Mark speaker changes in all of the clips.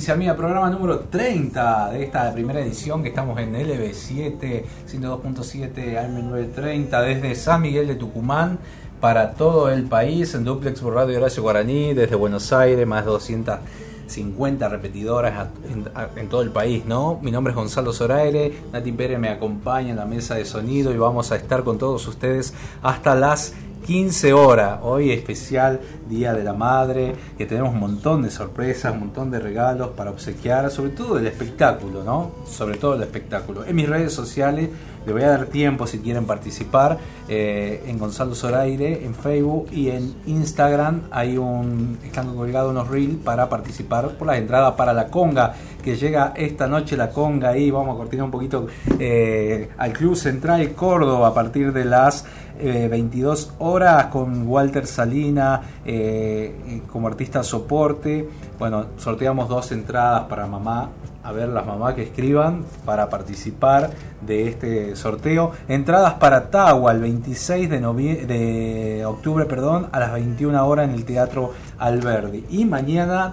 Speaker 1: Provincia Mía, programa número 30 de esta primera edición que estamos en LB7, 102.7 AM 930 desde San Miguel de Tucumán para todo el país en duplex por Radio Horacio Guaraní, desde Buenos Aires, más de 250 repetidoras en, en todo el país, ¿no? Mi nombre es Gonzalo Zoraire, Nati Pérez me acompaña en la mesa de sonido y vamos a estar con todos ustedes hasta las 15 horas. Hoy especial Día de la Madre, que tenemos un montón de sorpresas, un montón de regalos para obsequiar, sobre todo el espectáculo, ¿no? Sobre todo el espectáculo. En mis redes sociales le voy a dar tiempo si quieren participar eh, en Gonzalo Zoraire, en Facebook y en Instagram hay un están colgados unos reels para participar por las entradas para la conga que llega esta noche la conga ahí vamos a cortar un poquito eh, al Club Central Córdoba a partir de las eh, 22 horas con Walter Salina eh, eh, como artista soporte. Bueno, sorteamos dos entradas para mamá. A ver las mamás que escriban para participar de este sorteo. Entradas para Tagua el 26 de, de octubre perdón, a las 21 horas en el Teatro Alberdi. Y mañana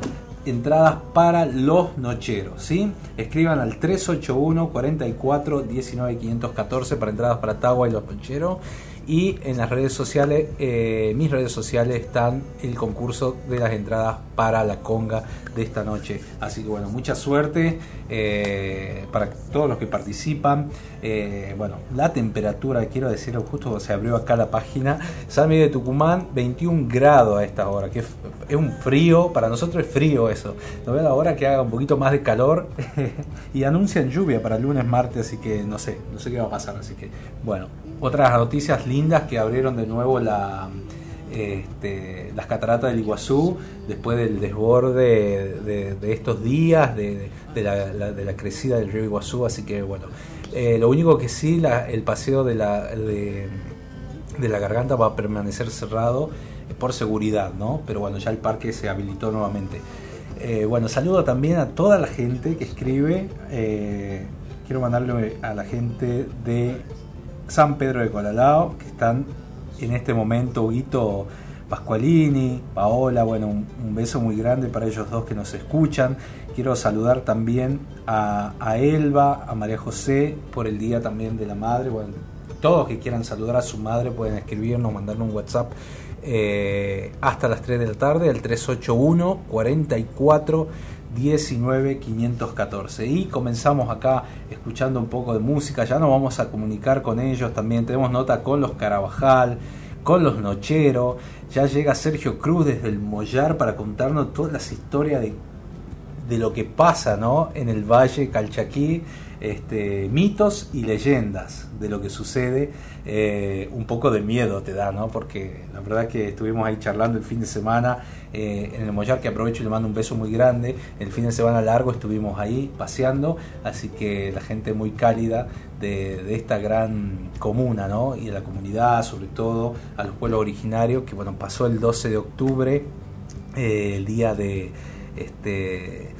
Speaker 1: entradas para los nocheros, ¿sí? Escriban al 381 44 19 514 para entradas para Tagua y los nocheros. Y en las redes sociales, eh, mis redes sociales están el concurso de las entradas para la conga de esta noche. Así que bueno, mucha suerte eh, para todos los que participan. Eh, bueno, la temperatura, quiero decirlo, justo se abrió acá la página. San de Tucumán, 21 grados a esta hora, que es, es un frío, para nosotros es frío eso. No veo ahora que haga un poquito más de calor y anuncian lluvia para el lunes, martes, así que no sé, no sé qué va a pasar. Así que bueno, otras noticias lindas que abrieron de nuevo la, este, las cataratas del Iguazú después del desborde de, estos días, de, la, de la crecida del río Iguazú, así que bueno, eh, lo único que sí, el paseo de la, de, la garganta va a permanecer cerrado eh, por seguridad, ¿no? Pero bueno, ya el parque se habilitó nuevamente. Eh, bueno, saludo también a toda la gente que escribe. Quiero mandarle a la gente de San Pedro de Colalao, que están en este momento, Huguito Pascualini, Paola, bueno, un, beso muy grande para ellos dos que nos escuchan. Quiero saludar también a, a Elba, a María José, por el Día también de la Madre. Bueno, todos que quieran saludar a su madre pueden escribirnos, mandarnos un WhatsApp eh, hasta las 3 de la tarde al 381 44 19 514 y comenzamos acá escuchando un poco de música. Ya nos vamos a comunicar con ellos también. Tenemos nota con los Carabajal con los Nocheros ya llega Sergio Cruz desde el Mollar para contarnos todas las historias de, de lo que pasa ¿no? en el Valle Calchaquí este, mitos y leyendas de lo que sucede. Eh, un poco de miedo te da, ¿no? Porque la verdad que estuvimos ahí charlando el fin de semana eh, en el Mollar, que aprovecho y le mando un beso muy grande. El fin de semana largo estuvimos ahí paseando, así que la gente muy cálida de, esta gran comuna, ¿no? Y de la comunidad, sobre todo a los pueblos originarios, que bueno, pasó el 12 de octubre, eh, el día de este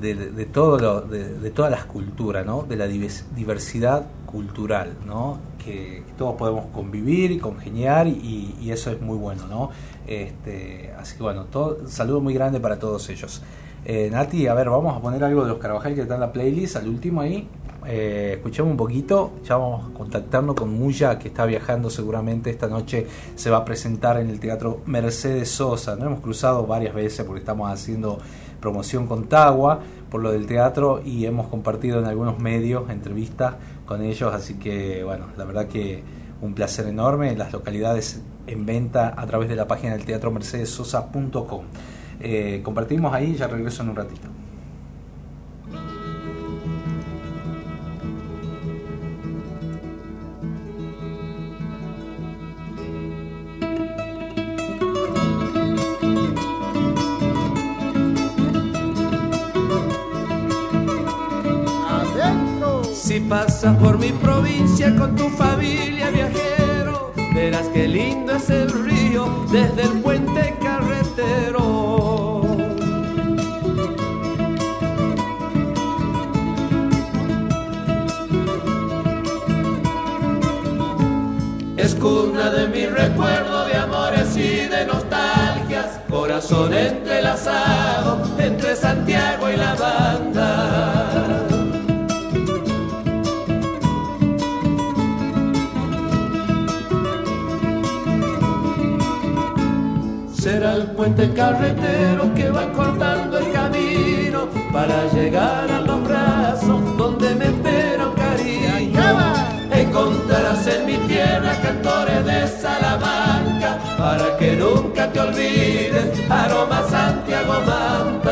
Speaker 1: de, todo de, todas las culturas, ¿no? de la diversidad cultural, ¿no? que, todos podemos convivir y congeniar y, eso es muy bueno. ¿no? Este, así que bueno, todo, saludo muy grande para todos ellos. Eh, Nati, a ver, vamos a poner algo de los Carvajal que está en la playlist, al último ahí. Eh, escuchemos un poquito, ya vamos a contactarnos con Muya que está viajando seguramente esta noche se va a presentar en el Teatro Mercedes Sosa, nos hemos cruzado varias veces porque estamos haciendo promoción con Tagua por lo del teatro y hemos compartido en algunos medios entrevistas con ellos, así que bueno, la verdad que un placer enorme, las localidades en venta a través de la página del teatro mercedesosa.com. Eh, compartimos ahí ya regreso en un ratito.
Speaker 2: Pasas por mi provincia con tu familia viajero, verás qué lindo es el río desde el puente carretero. Es de mi recuerdo de amores y de nostalgias, corazón entrelazado entre Santiago y la banda. Puente carretero que va cortando el camino para llegar a los brazos donde me espera un cariño. Encontrarás en mi tierra cantores de Salamanca para que nunca te olvides, aroma Santiago Manta.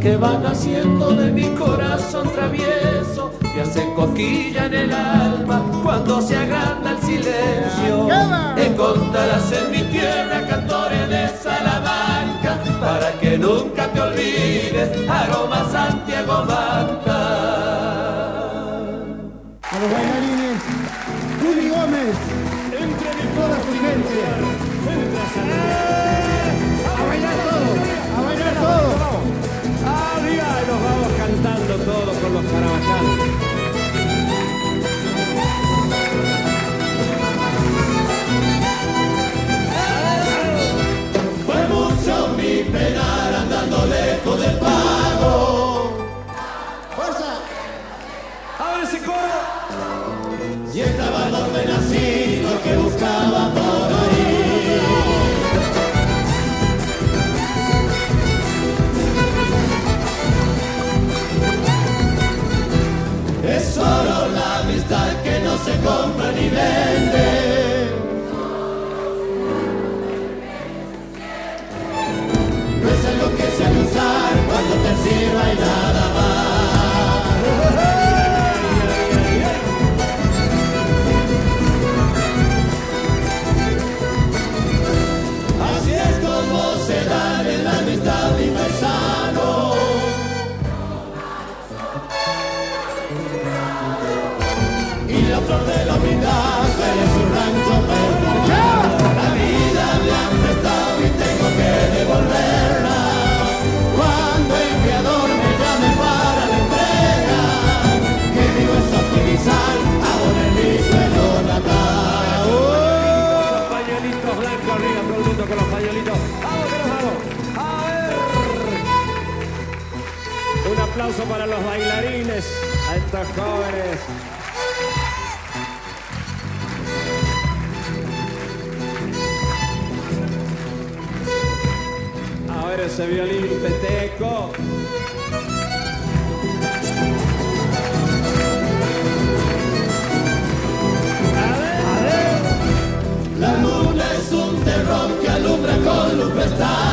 Speaker 2: Que van haciendo de mi corazón travieso, que hace cosquilla en el alma cuando se agranda el silencio. Encontrarás en mi tierra cantores de Salamanca, para que nunca te olvides, aroma Santiago Manta.
Speaker 3: A los bailarines, Juli Gómez, entre toda su gente. Todos.
Speaker 4: Arriba y nos vamos cantando todos con los
Speaker 2: mucho mi penar andando lejos del pago.
Speaker 3: ¡Fuerza!
Speaker 4: ¡A ver ese coro!
Speaker 2: Y estaba
Speaker 5: donde nací, lo que buscaba por se compra ni vende.
Speaker 4: Aplauso para los bailarines, a estos jóvenes. A ver ese violín peteco.
Speaker 5: La luna es un terror que alumbra con luz prestada.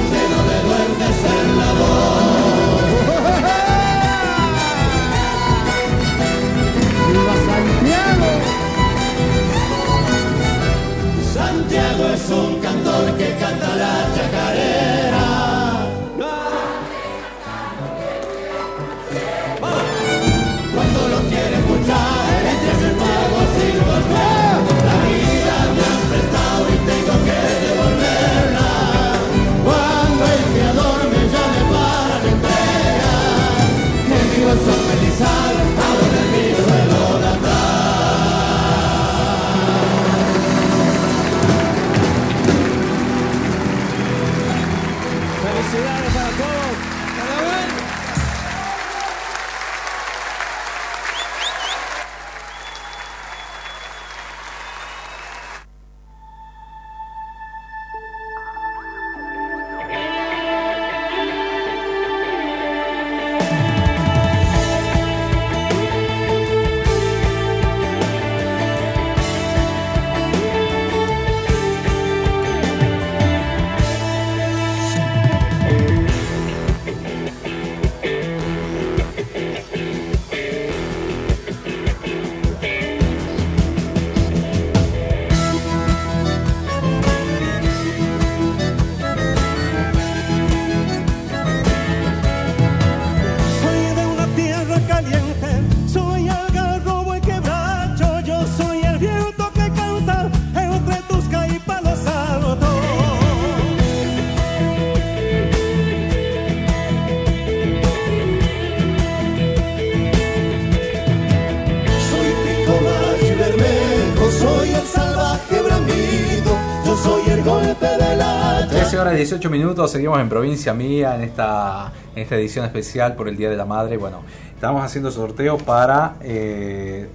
Speaker 5: hacha.
Speaker 1: 13 horas y 18 minutos, seguimos en provincia mía en esta, en esta edición especial por el Día de la Madre. Bueno, estamos haciendo sorteo para eh,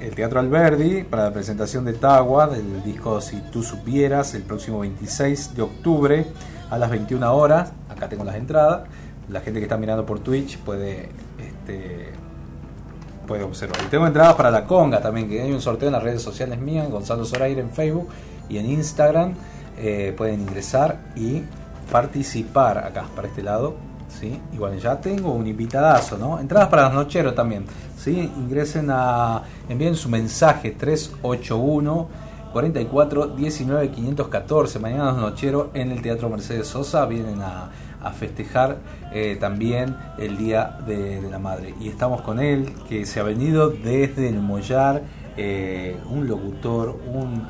Speaker 1: el Teatro Alberdi, para la presentación de Tagua, del disco Si tú supieras, el próximo 26 de octubre a las 21 horas. Acá tengo las entradas. La gente que está mirando por Twitch puede este, puede observar. Y tengo entradas para la conga también, que hay un sorteo en las redes sociales mías, Gonzalo Zoraire en Facebook y en Instagram. Eh, pueden ingresar y participar acá, para este lado. ¿sí? Bueno, ya tengo un invitadazo, ¿no? Entradas para los nocheros también. ¿sí? Ingresen a. envíen su mensaje 381 44 19 514. Mañana los nocheros en el Teatro Mercedes Sosa vienen a, festejar eh, también el Día de, la Madre. Y estamos con él, que se ha venido desde el Mollar eh, un locutor, un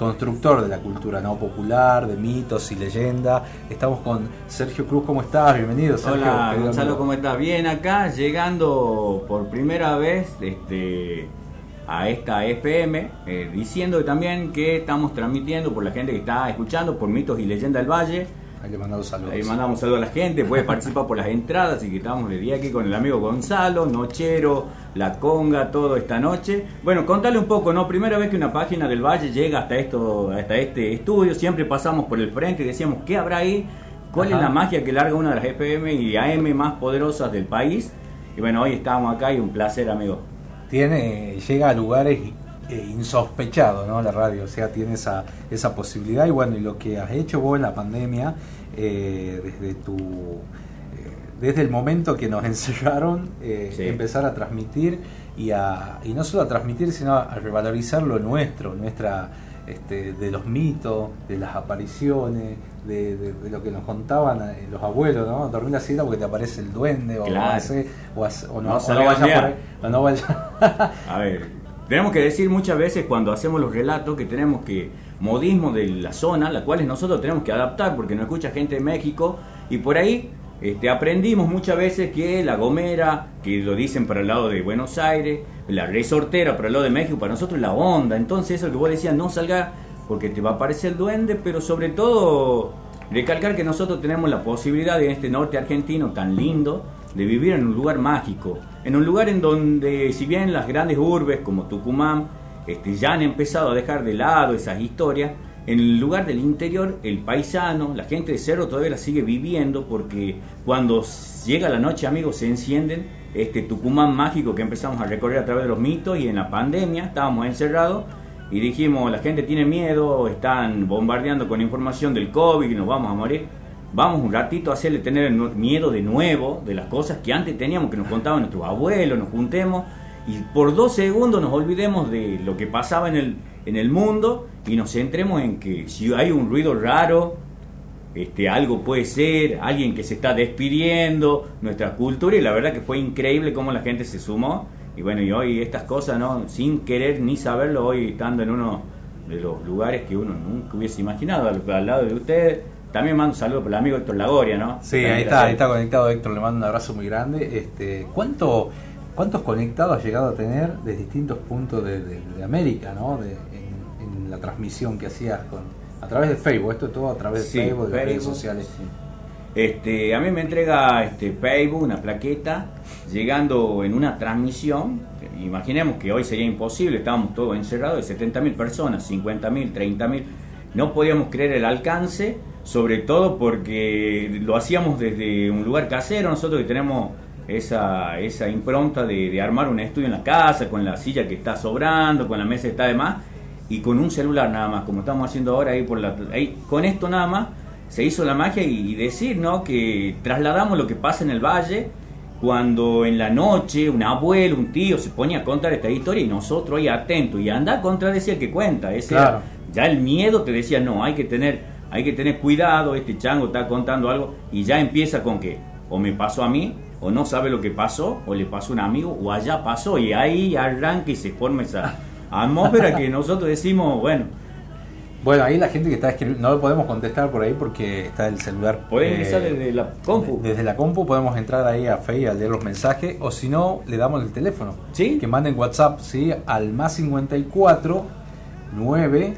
Speaker 1: constructor de la cultura no popular, de mitos y leyenda. Estamos con Sergio Cruz, ¿cómo estás? Bienvenido, Sergio.
Speaker 6: Hola, Gonzalo. ¿cómo estás? Bien, acá llegando por primera vez este, a esta FM, eh, diciendo también que estamos transmitiendo por la gente que está escuchando por mitos y leyendas del Valle.
Speaker 1: Ahí le mandamos saludos.
Speaker 6: Ahí mandamos saludos a la gente, puede participar por las entradas, así que estamos de día aquí con el amigo Gonzalo, Nochero, La Conga, todo esta noche. Bueno, contale un poco, ¿no? Primera vez que una página del Valle llega hasta esto, hasta este estudio, siempre pasamos por el frente y decíamos, ¿qué habrá ahí? ¿Cuál
Speaker 1: Ajá.
Speaker 6: es la magia que larga una de las FM y AM más poderosas del país? Y bueno, hoy estamos acá y un placer, amigo.
Speaker 1: tiene llega a lugares eh, insospechados, ¿no? La radio, o sea, tiene esa, esa posibilidad. Y bueno, y lo que has hecho vos en la pandemia, eh, desde tu. eh, Desde el momento que nos encerraron, eh,
Speaker 6: Sí.
Speaker 1: empezar a transmitir y, a, y no solo a transmitir, sino a revalorizar lo nuestro, nuestra este, de los mitos, de las apariciones, de, de- de lo que nos contaban eh, los abuelos, ¿no? Dormir la siesta porque te aparece el duende o,
Speaker 6: Claro.
Speaker 1: no sé, o, o no,
Speaker 6: No
Speaker 1: o no vayas por ahí, o no vayas-
Speaker 6: A ver, tenemos que decir muchas veces cuando hacemos los relatos que tenemos que modismo de la zona, las cuales nosotros tenemos que adaptar porque nos escucha gente de México y por ahí este, aprendimos muchas veces que la gomera, que lo dicen para el lado de Buenos Aires, la resortera para el lado de México, para nosotros la onda. Entonces eso que vos decías, no salga porque te va a aparecer el duende, pero sobre todo recalcar que nosotros tenemos la posibilidad en este norte argentino tan lindo de vivir en un lugar mágico, en un lugar en donde si bien las grandes urbes como Tucumán este, ya han empezado a dejar de lado esas historias, en el lugar del interior el paisano, la gente de Cerro todavía la sigue viviendo porque cuando llega la noche amigos se encienden este Tucumán mágico que empezamos a recorrer a través de los mitos y en la pandemia estábamos encerrados y dijimos, la gente tiene miedo, están bombardeando con información del COVID y nos vamos a morir. Vamos un ratito a hacerle tener miedo de nuevo de las cosas que antes teníamos, que nos contaban nuestros abuelos, nos juntemos y por dos segundos nos olvidemos de lo que pasaba en el, en el mundo y nos centremos en que si hay un ruido raro, este, algo puede ser, alguien que se está despidiendo, nuestra cultura, y la verdad que fue increíble cómo la gente se sumó. Y bueno, y hoy estas cosas, ¿no? Sin querer ni saberlo, hoy estando en uno de los lugares que uno nunca hubiese imaginado, al, al lado de ustedes. También mando un saludo para el amigo Héctor Lagoria, ¿no?
Speaker 1: Sí,
Speaker 6: También
Speaker 1: ahí está, ahí está conectado Héctor, le mando un abrazo muy grande. Este, ¿cuánto, ¿Cuántos conectados has llegado a tener de distintos puntos de, de- de América, ¿no? De- en, en la transmisión que hacías con, a través de Facebook, esto es todo a través de Facebook, de redes sociales.
Speaker 6: sí. Este, a mí me entrega este Facebook una plaqueta llegando en una transmisión. Imaginemos que hoy sería imposible, estábamos todos encerrados de 70.000 personas, 50.000, 30.000. No podíamos creer el alcance, sobre todo porque lo hacíamos desde un lugar casero. Nosotros que tenemos esa, esa impronta de, de armar un estudio en la casa, con la silla que está sobrando, con la mesa que está de más, y con un celular nada más, como estamos haciendo ahora ahí por la ahí, con esto nada más se hizo la magia y, y decir ¿no? que trasladamos lo que pasa en el valle cuando en la noche un abuelo, un tío se ponía a contar esta historia y nosotros ahí atentos y anda a contradecir el que cuenta. Ese
Speaker 1: Claro.
Speaker 6: ya el miedo te decía, no, hay que tener, hay que tener cuidado, este chango está contando algo y ya empieza con que o me pasó a mí, o no sabe lo que pasó, o le pasó a un amigo, o allá pasó, y ahí arranca y se forma esa atmósfera que nosotros decimos, bueno,
Speaker 1: Bueno, ahí la gente que está escribiendo, no lo podemos contestar por ahí porque está el celular.
Speaker 6: podés
Speaker 1: eh,
Speaker 6: ingresar desde la compu.
Speaker 1: Desde la compu podemos entrar ahí a Face a leer los mensajes o si no, le damos el teléfono.
Speaker 6: ¿Sí?
Speaker 1: Que manden WhatsApp, ¿sí? Al más 54 9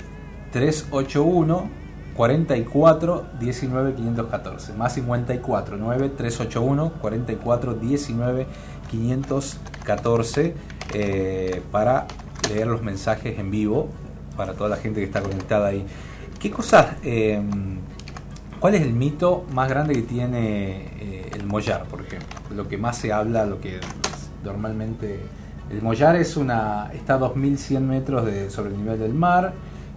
Speaker 1: 381 44 19 514. Más 54 9 381 44 19 514 eh, para leer los mensajes en vivo para toda la gente que está conectada ahí. ¿Qué cosas... eh, ¿Cuál es el mito más grande que tiene eh, el mollar, por ejemplo? Lo que más se habla, lo que normalmente... El mollar es una, está a 2100 metros de, sobre el nivel del mar,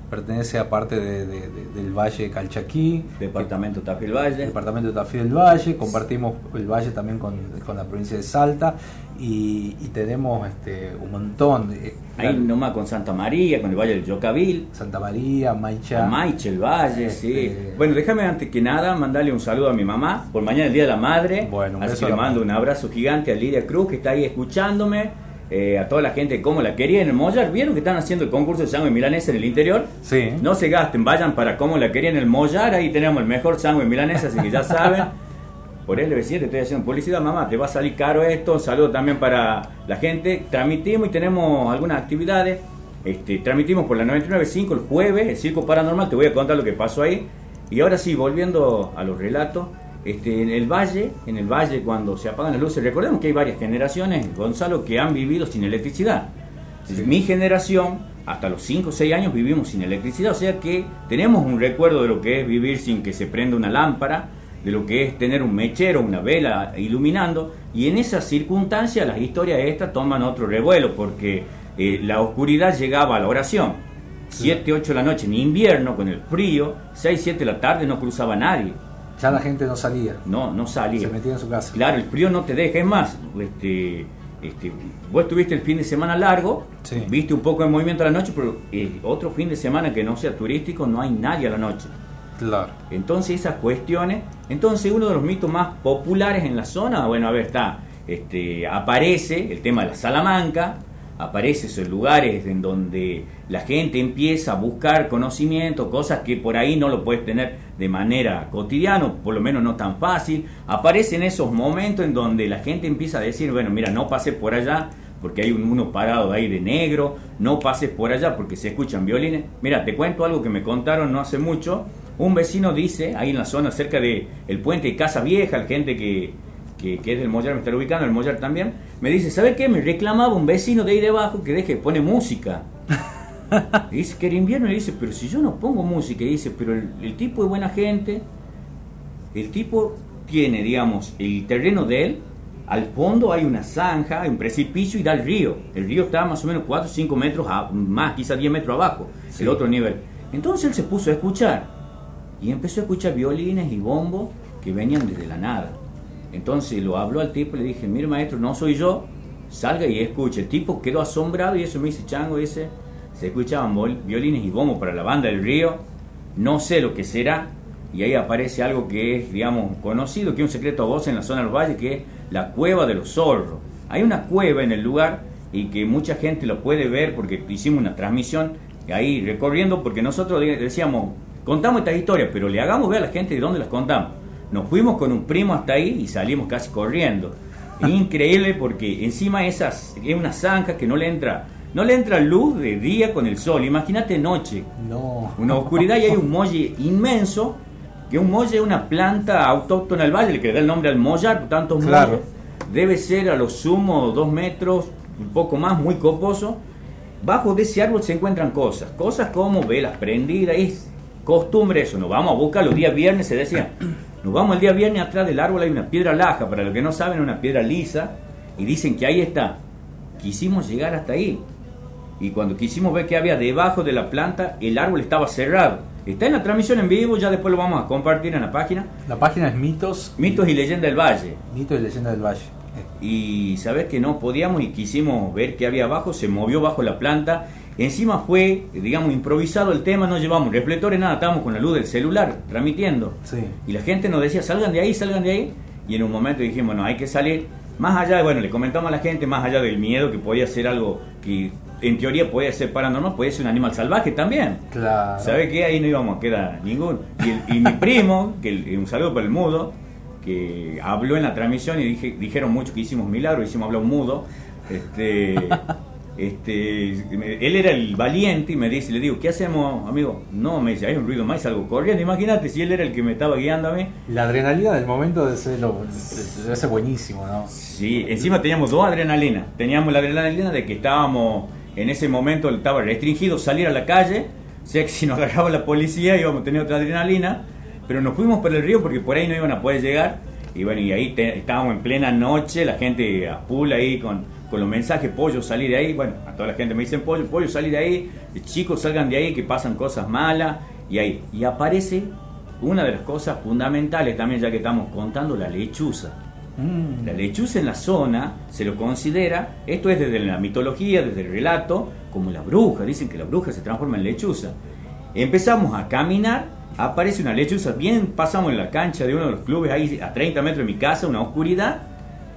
Speaker 1: pertenece a parte de- de- de- del Valle de Calchaquí,
Speaker 6: Departamento Tafí del Valle.
Speaker 1: departamento de Tafí del Valle, compartimos el valle también con, con la provincia de Salta y, y tenemos este, un montón de...
Speaker 6: Ahí nomás con Santa María, con el Valle del Yocavil.
Speaker 1: Santa María, Maicha...
Speaker 6: Maiche, el Valle, sí.
Speaker 1: Este-
Speaker 6: Bueno, déjame antes que nada mandarle un saludo a mi mamá por mañana el Día de la Madre.
Speaker 1: Bueno, un
Speaker 6: Así que le mando un abrazo gigante a Lidia Cruz que está ahí escuchándome. Eh, a toda la gente cómo la quería en el Mollar. ¿Vieron que están haciendo el concurso de sándwich milanesa en el interior?
Speaker 1: Sí.
Speaker 6: No se gasten, vayan para cómo la quería en el Mollar. Ahí tenemos el mejor sándwich milanesa, así que ya saben. Por LB7 estoy haciendo publicidad, mamá, te va a salir caro esto. Saludo también para la gente. Transmitimos y tenemos algunas actividades. Este, transmitimos por la 99.5 el jueves, el Circo Paranormal. Te voy a contar lo que pasó ahí. Y ahora sí, volviendo a los relatos. Este, en el valle, en el valle cuando se apagan las luces, recordemos que hay varias generaciones, Gonzalo, que han vivido sin electricidad. Mi generación, hasta los 5 o 6 años vivimos sin electricidad, o sea que tenemos un recuerdo de lo que es vivir sin que se prenda una lámpara, de lo que es tener un mechero, una vela iluminando, y en esas circunstancias las historias estas toman otro revuelo, porque eh, la oscuridad llegaba a la oración. 7, 8 de la noche en invierno, con el frío, 6, 7 de la tarde no cruzaba nadie.
Speaker 1: Ya la gente no salía.
Speaker 6: No, no salía.
Speaker 1: Se metía en su casa.
Speaker 6: Claro, el frío no te deja. Es más, este, este, vos estuviste el fin de semana largo,
Speaker 1: Sí.
Speaker 6: viste un poco de movimiento a la noche, pero eh, otro fin de semana que no sea turístico no hay nadie a la noche.
Speaker 1: Claro.
Speaker 6: Entonces esas cuestiones, entonces uno de los mitos más populares en la zona, bueno, a ver, está, este, aparece el tema de la Salamanca, aparece esos lugares en donde la gente empieza a buscar conocimiento, cosas que por ahí no lo puedes tener de manera cotidiana, por lo menos no tan fácil. Aparecen esos momentos en donde la gente empieza a decir, bueno, mira, no pases por allá porque hay un- uno parado ahí de negro, no pases por allá porque se escuchan violines. Mira, te cuento algo que me contaron no hace mucho. Un vecino dice, ahí en la zona cerca de el puente de Casa Vieja, la gente que, que, que es del Mollar, me está ubicando, el Mollar también, me dice, ¿sabe qué? Me reclamaba un vecino de ahí debajo que deje, pone música. Y dice que era invierno y dice, pero si yo no pongo música, y dice, pero el, el tipo es buena gente, el tipo tiene, digamos, el terreno de él, al fondo hay una zanja, hay un precipicio y da el río. El río está más o menos 4 o 5 metros a- más, quizás 10 metros abajo, el otro nivel. Entonces él se puso a escuchar y empezó a escuchar violines y bombos que venían desde la nada. Entonces lo habló al tipo y le dije, mire maestro, no soy yo, salga y escuche. El tipo quedó asombrado y eso me dice, chango, dice, se escuchaban violines y bombos para la banda del río, no sé lo que será, y ahí aparece algo que es, digamos, conocido, que es un secreto a voz en la zona del valle, que es la cueva de los zorros. Hay una cueva en el lugar y que mucha gente lo puede ver porque hicimos una transmisión ahí recorriendo, porque nosotros de- decíamos, contamos estas historias, pero le hagamos ver a la gente de dónde las contamos. Nos fuimos con un primo hasta ahí y salimos casi corriendo. Increíble porque encima esas es una zanja que no le entra no le entra luz de día con el sol. Imagínate noche,
Speaker 1: No.
Speaker 6: una oscuridad y hay un molle inmenso, que un molle es una planta autóctona del valle, que le da el nombre al mollar, por tantos
Speaker 1: Claro.
Speaker 6: molles. Debe ser a lo sumo dos metros, un poco más, muy coposo. Bajo de ese árbol se encuentran cosas, cosas como velas prendidas, es costumbre eso, nos vamos a buscar los días viernes, se decía, nos vamos el día viernes, atrás del árbol hay una piedra laja, para los que no saben, una piedra lisa, y dicen que ahí está. Quisimos llegar hasta ahí, y cuando quisimos ver qué había debajo de la planta, el árbol estaba cerrado. Está en la transmisión en vivo, ya después lo vamos a compartir en la página.
Speaker 1: La página es mitos,
Speaker 6: Mitos y leyenda del Valle.
Speaker 1: mitos y leyendas del valle.
Speaker 6: Y sabes que no podíamos y quisimos ver qué había abajo, se movió bajo la planta. Encima fue, digamos, improvisado el tema, no llevamos reflectores, nada, estábamos con la luz del celular transmitiendo.
Speaker 1: Sí.
Speaker 6: Y la gente nos decía, salgan de ahí, salgan de ahí. Y en un momento dijimos, no, hay que salir. Más allá, bueno, le comentamos a la gente, más allá del miedo que podía ser algo que en teoría podía ser paranormal, podía ser un animal salvaje también.
Speaker 1: Claro.
Speaker 6: ¿Sabe qué? Ahí no íbamos a quedar ninguno. Y, el- y mi primo, que el- un saludo para el mudo, que habló en la transmisión y dije- dijeron mucho que hicimos milagros, hicimos hablar un mudo. Este, este, él era el valiente y me dice, le digo, ¿qué hacemos, amigo? No, me dice, hay un ruido más y salgo corriendo. Imagínate si él era el que me estaba guiando a mí.
Speaker 1: La adrenalina del momento debe ser, lo- debe ser buenísimo, ¿no?
Speaker 6: Sí, encima teníamos dos adrenalinas. Teníamos la adrenalina de que estábamos, en ese momento estaba restringido salir a la calle. O sea que si nos agarraba la policía íbamos a tener otra adrenalina. Pero nos fuimos por el río porque por ahí no iban a poder llegar. Y bueno, y ahí estábamos en plena noche, la gente a full ahí con, con los mensajes, pollo, salí de ahí. Bueno, a toda la gente me dicen, pollo, pollo, salí de ahí. Chicos, salgan de ahí, que pasan cosas malas. Y ahí, y aparece una de las cosas fundamentales también, ya que estamos contando, la lechuza.
Speaker 1: Mm.
Speaker 6: La lechuza en la zona se lo considera, esto es desde la mitología, desde el relato, como la bruja. Dicen que la bruja se transforma en lechuza. Empezamos a caminar, aparece una lechuza, bien pasamos en la cancha de uno de los clubes, ahí a 30 metros de mi casa, una oscuridad,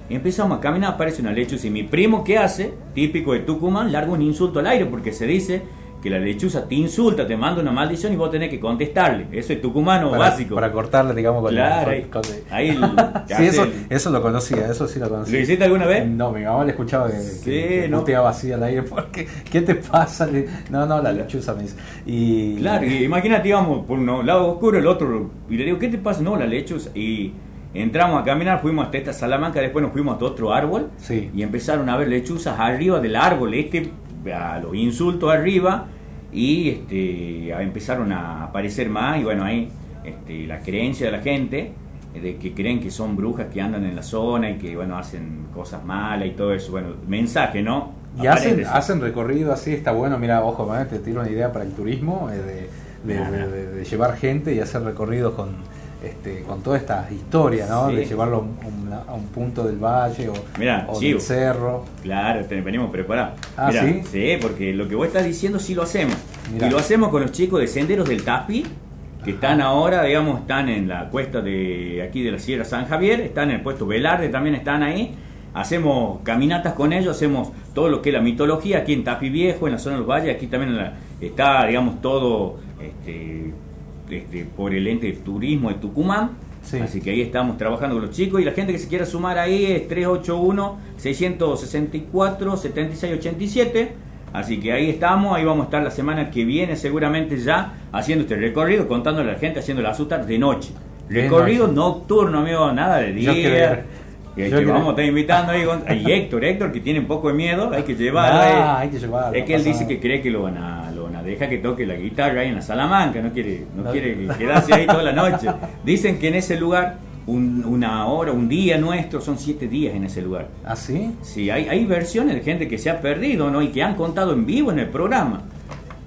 Speaker 6: empezamos a caminar, aparece una lechuza. Y mi primo, ¿qué hace? Típico de Tucumán, larga un insulto al aire porque se dice que la lechuza te insulta, te manda una maldición y vos tenés que contestarle. Eso es tucumano
Speaker 1: para,
Speaker 6: básico.
Speaker 1: Para cortarle, digamos, con
Speaker 6: Claro,
Speaker 1: el-
Speaker 6: ahí-
Speaker 1: con-
Speaker 6: ahí el-
Speaker 1: sí, eso, eso lo conocía, eso sí lo conocía.
Speaker 6: ¿Lo hiciste alguna vez?
Speaker 1: No, mi mamá le escuchaba que,
Speaker 6: Sí,
Speaker 1: que
Speaker 6: no.
Speaker 1: puteaba así al aire. Porque, ¿Qué te pasa? Le- No, no, la lechuza me dice. Y,
Speaker 6: Claro, y imagínate, íbamos por un lado oscuro, el otro, y le digo, ¿qué te pasa? No, la lechuza. Y entramos a caminar, fuimos hasta esta Salamanca, después nos fuimos hasta otro árbol,
Speaker 1: Sí.
Speaker 6: y empezaron a ver lechuzas arriba del árbol, este, a los insultos arriba, y este, empezaron a aparecer más, y bueno, ahí este, la creencia de la gente, eh, de que creen que son brujas que andan en la zona y que, bueno, hacen cosas malas y todo eso, bueno, mensaje, ¿no?
Speaker 1: Y hacen, hacen recorrido así, está bueno. Mira, ojo, man, te tiro una idea para el turismo, eh, de, de- de- de- de llevar gente y hacer recorridos con, este, con toda esta historia, ¿no?
Speaker 6: Sí.
Speaker 1: De llevarlo a un, a un punto del valle o,
Speaker 6: Mirá,
Speaker 1: o del cerro.
Speaker 6: Claro, te venimos preparados.
Speaker 1: Ah,
Speaker 6: Mirá,
Speaker 1: ¿sí?
Speaker 6: porque lo que vos estás diciendo sí lo hacemos.
Speaker 1: Mirá.
Speaker 6: Y lo hacemos con los chicos de Senderos del Tapi, que están ahora, digamos, están en la cuesta de aquí de la Sierra San Javier, están en el puesto Velarde, también están ahí. Hacemos caminatas con ellos, hacemos todo lo que es la mitología aquí en Tapi Viejo, en la zona de los valles, aquí también en la- está, digamos, todo este, este, por el ente de turismo de Tucumán.
Speaker 1: Sí.
Speaker 6: Así que ahí estamos trabajando con los chicos y la gente que se quiera sumar ahí es 381-664-7687. Así que ahí estamos, ahí vamos a estar la semana que viene seguramente ya haciendo este recorrido, contándole a la gente, haciendo la asustar de noche.
Speaker 1: De
Speaker 6: Recorrido
Speaker 1: noche.
Speaker 6: nocturno, amigo, nada de día.
Speaker 1: quiero ir.
Speaker 6: Que
Speaker 1: Yo
Speaker 6: te
Speaker 1: quiero
Speaker 6: vamos estar invitando ahí y Héctor, Héctor que tiene un poco de miedo, hay que llevarlo.
Speaker 1: Ah,
Speaker 6: eh.
Speaker 1: hay que llevarlo,
Speaker 6: Es que él dice que cree que lo van a, lo van a dejar que toque la guitarra ahí en la Salamanca, no quiere, No. quiere quedarse ahí toda la noche. Dicen que en ese lugar, un- una hora, un día nuestro, son siete días en ese lugar.
Speaker 1: ¿Ah, sí?
Speaker 6: Sí, hay, hay versiones de gente que se ha perdido, ¿no? Y que han contado en vivo en el programa.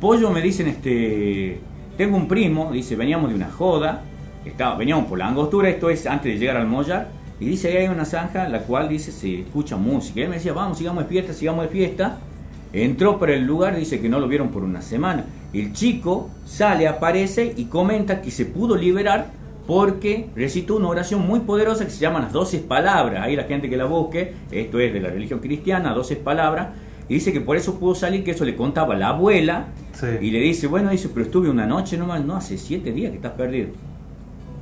Speaker 6: Pollo me dicen, este, tengo un primo, dice, veníamos de una joda, estaba, veníamos por la angostura, esto es antes de llegar al Mollar, y dice, ahí hay una zanja, la cual dice, se escucha música. Y él me decía, vamos, sigamos de fiesta, sigamos de fiesta. Entró por el lugar, dice que no lo vieron por una semana. El chico sale, aparece y comenta que se pudo liberar porque recitó una oración muy poderosa que se llama las 12 palabras. Ahí la gente que la busque, esto es de la religión cristiana, 12 palabras. Y dice que por eso pudo salir, que eso le contaba la abuela.
Speaker 1: Sí.
Speaker 6: Y le dice, bueno, dice, pero estuve una noche nomás, no, hace siete días que estás perdido.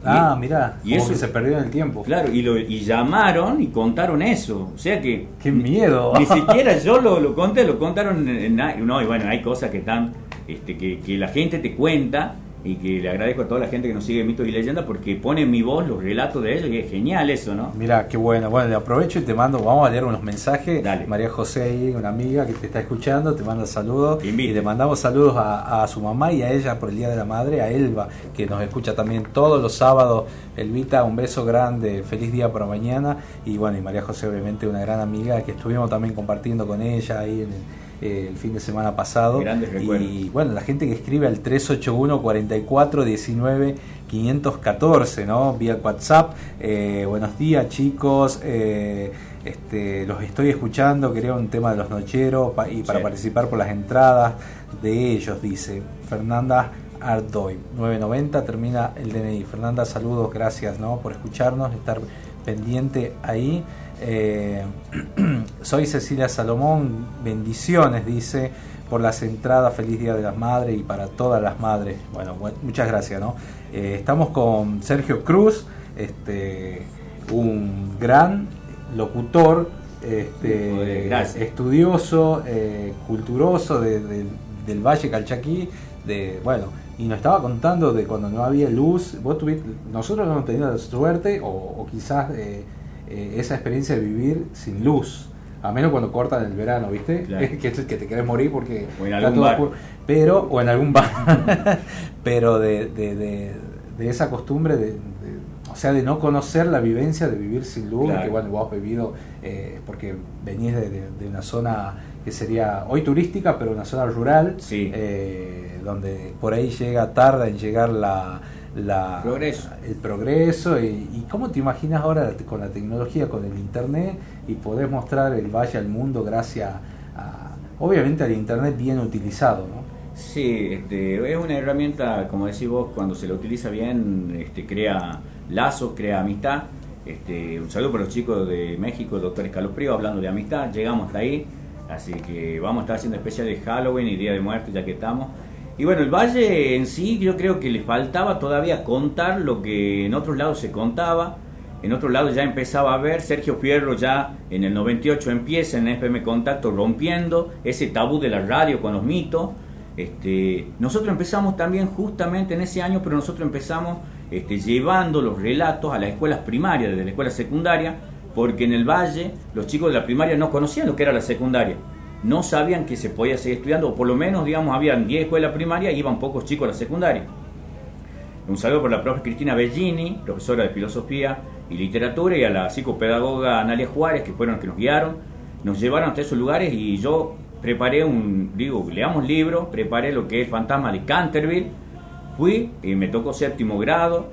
Speaker 1: Ah, mirá,
Speaker 6: y
Speaker 1: como
Speaker 6: eso-
Speaker 1: que se perdió en el tiempo.
Speaker 6: Claro, y, lo, y llamaron y contaron eso. O sea que
Speaker 1: ¡Qué miedo!
Speaker 6: ni siquiera yo lo, lo conté, lo contaron en, en- no, y bueno, hay cosas que están, este, que, que la gente te cuenta y que le agradezco a toda la gente que nos sigue mitos y leyendas porque pone en mi voz los relatos de ellos y es genial eso, ¿no?
Speaker 1: Mira, qué bueno. Bueno, le aprovecho y te mando, vamos a leer unos mensajes.
Speaker 6: Dale.
Speaker 1: María José, una amiga que te está escuchando, te manda saludos.
Speaker 6: Invito.
Speaker 1: Y le mandamos saludos a, a su mamá y a ella por el Día de la Madre, a Elba, que nos escucha también todos los sábados. Elvita, un beso grande, feliz día para mañana. Y bueno, y María José, obviamente, una gran amiga que estuvimos también compartiendo con ella ahí en el, eh, el fin de semana pasado.
Speaker 6: Grandes recuerdos.
Speaker 1: Y bueno, la gente que escribe al 381 44 19 514, ¿no? Vía WhatsApp. Eh, buenos días, chicos. Eh, este, los estoy escuchando. Quería un tema de los nocheros pa- y para
Speaker 6: Sí.
Speaker 1: participar por las entradas de ellos, dice Fernanda Ardoy. 990 termina el DNI. Fernanda, saludos, gracias, ¿no? Por escucharnos, estar pendiente ahí. Eh, soy Cecilia Salomón, bendiciones, dice, por las entradas, feliz Día de las Madres y para todas las madres. Bueno, bu- muchas gracias, ¿no? Eh, estamos con Sergio Cruz, este, un gran locutor, este,
Speaker 6: gracias.
Speaker 1: estudioso, eh, culturoso de- de- del Valle Calchaquí, de, bueno, y nos estaba contando de cuando no había luz, vos tuviste, nosotros no hemos tenido la suerte o, o quizás eh, eh, esa experiencia de vivir sin luz, a menos cuando cortan el verano, ¿viste?
Speaker 6: Claro.
Speaker 1: que, que te querés morir porque
Speaker 6: O en algún bar.
Speaker 1: pero o en algún bar, pero de, de, de- de esa costumbre de, de- o sea, de no conocer la vivencia de vivir sin luz,
Speaker 6: Claro.
Speaker 1: que bueno, vos has vivido, eh, porque venís de, de- de una zona que sería hoy turística, pero una zona rural,
Speaker 6: Sí.
Speaker 1: eh, donde por ahí llega, tarda en llegar la, la-
Speaker 6: Progreso.
Speaker 1: el progreso. Y, y cómo te imaginas ahora con la tecnología, con el internet, y podés mostrar el valle al mundo gracias a, obviamente, al internet bien utilizado, ¿no?
Speaker 6: Sí, este, es una herramienta, como decís vos, cuando se la utiliza bien, este, crea lazos, crea amistad. Este, un saludo para los chicos de México, doctor Escalofrío, hablando de amistad. Llegamos hasta ahí, así que vamos a estar haciendo especial de Halloween y Día de Muertos ya que estamos. Y bueno, el Valle en sí yo creo que le faltaba todavía contar lo que en otros lados se contaba. En otros lados ya empezaba a ver, Sergio Fierro ya en el 98 empieza en FM Contacto rompiendo ese tabú de la radio con los mitos. Este, nosotros empezamos también justamente en ese año, pero nosotros empezamos este, llevando los relatos a las escuelas primarias, desde la escuela secundaria, porque en el Valle los chicos de la primaria no conocían lo que era la secundaria. No sabían que se podía seguir estudiando, o por lo menos, digamos, habían 10 escuelas primarias y iban pocos chicos a la secundaria. Un saludo por la profe Cristina Bellini, profesora de filosofía y literatura, y a la psicopedagoga Analia Juárez, que fueron los que nos guiaron. Nos llevaron hasta esos lugares y yo preparé un, digo, leamos libro, preparé lo que es Fantasma de Canterville, fui y me tocó séptimo grado,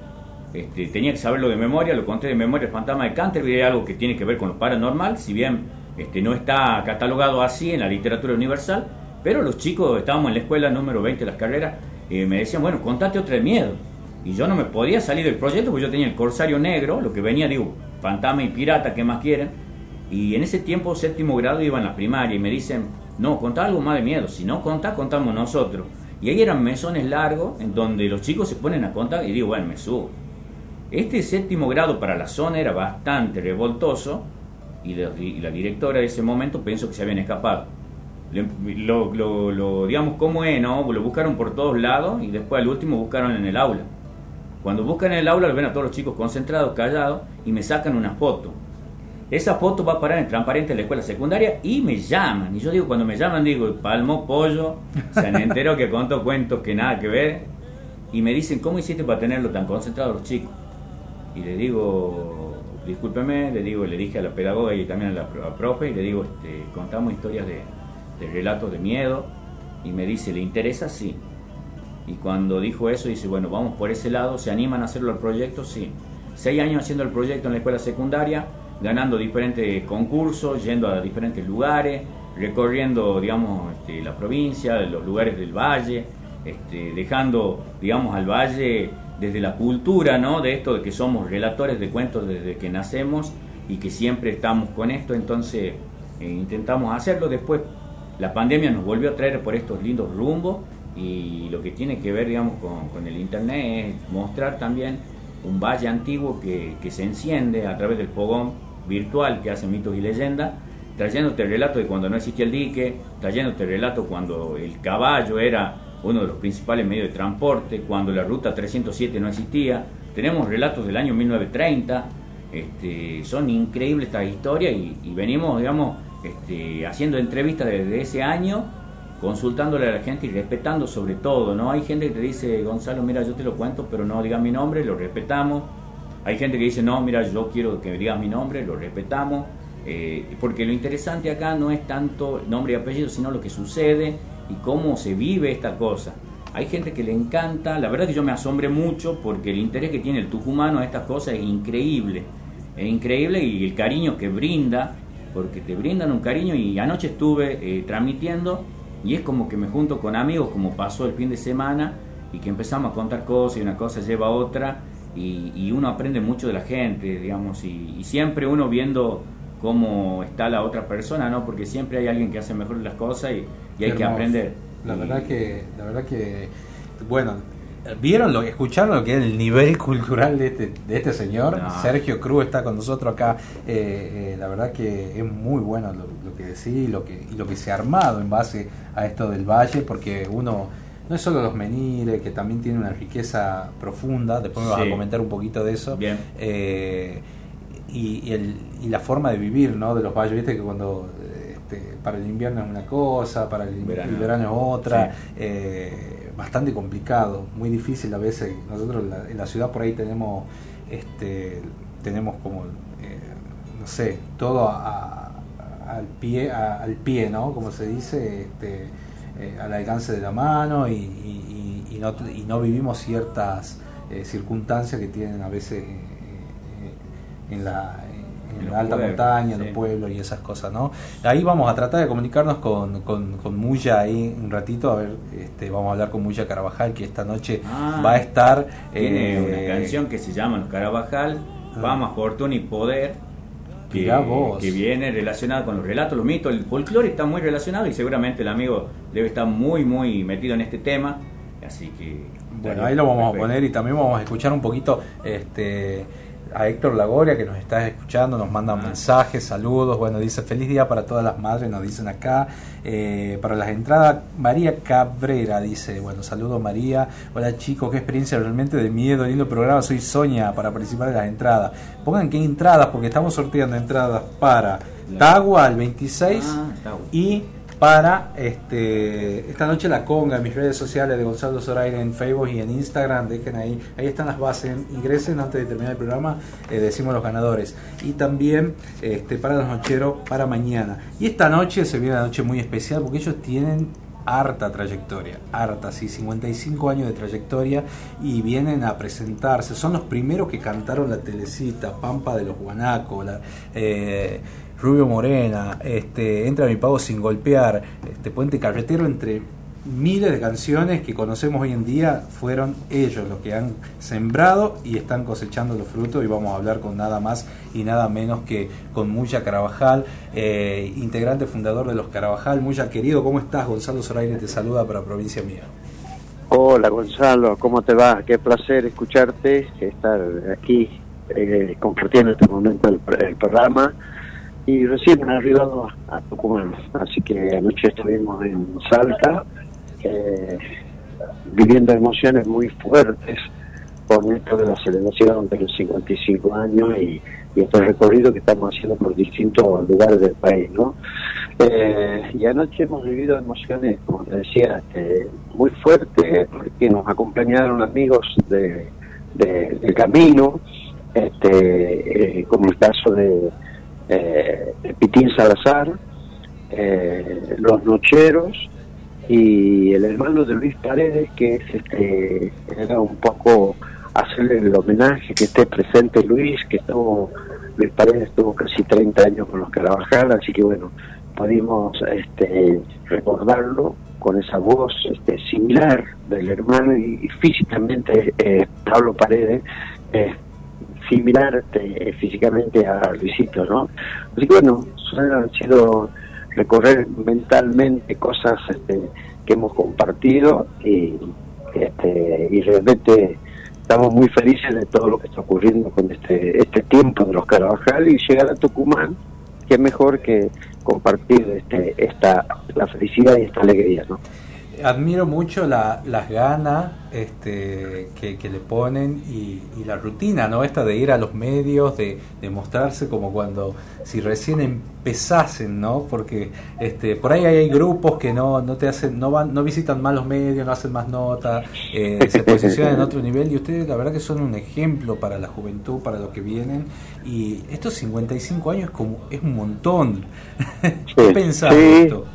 Speaker 6: este, tenía que saberlo de memoria, lo conté de memoria, el Fantasma de Canterville es algo que tiene que ver con lo paranormal, si bien este, no está catalogado así en la literatura universal, pero los chicos, estábamos en la escuela número 20 de las carreras, y me decían, bueno, contate otra de miedo. Y yo no me podía salir del proyecto porque yo tenía el Corsario Negro, lo que venía, digo, fantasma y pirata, ¿qué más quieren? Y en ese tiempo, séptimo grado, iba en la primaria y me dicen, no, contá algo más de miedo, si no contá, contamos nosotros. Y ahí eran mesones largos en donde los chicos se ponen a contar y digo, bueno, me subo. Este séptimo grado para la zona era bastante revoltoso y la, y la directora de ese momento pensó que se habían escapado. Lo, lo, lo, digamos, ¿cómo es? No? Lo buscaron por todos lados y después al último buscaron en el aula. Cuando buscan en el aula, lo ven a todos los chicos concentrados, callados y me sacan una foto. Esa foto va a parar en transparente en la escuela secundaria y me llaman. Y yo digo, cuando me llaman, digo, palmo, pollo, se me entero que conto cuentos que nada que ver. Y me dicen, ¿cómo hiciste para tenerlo tan concentrado los chicos? Y le digo, discúlpeme, le digo, le dije a la pedagoga y también a la, a profe, y le digo, este, contamos historias de, relatos de miedo. Y me dice, ¿le interesa? Sí. Y cuando dijo eso, dice, bueno, vamos por ese lado, ¿se animan a hacerlo el proyecto? Sí. Seis años haciendo el proyecto en la escuela secundaria, ganando diferentes concursos, yendo a diferentes lugares, recorriendo, digamos, este, la provincia, los lugares del valle, este, dejando, digamos, al valle desde la cultura, ¿no? De esto de que somos relatores de cuentos desde que nacemos y que siempre estamos con esto, entonces eh, intentamos hacerlo. Después la pandemia nos volvió a traer por estos lindos rumbos y lo que tiene que ver, digamos, con, el internet es mostrar también un valle antiguo que, que se enciende a través del fogón virtual que hace mitos y leyendas, trayéndote el relato de cuando no existía el dique, trayéndote el relato cuando el caballo era uno de los principales medios de transporte, cuando la ruta 307 no existía. Tenemos relatos del año 1930, este, son increíbles estas historias y, venimos, digamos, este, haciendo entrevistas desde ese año, consultándole a la gente y respetando sobre todo, ¿no? Hay gente que te dice, Gonzalo, mira, yo te lo cuento, pero no digas mi nombre, lo respetamos. Hay gente que dice, no, mira, yo quiero que digas mi nombre, lo respetamos. Eh, porque lo interesante acá no es tanto nombre y apellido, sino lo que sucede y cómo se vive esta cosa. Hay gente que le encanta, la verdad que yo me asombré mucho porque el interés que tiene el tucumano a estas cosas es increíble. Es increíble y el cariño que brinda, porque te brindan un cariño y anoche estuve eh, transmitiendo y es como que me junto con amigos como pasó el fin de semana y que empezamos a contar cosas y una cosa lleva a otra y, uno aprende mucho de la gente, digamos, y siempre uno viendo cómo está la otra persona, ¿no? Porque siempre hay alguien que hace mejor las cosas y, y hay que aprender.
Speaker 1: La
Speaker 6: Y-
Speaker 1: verdad que, la verdad que, bueno, vieron lo escucharon lo que es el nivel cultural de este, de este señor.
Speaker 6: No.
Speaker 1: Sergio Cruz está con nosotros acá. Eh, eh, la verdad que es muy bueno lo, lo que decís y lo que, y lo que se ha armado en base a esto del valle, porque uno no es solo los menires, que también tiene una riqueza profunda. Después me vas
Speaker 6: Sí.
Speaker 1: a comentar un poquito de eso.
Speaker 6: Bien.
Speaker 1: Eh, y, y el- y la forma de vivir ¿no? de los valles, viste que cuando este, para el invierno es una cosa, para el,
Speaker 6: Verano.
Speaker 1: el verano es otra,
Speaker 6: Sí.
Speaker 1: eh, bastante complicado, muy difícil a veces. Nosotros en la, en la ciudad por ahí tenemos, este, tenemos como, eh, no sé, todo a- a- al pie, a- al pie, ¿no? Como se dice, este, eh, al alcance de la mano y, y- y- no, y no vivimos ciertas eh, circunstancias que tienen a veces en la, en alta
Speaker 6: pueblos,
Speaker 1: montaña, en
Speaker 6: sí.
Speaker 1: los pueblos y esas cosas, ¿no? Ahí vamos a tratar de comunicarnos con, con, con Muya ahí un ratito, a ver, este, vamos a hablar con Muya Carabajal, que esta noche
Speaker 6: Ah.
Speaker 1: va a estar...
Speaker 6: Tiene
Speaker 1: eh,
Speaker 6: una canción que se llama Los Carabajal,
Speaker 1: Ah.
Speaker 6: Fama, Fortuna y Poder, que, que viene relacionado con los relatos, los mitos, el folclore está muy relacionado y seguramente el amigo debe estar muy, muy metido en este tema. Así que.
Speaker 1: Bueno, ahí lo vamos a poner y también vamos a escuchar un poquito este a Héctor Lagoria que nos está escuchando, nos manda mensajes, saludos, bueno, dice feliz día para todas las madres, nos dicen acá, Eh, para las entradas, María Cabrera dice, bueno, saludos María, hola chicos, qué experiencia realmente de miedo, lindo programa, soy Soña para participar en las entradas, pongan qué entradas, porque estamos sorteando entradas para Tagua al 26
Speaker 6: Ah,
Speaker 1: y para este esta noche la conga en mis redes sociales de Gonzalo Zoraire en Facebook y en Instagram. Dejen ahí ahí están las bases. Ingresen antes de terminar el programa eh, decimos los ganadores. Y también este para los nocheros para mañana. Y esta noche se viene una noche muy especial porque ellos tienen harta trayectoria, harta, sí, 55 años de trayectoria y vienen a presentarse. Son los primeros que cantaron la telecita, Pampa de los Guanacos, eh, Rubio Morena, este, Entra mi pago sin golpear, este, Puente Carretero, entre miles de canciones que conocemos hoy en día, fueron ellos los que han sembrado y están cosechando los frutos y vamos a hablar con nada más y nada menos que con Muya Carabajal, eh, integrante fundador de los Carabajal. Muya querido, ¿cómo estás? Gonzalo Zoraire te saluda para Provincia Mía.
Speaker 7: Hola Gonzalo, ¿cómo te va? Qué placer escucharte, estar aquí eh, compartiendo este momento el, el programa y recién han arribado a, Tucumán, así que anoche estuvimos en Salta viviendo emociones muy fuertes por esto de la celebración de los 55 años y, y este recorrido que estamos haciendo por distintos lugares del país, ¿no? Eh, y anoche hemos vivido emociones, como te decía, eh, muy fuertes, porque nos acompañaron amigos de, de- del camino, este, eh, como el caso de, eh, Pitín Salazar, eh, los Nocheros y el hermano de Luis Paredes, que es este, era un poco hacerle el homenaje que esté presente Luis, que estuvo, Luis Paredes estuvo casi 30 años con los Carabajal, así que bueno, pudimos este, recordarlo con esa voz este, similar del hermano y, físicamente eh, Pablo Paredes similar este, físicamente a Luisito, ¿no? Así que bueno, han sido recorrer mentalmente cosas este, que hemos compartido y, este, y realmente estamos muy felices de todo lo que está ocurriendo con este, este tiempo de los Carabajal y llegar a Tucumán, que mejor que compartir este, esta, la felicidad y esta alegría, ¿no?
Speaker 1: Admiro mucho la- las ganas este, que, que le ponen y, y la rutina, ¿no? Esta de ir a los medios, de, de mostrarse como cuando, si recién empezasen, ¿no? Porque este, por ahí hay grupos que no, no te hacen, no van, no visitan más los medios, no hacen más notas, eh, se posicionan en otro nivel y ustedes la verdad que son un ejemplo para la juventud, para los que vienen y estos 55 años es como, es un montón. ¿Qué pensás de
Speaker 7: sí.
Speaker 1: esto?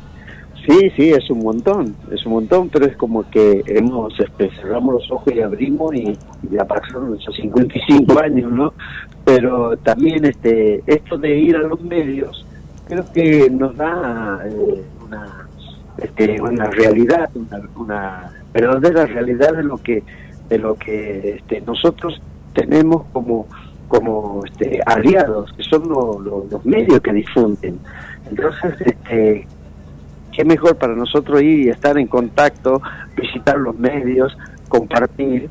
Speaker 7: Sí, sí, es un montón, es un montón, pero es como que hemos, este, cerramos los ojos y abrimos y, ya pasaron esos 55 años, ¿no? Pero también este, esto de ir a los medios, creo que nos da eh, una, este, una realidad, una, una verdadera realidad de lo que, de lo que este, nosotros tenemos como como este, aliados, que son lo- lo- los medios que difunden. Entonces, este, qué mejor para nosotros ir y estar en contacto, visitar los medios, compartir,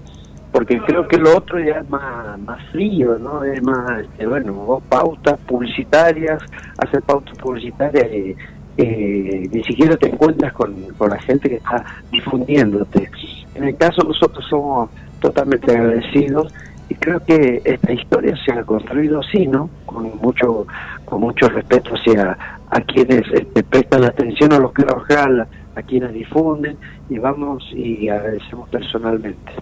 Speaker 7: porque creo que lo otro ya es más, más frío, ¿no? Es más, este, bueno, pautas publicitarias, hacer pautas publicitarias y eh, ni siquiera te encuentras con, con la gente que está difundiéndote. En el caso nosotros somos totalmente agradecidos y creo que esta historia se ha construido así, ¿no? Con mucho, con mucho respeto hacia a quienes este, prestan atención a los que trabajan, a quienes difunden y vamos y agradecemos personalmente.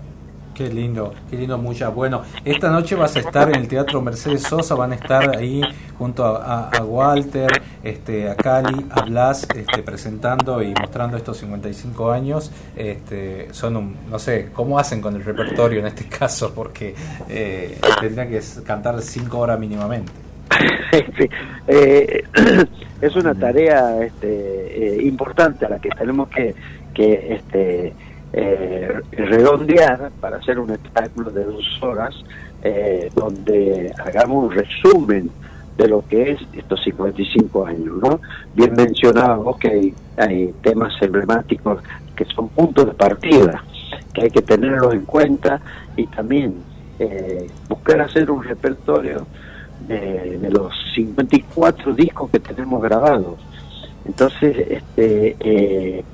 Speaker 1: Qué lindo, qué lindo mucha. Bueno, esta noche vas a estar en el Teatro Mercedes Sosa, van a estar ahí junto a, a- Walter, este, a Cali, a Blas, este, presentando y mostrando estos 55 años. Este, son un, no sé, ¿cómo hacen con el repertorio en este caso? Porque eh, tendrían que cantar 5 horas mínimamente.
Speaker 7: Eh, es una tarea este, eh, importante a la que tenemos que, este, eh, redondear para hacer un espectáculo de dos horas eh, donde hagamos un resumen de lo que es estos 55 años, ¿no? Bien mencionábamos que hay, hay temas emblemáticos que son puntos de partida, que hay que tenerlos en cuenta y también buscar hacer un repertorio de, de los 54 discos que tenemos grabados. Entonces, este, eh,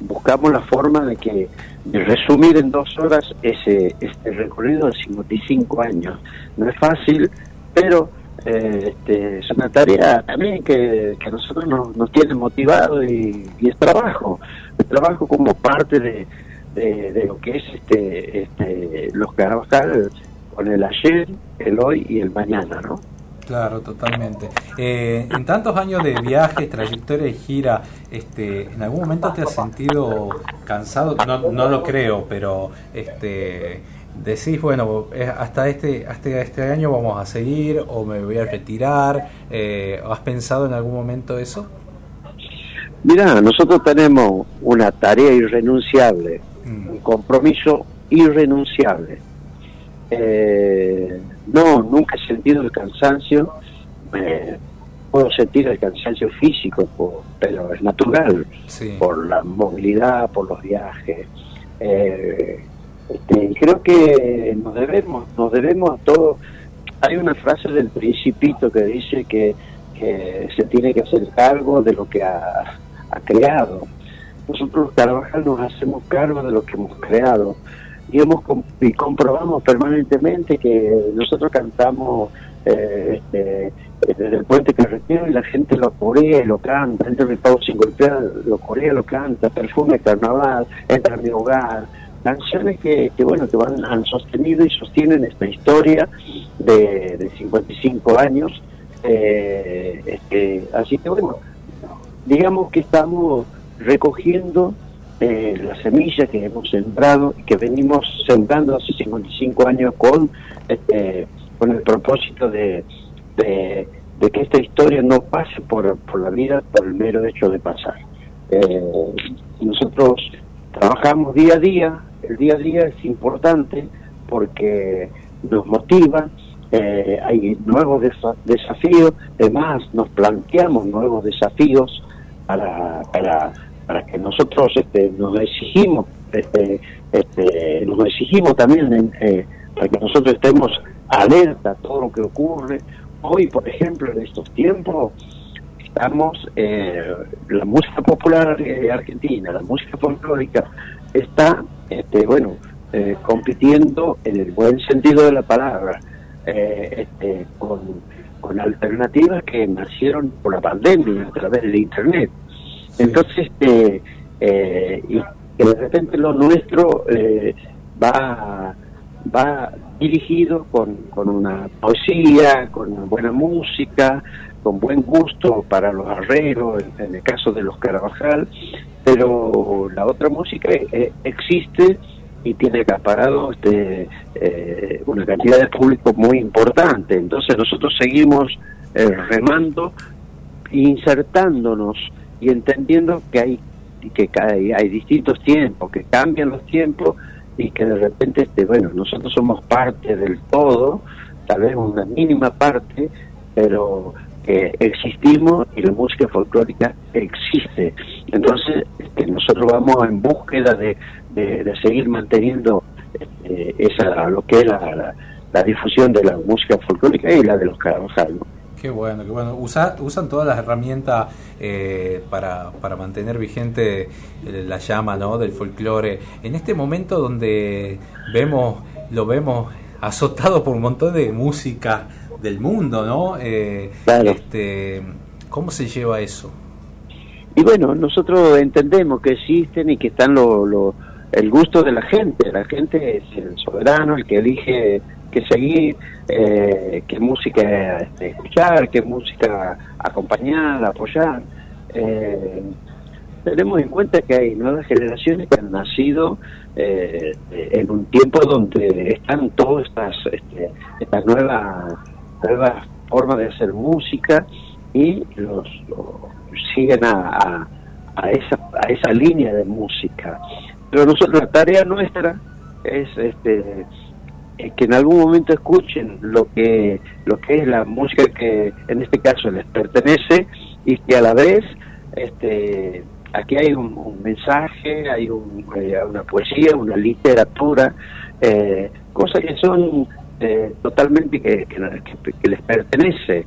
Speaker 7: buscamos la forma de que de resumir en dos horas ese este recorrido de 55 años. No es fácil, pero eh, este, es una tarea también que, a nosotros nos, tiene motivado y, y es trabajo, es trabajo como parte de lo que es este, este, los Carabajal con el ayer, el hoy y el mañana, ¿no?
Speaker 1: Claro, totalmente. Eh, en tantos años de viajes, trayectoria y gira, este, ¿en algún momento te has sentido cansado? No, no lo creo, pero este, decís, bueno, eh, hasta este, hasta este año vamos a seguir o me voy a retirar. Eh, ¿Has pensado en algún momento eso?
Speaker 7: Mira, nosotros tenemos una tarea irrenunciable, un compromiso irrenunciable. Eh, no, nunca he sentido el cansancio. Eh, puedo sentir el cansancio físico, por- pero es natural,
Speaker 1: Sí.
Speaker 7: por la movilidad, por los viajes. Eh, este, creo que nos debemos, nos debemos a todos. Hay una frase del Principito que dice que, que se tiene que hacer cargo de lo que ha, ha creado. Nosotros los Carvajal nos hacemos cargo de lo que hemos creado y hemos y comprobamos permanentemente que nosotros cantamos eh, este, desde el puente carretero y la gente lo corea y lo canta, entra mi pavo sin golpear, lo corea, lo canta, perfume carnaval, entra mi hogar, canciones que, que bueno que van han sostenido y sostienen esta historia de, de 55 años. Eh, este, así que bueno digamos que estamos recogiendo eh, la semilla que hemos sembrado y que venimos sembrando hace 55 años con este, con el propósito de, de, que esta historia no pase por, por la vida por el mero hecho de pasar. Eh, nosotros trabajamos día a día, el día a día es importante porque nos motiva, eh, hay nuevos desa- desafíos, además nos planteamos nuevos desafíos para, para, para que nosotros este, nos exigimos, este, este, nos exigimos también eh, para que nosotros estemos alerta a todo lo que ocurre. Hoy, por ejemplo, en estos tiempos, estamos, eh, la música popular eh, argentina, la música folclórica, está, este, bueno, eh, compitiendo en el buen sentido de la palabra, eh, este, con, con alternativas que nacieron por la pandemia a través del Internet. Entonces, este, eh, y que de repente lo nuestro eh, va, va dirigido con, con una poesía, con una buena música, con buen gusto para los arreglos, en, el caso de los Carabajal, pero la otra música eh, existe y tiene acaparado este, eh, una cantidad de público muy importante. Entonces nosotros seguimos eh, remando, insertándonos y entendiendo que hay que hay, hay distintos tiempos, que cambian los tiempos y que de repente, este, bueno, nosotros somos parte del todo, tal vez una mínima parte, pero que existimos y la música folclórica existe. Entonces, este, nosotros vamos en búsqueda de, de, seguir manteniendo este, esa lo que es la, la, difusión de la música folclórica y la de los Carabajal.
Speaker 1: Qué bueno, qué bueno. Usa, usan todas las herramientas eh, para, para mantener vigente eh, la llama ¿no? del folclore. En este momento donde vemos, lo vemos azotado por un montón de música del mundo, ¿no? Eh,
Speaker 7: Claro.
Speaker 1: este, ¿Cómo se lleva eso?
Speaker 7: Y bueno, nosotros entendemos que existen y que están lo, lo- el gusto de la gente. La gente es el soberano, el que elige qué seguir, eh, qué música este, escuchar, qué música acompañar, apoyar. Eh, tenemos en cuenta que hay nuevas generaciones que han nacido eh, en un tiempo donde están todas estas, este, estas nuevas, nuevas formas de hacer música y los, siguen a, a, a esa, a esa línea de música. pero nosotros la tarea nuestra es este que en algún momento escuchen lo que lo que es la música que en este caso les pertenece y que a la vez este aquí hay un, mensaje hay eh, una poesía una literatura eh, cosas que son eh, totalmente que, que, les pertenece.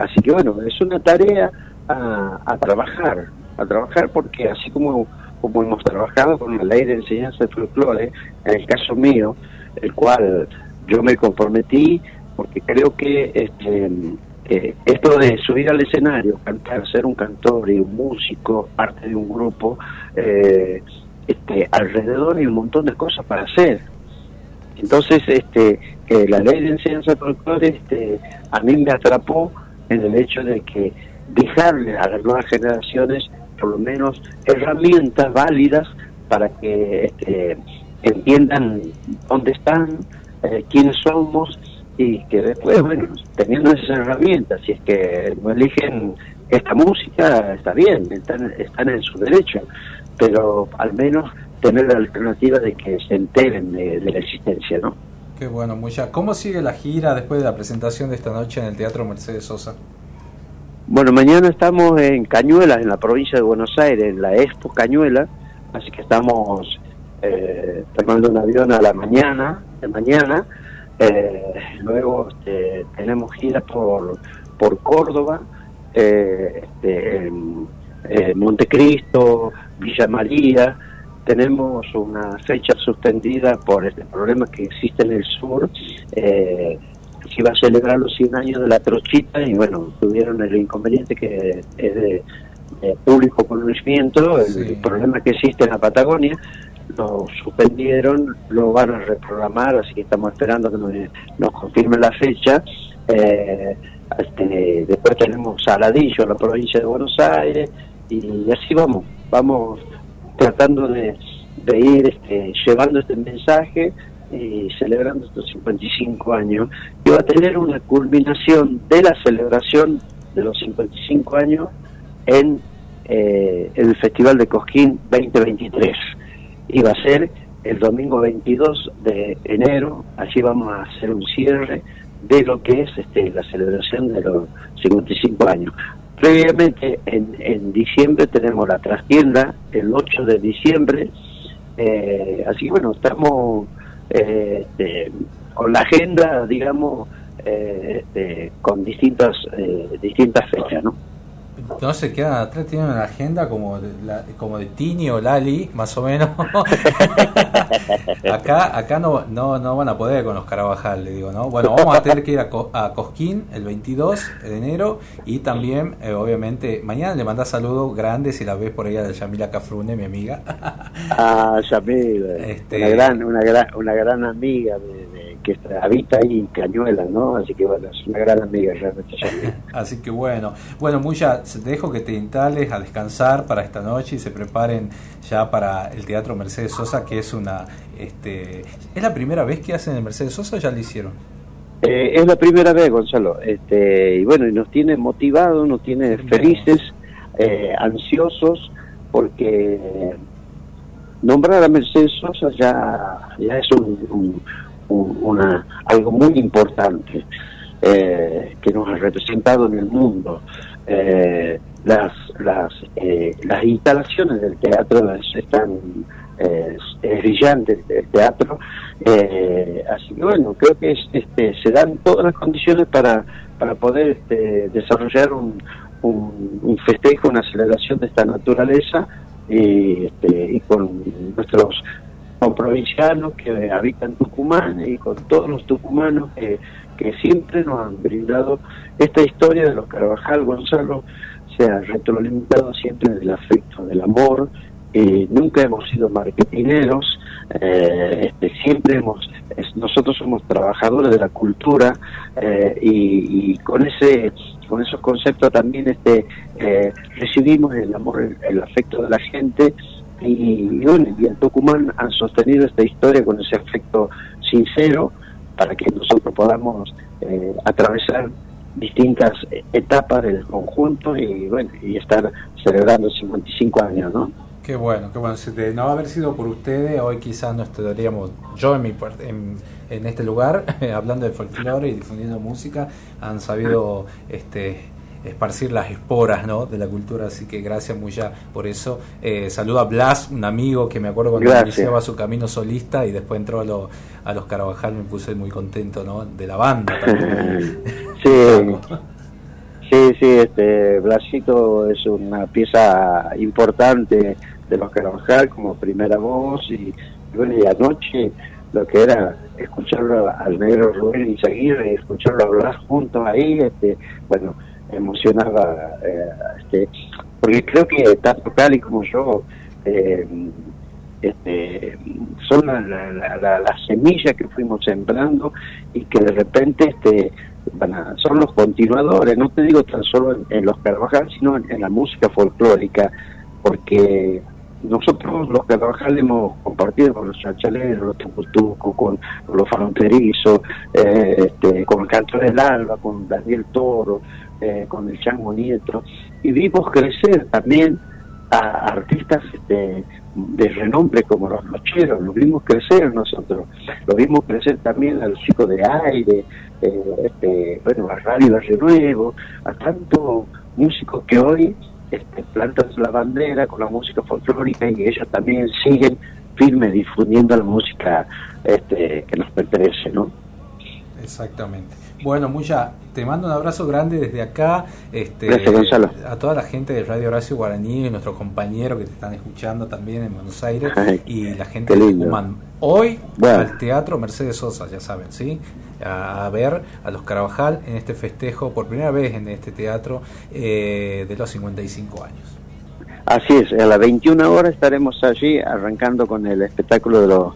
Speaker 7: Así que bueno es una tarea a, a trabajar a trabajar porque así como como hemos trabajado con la ley de enseñanza de folclore, en el caso mío, el cual yo me comprometí porque creo que este, eh, esto de subir al escenario, cantar, ser un cantor y un músico, parte de un grupo, eh, este, alrededor hay un montón de cosas para hacer. Entonces, este, la ley de enseñanza folclore este, a mí me atrapó en el hecho de que dejarle a las nuevas generaciones por lo menos herramientas válidas para que este, entiendan dónde están, eh, quiénes somos y que después, bueno, teniendo esas herramientas, si es que no eligen esta música, está bien, están, están en su derecho, pero al menos tener la alternativa de que se enteren de, de la existencia, ¿no?
Speaker 1: Qué bueno, Mucha. ¿Cómo sigue la gira después de la presentación de esta noche en el Teatro Mercedes Sosa?
Speaker 7: Bueno, mañana estamos en Cañuelas, en la provincia de Buenos Aires, en la Expo Cañuela, así que estamos eh, tomando un avión a la mañana, de mañana, eh, luego este, tenemos giras por, por Córdoba, eh, este, Montecristo, Villa María, tenemos una fecha suspendida por este problema que existe en el sur, eh, se iba a celebrar los 100 años de la trochita y bueno, tuvieron el inconveniente que es de, público conocimiento, el problema que existe en la Patagonia, lo suspendieron, lo van a reprogramar, así que estamos esperando que nos, confirme la fecha. Eh, este, después tenemos Saladillo, la provincia de Buenos Aires, y así vamos, vamos tratando de, de ir este, llevando este mensaje y celebrando estos 55 años, y va a tener una culminación de la celebración de los 55 años en eh, el Festival de Cosquín 2023. Y va a ser el domingo 22 de enero, allí vamos a hacer un cierre de lo que es este, la celebración de los 55 años. Previamente, en, en diciembre tenemos la trastienda, el 8 de diciembre, eh, así que bueno, estamos eh, este, con la agenda, digamos, eh, este, con distintas, eh, distintas fechas, ¿no?
Speaker 1: No se quedan atrás, tienen una agenda como de, como de Tini o Lali, más o menos. acá acá no, no, no van a poder con los Carabajal, le digo, ¿no? Bueno, vamos a tener que ir a, a Cosquín el 22 de enero y también, eh, obviamente, mañana le mandás saludos grandes si la ves por ahí a Yamila Cafrune, mi amiga.
Speaker 7: ah, Yamila, este... una, gran, una, gran, una gran amiga de que habita ahí en Cañuelas, ¿no? Así que bueno, es una gran amiga realmente.
Speaker 1: Así que bueno, bueno, Muya, dejo que te instales a descansar para esta noche y se preparen ya para el Teatro Mercedes Sosa, que es una, este, ¿es la primera vez que hacen el Mercedes Sosa o ya lo hicieron?
Speaker 7: Eh, es la primera vez, Gonzalo, este, y bueno, y nos tiene motivados, nos tiene felices, eh, ansiosos, porque nombrar a Mercedes Sosa ya, ya es un una, algo muy importante eh, que nos ha representado en el mundo. Eh, las, las, eh, las instalaciones del teatro están brillantes el teatro así que bueno creo que este, se dan todas las condiciones para para poder este, desarrollar un, un, festejo una celebración de esta naturaleza y, este, y con nuestros con provincianos que habitan Tucumán y con todos los tucumanos que, que siempre nos han brindado esta historia de los Carvajal Gonzalo se ha retroalimentado siempre del afecto, del amor, y nunca hemos sido marketineros, eh, este, siempre hemos, nosotros somos trabajadores de la cultura eh, y, con ese con esos conceptos también este eh, recibimos el amor, el afecto de la gente y, bueno, y en Tucumán han sostenido esta historia con ese afecto sincero para que nosotros podamos eh, atravesar distintas etapas del conjunto y bueno y estar celebrando 55 años, ¿no?
Speaker 1: Qué bueno, qué bueno. Si no haber sido por ustedes, hoy quizás no estaríamos, yo en, mi, en, en este lugar, hablando de folclore y difundiendo música, han sabido este, esparcir las esporas ¿no? de la cultura, así que gracias Muya por eso. Eh, saludo a Blas, un amigo que me acuerdo cuando
Speaker 7: Gracias.
Speaker 1: iniciaba su camino solista y después entró a, lo- a los Carabajal, me puse muy contento ¿no? de la banda también.
Speaker 7: Sí, sí, sí, este Blasito es una pieza importante de los Carabajal como primera voz y, y bueno, y anoche lo que era escucharlo al negro Rubén Izaguirre, escucharlo hablar juntos ahí, este, bueno, emocionaba, eh, este, porque creo que tanto Cali como yo eh, este, son la, la, la, la- la semilla que fuimos sembrando y que de repente este, son los continuadores, no te digo tan solo en, los Carvajal, sino en, la música folclórica, porque nosotros los Carvajal hemos compartido con los chachaleros, los tucutucos, con, con los fronterizos, eh, este, con el Canto del Alba, con Daniel Toro, eh, con el Chango Nieto, y vimos crecer también a artistas este, de renombre como los nocheros, lo vimos crecer nosotros, lo vimos crecer también a los chicos de aire, eh, este, bueno, a Radio Barrio Nuevo, a tantos músicos que hoy este, plantan la bandera con la música folclórica y ellos también siguen firmes difundiendo la música este, que nos pertenece, ¿no?
Speaker 1: Exactamente. Bueno, Muya, te mando un abrazo grande desde acá. Este,
Speaker 7: Gracias, Gonzalo.
Speaker 1: A toda la gente de Radio Horacio Guaraní, nuestros compañeros que te están escuchando también en Buenos Aires
Speaker 7: Ay,
Speaker 1: y la gente de. Tucumán. Hoy
Speaker 7: Bueno.
Speaker 1: al Teatro Mercedes Sosa, ya saben, ¿sí? A, a ver a los Carabajal en este festejo, por primera vez en este teatro eh, de los 55 años.
Speaker 7: Así es, a las 21 horas estaremos allí arrancando con el espectáculo de, los,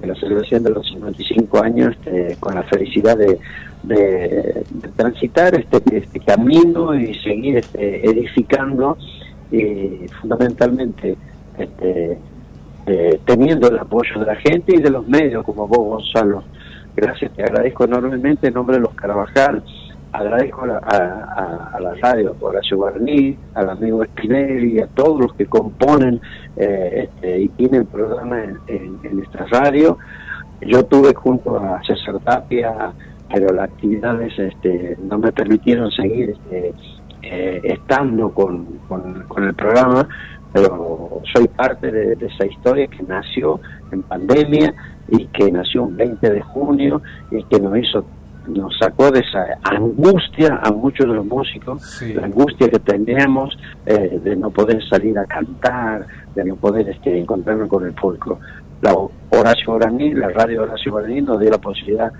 Speaker 7: de la celebración de los 55 años, este, con la felicidad de, de- transitar este, este camino y seguir este, edificando y fundamentalmente este, eh, teniendo el apoyo de la gente y de los medios como vos, Gonzalo. Gracias, te agradezco enormemente en nombre de los Carabajal. Agradezco a a, a- la radio, Horacio Guarní, al amigo Spinelli, a todos los que componen eh, este, y tienen programa en, en, en esta radio. Yo tuve junto a César Tapia, pero las actividades este, no me permitieron seguir este, eh, estando con, con, con el programa, pero soy parte de, de esa historia que nació en pandemia y que nació un 20 de junio y que nos hizo nos sacó de esa angustia a muchos de los músicos, la angustia que teníamos eh, de no poder salir a cantar, de no poder este, encontrarnos con el público. La Horacio Guaraní, la radio Horacio Guaraní nos dio la posibilidad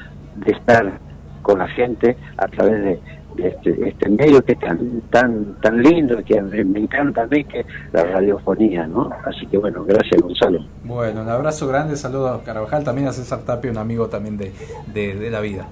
Speaker 7: de estar con la gente a través de, de este, este medio que es tan, tan, tan lindo, que me encanta a mí, que la radiofonía, ¿no? Así que bueno, gracias Gonzalo.
Speaker 1: Bueno, un abrazo grande, saludos a Carabajal, también a César Tapia, un amigo también de, de, de la vida.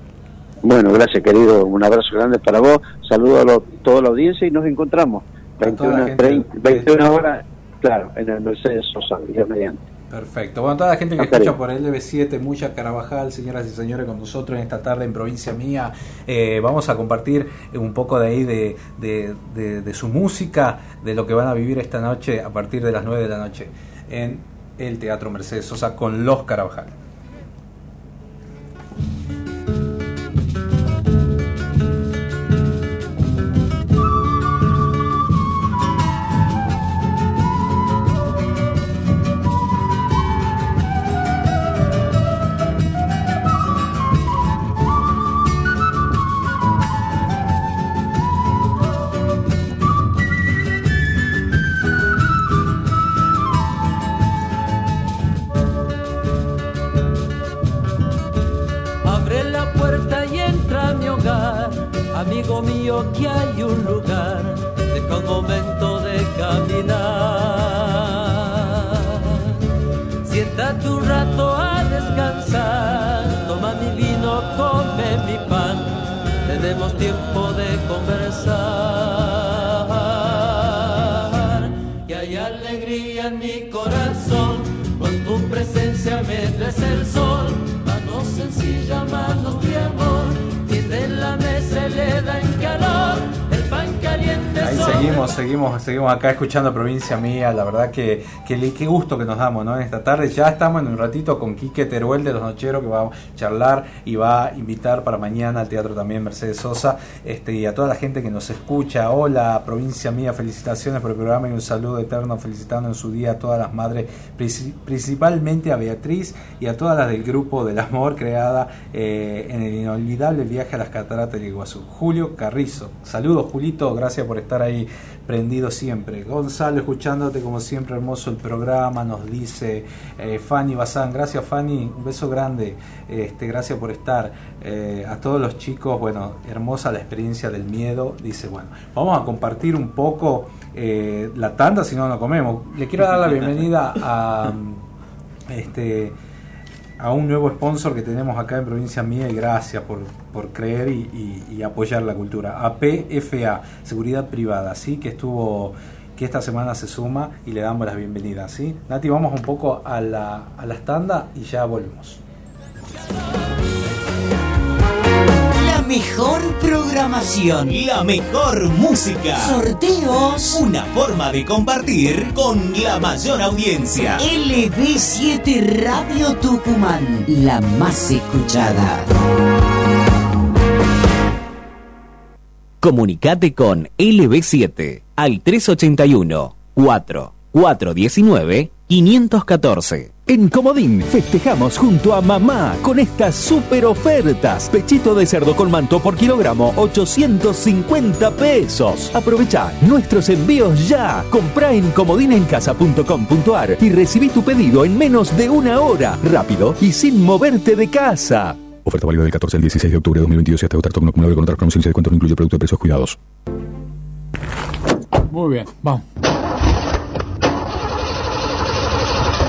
Speaker 7: Bueno, gracias querido, un abrazo grande para vos, saludo a lo- toda la audiencia y nos encontramos.
Speaker 1: toda la
Speaker 7: 21,
Speaker 1: gente.
Speaker 7: 30, 21 horas, claro, en el Mercedes Sosa, Dios mediante.
Speaker 1: Perfecto. Bueno, toda la gente que escucha por LB7, Mucha Carabajal, señoras y señores, con nosotros en esta tarde en Provincia Mía, eh, vamos a compartir un poco de ahí de, de- de- de su música, de lo que van a vivir esta noche a partir de las 9 de la noche en el Teatro Mercedes Sosa con los Carabajal. Seguimos, seguimos, acá escuchando Provincia Mía. La verdad que, que gusto que nos damos, ¿no? En esta tarde ya estamos en un ratito con Quique Teruel de Los Nocheros que va a charlar y va a invitar para mañana al teatro también Mercedes Sosa este, y a toda la gente que nos escucha. Hola, Provincia Mía, felicitaciones por el programa y un saludo eterno felicitando en su día a todas las madres, principalmente a Beatriz y a todas las del grupo del amor creada eh, en el inolvidable viaje a las cataratas de Iguazú. Julio Carrizo. Saludos, Julito, gracias por estar ahí prendido siempre. Gonzalo, escuchándote como siempre, hermoso el programa, nos dice eh, Fanny Bazán, gracias Fanny, un beso grande, este, gracias por estar. Eh, a todos los chicos, bueno, hermosa la experiencia del miedo, dice, bueno, vamos a compartir un poco eh, la tanda, si no, no comemos. Le quiero dar la bienvenida a este a un nuevo sponsor que tenemos acá en Provincia Mía y gracias por, por creer y, apoyar la cultura. APFA, Seguridad Privada, ¿sí? que estuvo que esta semana se suma y le damos las bienvenidas. ¿sí? Nati, vamos un poco a la, a la y ya volvemos
Speaker 8: mejor programación,
Speaker 9: la mejor música,
Speaker 8: sorteos,
Speaker 9: una forma de compartir con la mayor audiencia.
Speaker 8: LB7 Radio Tucumán, la más escuchada.
Speaker 9: Comunicate con LB7 al 381 4 419 514.
Speaker 10: En Comodín festejamos junto a mamá con estas super ofertas. Pechito de cerdo con manto por kilogramo, 850 pesos. Aprovecha nuestros envíos ya. Comprá en comodinencasa.com.ar y recibí tu pedido en menos de una hora. Rápido y sin moverte de casa.
Speaker 11: Oferta válida del 14 al 16 de octubre de 2022 y hasta agotar token acumulable con otras promociones de descuento no incluye producto de precios cuidados.
Speaker 12: Muy bien, vamos.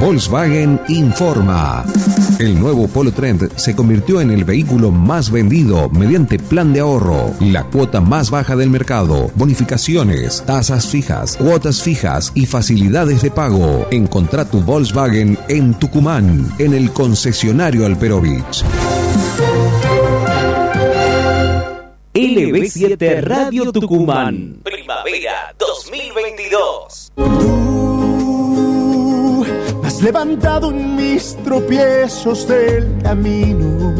Speaker 13: Volkswagen informa. El nuevo Polo Trend se convirtió en el vehículo más vendido mediante plan de ahorro, la cuota más baja del mercado, bonificaciones, tasas fijas, cuotas fijas y facilidades de pago. Encontrá tu Volkswagen en Tucumán, en el concesionario Alperovich.
Speaker 9: LB7 Radio Tucumán. Primavera 2022
Speaker 14: levantado en mis tropiezos del camino.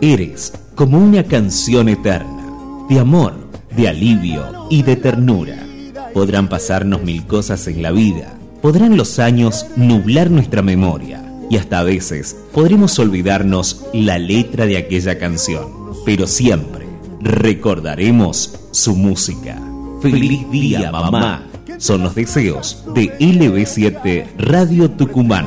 Speaker 9: Eres como una canción eterna, de amor, de alivio y de ternura. Podrán pasarnos mil cosas en la vida, podrán los años nublar nuestra memoria y hasta a veces podremos olvidarnos la letra de aquella canción, pero siempre recordaremos su música. Feliz día, mamá son los deseos de LB7 Radio Tucumán.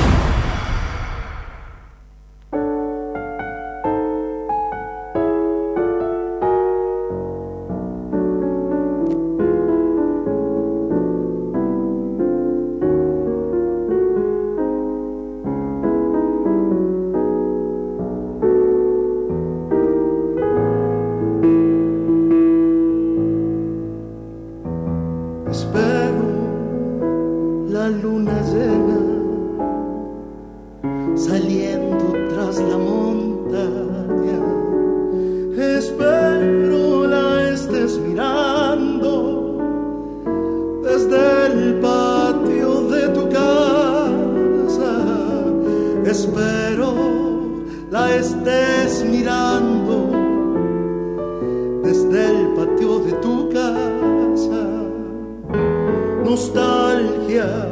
Speaker 5: Espero la luna llena saliendo tras la montaña. Espero la estés mirando desde el patio de tu casa. Espero la estés nostalgias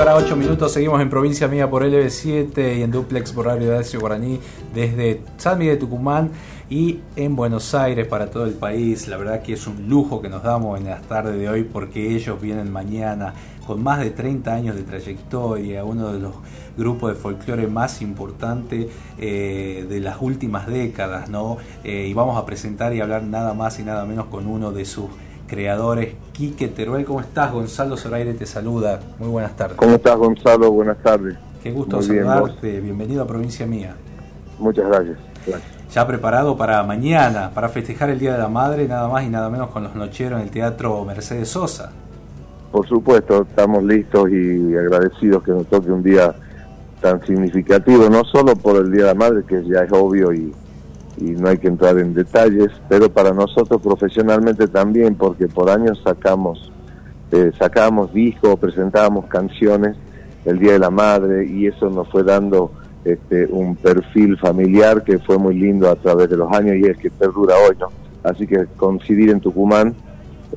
Speaker 1: 14 horas 8 minutos, seguimos en Provincia Mía por LB7 y en Duplex por Radio Dacio Guaraní desde San Miguel de Tucumán y en Buenos Aires para todo el país. La verdad que es un lujo que nos damos en las tardes de hoy porque ellos vienen mañana con más de 30 años de trayectoria, uno de los grupos de folclore más importantes eh, de las últimas décadas, ¿no? Eh, y vamos a presentar y hablar nada más y nada menos con uno de sus creadores, Quique Teruel. ¿Cómo estás? Gonzalo Zoraire te saluda. Muy buenas tardes.
Speaker 15: ¿Cómo estás, Gonzalo? Buenas tardes.
Speaker 1: Qué gusto
Speaker 15: Muy bien,
Speaker 1: saludarte. Bienvenido a Provincia Mía.
Speaker 15: Muchas gracias. gracias.
Speaker 1: Ya preparado para mañana, para festejar el Día de la Madre, nada más y nada menos con los nocheros en el Teatro Mercedes Sosa.
Speaker 15: Por supuesto, estamos listos y agradecidos que nos toque un día tan significativo, no solo por el Día de la Madre, que ya es obvio y, y no hay que entrar en detalles, pero para nosotros profesionalmente también, porque por años sacamos, eh, sacábamos discos, presentábamos canciones el Día de la Madre y eso nos fue dando este, un perfil familiar que fue muy lindo a través de los años y es que perdura hoy, ¿no? Así que coincidir en Tucumán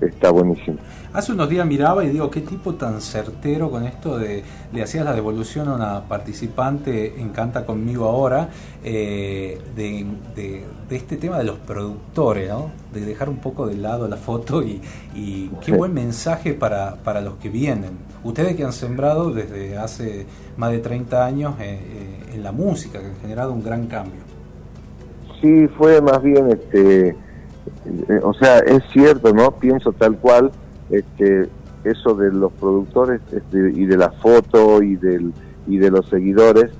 Speaker 15: está buenísimo.
Speaker 1: Hace unos días miraba y digo, qué tipo tan certero con esto de, le hacías la devolución a una participante en Canta conmigo ahora, eh, de, de- de este tema de los productores, ¿no? De dejar un poco de lado la foto y, y qué buen mensaje para, para los que vienen. Ustedes que han sembrado desde hace más de 30 años eh, eh, en la música, que han generado un gran cambio.
Speaker 15: Sí, fue más bien, este, eh, o sea, es cierto, ¿no? Pienso tal cual, este, eso de los productores este, y de la foto y del y de los seguidores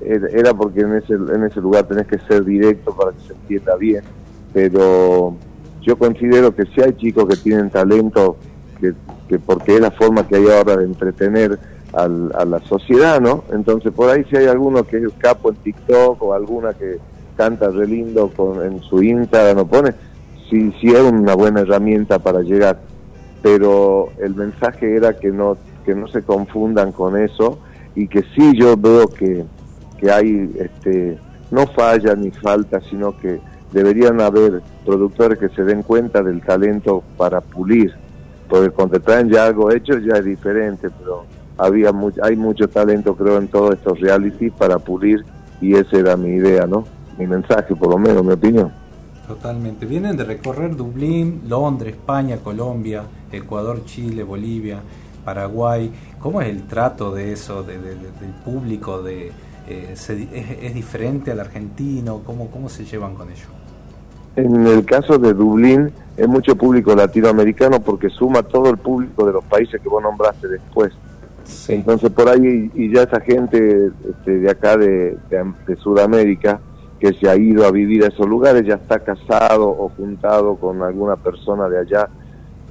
Speaker 15: era porque en ese en ese lugar tenés que ser directo para que se entienda bien, pero yo considero que si hay chicos que tienen talento, que, que porque es la forma que hay ahora de entretener a la sociedad, ¿no? Entonces por ahí si hay alguno que es capo en TikTok o alguna que canta re lindo con, en su Instagram o pone, sí, sí es una buena herramienta para llegar, pero el mensaje era que no, que no se confundan con eso y que sí yo veo que, que hay, este, no falla ni falta, sino que deberían haber productores que se den cuenta del talento para pulir, porque cuando traen ya algo hecho ya es diferente, pero había mu- hay mucho talento creo en todos estos reality para pulir y esa era mi idea, ¿no? Mi mensaje, por lo menos, mi opinión.
Speaker 1: Totalmente. Vienen de recorrer Dublín, Londres, España, Colombia, Ecuador, Chile, Bolivia, Paraguay. ¿Cómo es el trato de eso, de- de- de- del público? De, eh, se es, es diferente al argentino? ¿Cómo, ¿Cómo se llevan con ello?
Speaker 15: En el caso de Dublín es mucho público latinoamericano porque suma todo el público de los países que vos nombraste después. Entonces por ahí y ya esa gente este, de acá de, de, de Sudamérica que se ha ido a vivir a esos lugares ya está casado o juntado con alguna persona de allá.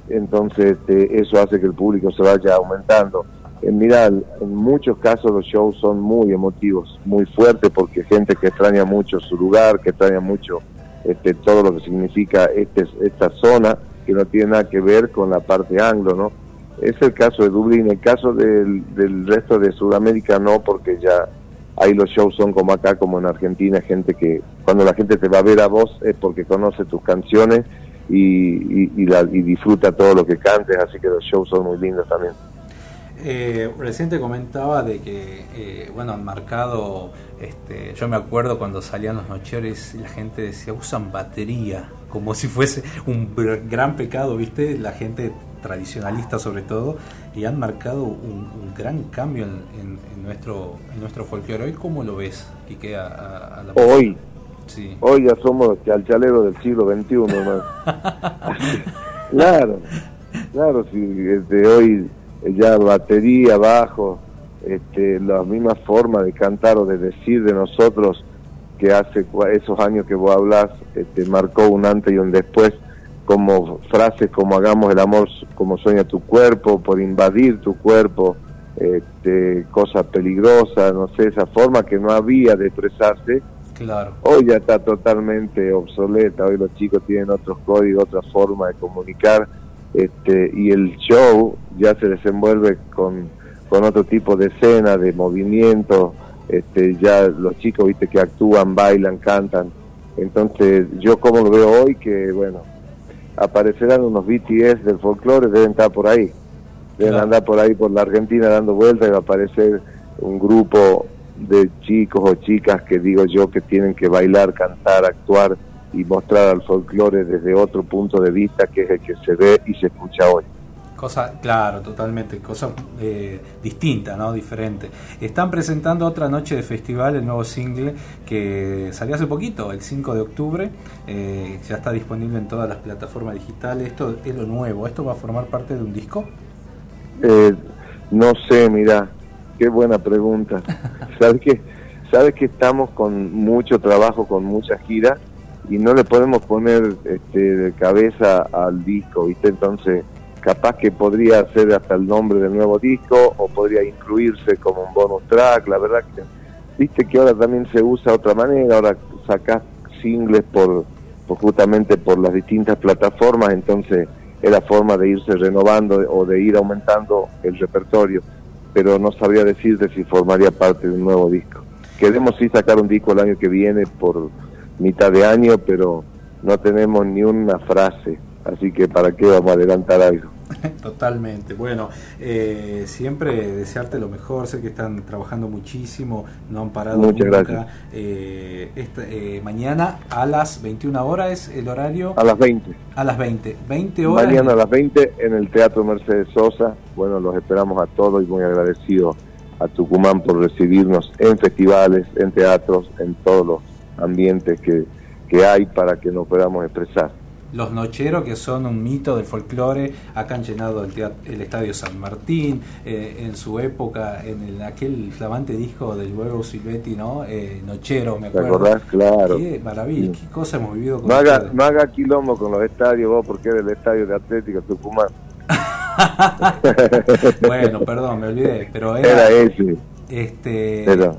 Speaker 15: Entonces este, eso hace que el público se vaya aumentando. Mira, en muchos casos los shows son muy emotivos, muy fuertes porque gente que extraña mucho su lugar, que extraña mucho este, todo lo que significa este, esta zona que no tiene nada que ver con la parte anglo, ¿no? Es el caso de Dublín, el caso del, del resto de Sudamérica no, porque ya ahí los shows son como acá, como en Argentina, gente que cuando la gente te va a ver a vos es porque conoce tus canciones y, y, y la- y disfruta todo lo que cantes, así que los shows son muy lindos también.
Speaker 1: Eh, recién te comentaba de que, eh, bueno, han marcado, este, yo me acuerdo cuando salían los nocheros y la gente decía, usan batería, como si fuese un gran pecado, ¿viste? La gente tradicionalista sobre todo, y han marcado un, un gran cambio en, en- en nuestro en nuestro folclore. ¿Hoy cómo lo ves, Quique, a, a- a la
Speaker 15: Hoy,
Speaker 1: Sí.
Speaker 15: hoy ya somos chalchaleros del siglo XXI, ¿no? claro, claro, si desde hoy eh, ya batería, bajo, este, la misma forma de cantar o de decir de nosotros que hace esos años que vos hablas, este, marcó un antes y un después, como frases como hagamos el amor como sueña tu cuerpo, por invadir tu cuerpo, este, cosas peligrosas, no sé, esa forma que no había de expresarse,
Speaker 1: Claro.
Speaker 15: Hoy ya está totalmente obsoleta, hoy los chicos tienen otros códigos, otra forma de comunicar, este, y el show ya se desenvuelve con, con otro tipo de escena, de movimiento, este, ya los chicos, viste, que actúan, bailan, cantan. Entonces, yo como lo veo hoy, que bueno, aparecerán unos BTS del folclore, deben estar por ahí. Deben
Speaker 1: Claro.
Speaker 15: andar por ahí por la Argentina dando vueltas y va a aparecer un grupo de chicos o chicas que digo yo que tienen que bailar, cantar, actuar y mostrar al folclore desde otro punto de vista que es el que se ve y se escucha hoy.
Speaker 1: Cosa, claro, totalmente, cosa eh, distinta, ¿no? Diferente. Están presentando otra noche de festival, el nuevo single que salió hace poquito, el 5 de octubre, eh, ya está disponible en todas las plataformas digitales. Esto es lo nuevo, ¿esto va a formar parte de un disco?
Speaker 15: Eh, no sé, mira, qué buena pregunta. ¿Sabes que Sabes que estamos con mucho trabajo, con mucha gira y no le podemos poner este, de cabeza al disco, ¿viste? Entonces, capaz que podría ser hasta el nombre del nuevo disco o podría incluirse como un bonus track, la verdad que viste que ahora también se usa de otra manera, ahora sacás singles por, por justamente por las distintas plataformas, entonces es la forma de irse renovando o de ir aumentando el repertorio, pero no sabría decirte si formaría parte de un nuevo disco. Queremos sí sacar un disco el año que viene por mitad de año, pero no tenemos ni una frase, así que para qué vamos a adelantar algo.
Speaker 1: Totalmente. Bueno, eh, siempre desearte lo mejor. Sé que están trabajando muchísimo, no han parado
Speaker 15: Muchas
Speaker 1: nunca.
Speaker 15: gracias.
Speaker 1: Eh, esta- eh, mañana a las 21 horas es el horario.
Speaker 15: A las 20.
Speaker 1: A las 20. 20 horas.
Speaker 15: Mañana a las 20 en el Teatro Mercedes Sosa. Bueno, los esperamos a todos y muy agradecido a Tucumán por recibirnos en festivales, en teatros, en todos los ambientes que, que hay para que nos podamos expresar.
Speaker 1: Los Nocheros, que son un mito del folclore, acá han llenado el, teat- el Estadio San Martín, eh, en su época, en el- aquel flamante disco del Huevo Silvetti, ¿no? Eh, Nochero, me
Speaker 15: ¿Te
Speaker 1: acuerdo.
Speaker 15: acordás? Claro.
Speaker 1: Qué maravilla, qué cosa hemos vivido con
Speaker 15: No haga,
Speaker 1: ustedes.
Speaker 15: no haga quilombo con los estadios vos porque eres el estadio de Atlético Tucumán.
Speaker 1: Bueno, perdón, me olvidé, pero era,
Speaker 15: Era ese.
Speaker 1: Este,
Speaker 15: Era.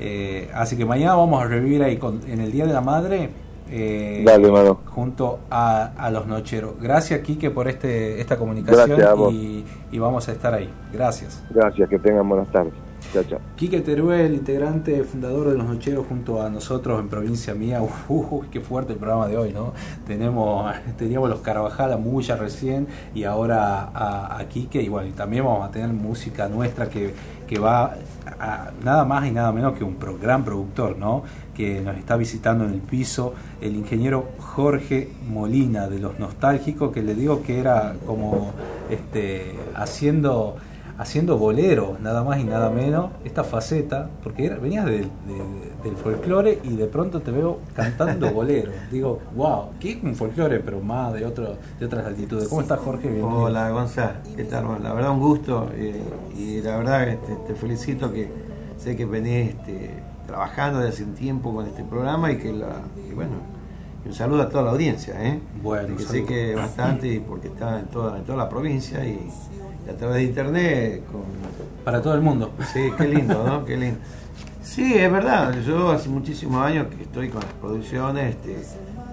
Speaker 1: eh, así que mañana vamos a revivir ahí con, en el Día de la Madre. Eh,
Speaker 15: Dale, mano.
Speaker 1: junto a, a los nocheros. Gracias, Quique, por este esta comunicación
Speaker 15: Gracias
Speaker 1: y, y vamos a estar ahí. Gracias.
Speaker 15: Gracias, que tengan buenas tardes. Chao, chao.
Speaker 1: Quique Teruel, integrante, fundador de Los Nocheros, junto a nosotros en Provincia Mía. Uf, uf, qué fuerte el programa de hoy, ¿no? Tenemos, teníamos los Carvajal a Muya recién y ahora a, a Quique. Y bueno, y también vamos a tener música nuestra que, que va a, nada más y nada menos que un pro- gran productor, ¿no? Que nos está visitando en el piso, el ingeniero Jorge Molina de Los Nostálgicos, que le digo que era como este haciendo haciendo bolero, nada más y nada menos, esta faceta, porque era, venías del, de- del folclore y de pronto te veo cantando bolero. Digo, wow, ¿qué es un folclore? Pero más de otro, de otras altitudes. ¿Cómo estás, Jorge? Bienvenido.
Speaker 16: Hola Gonzalo, ¿qué tal? Bueno, la verdad un gusto eh, y la verdad este, te felicito que sé que venís este, trabajando desde hace un tiempo con este programa y que la, y bueno, un saludo a toda la audiencia, ¿eh?
Speaker 1: Bueno,
Speaker 16: que sé que bastante porque está en toda, en toda la provincia y, y a través de internet con,
Speaker 1: Para todo el mundo.
Speaker 16: Sí, qué lindo, ¿no? Qué lindo. Sí, es verdad. Yo hace muchísimos años que estoy con las producciones. Este,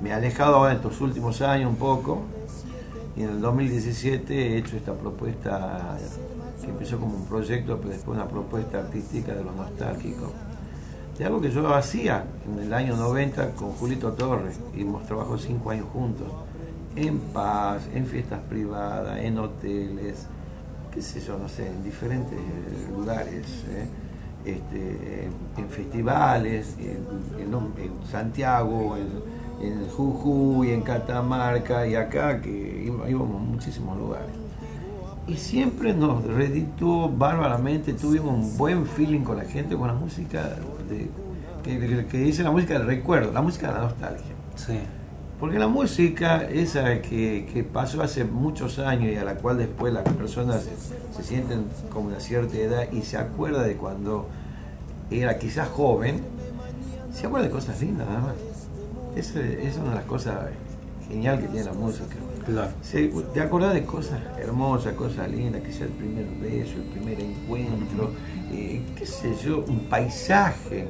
Speaker 16: me he alejado ahora en estos últimos años un poco. Y en el 2017 he hecho esta propuesta que empezó como un proyecto, pero después una propuesta artística de los nostálgicos. Algo que yo hacía en el año 90 con Julito Torres. Y hemos trabajado cinco años juntos. En paz, en fiestas privadas, en hoteles, qué sé yo, no sé, en diferentes lugares, ¿eh? este, en, festivales, en, en- en Santiago, en, en Jujuy, en Catamarca y acá, que íbamos a muchísimos lugares. Y siempre nos redituó bárbaramente, tuvimos un buen feeling con la gente, con la música, de, que, que- dice la música del recuerdo, la música de la nostalgia.
Speaker 1: Sí.
Speaker 16: Porque la música, esa que, que pasó hace muchos años y a la cual después las personas se, se sienten con una cierta edad y se acuerda de cuando era quizás joven, se acuerda de cosas lindas nada más. Esa es una de las cosas genial que tiene la música.
Speaker 1: Claro.
Speaker 16: Se- te acordás de cosas hermosas, cosas lindas, sea el primer beso, el primer encuentro, eh, qué sé yo, un paisaje.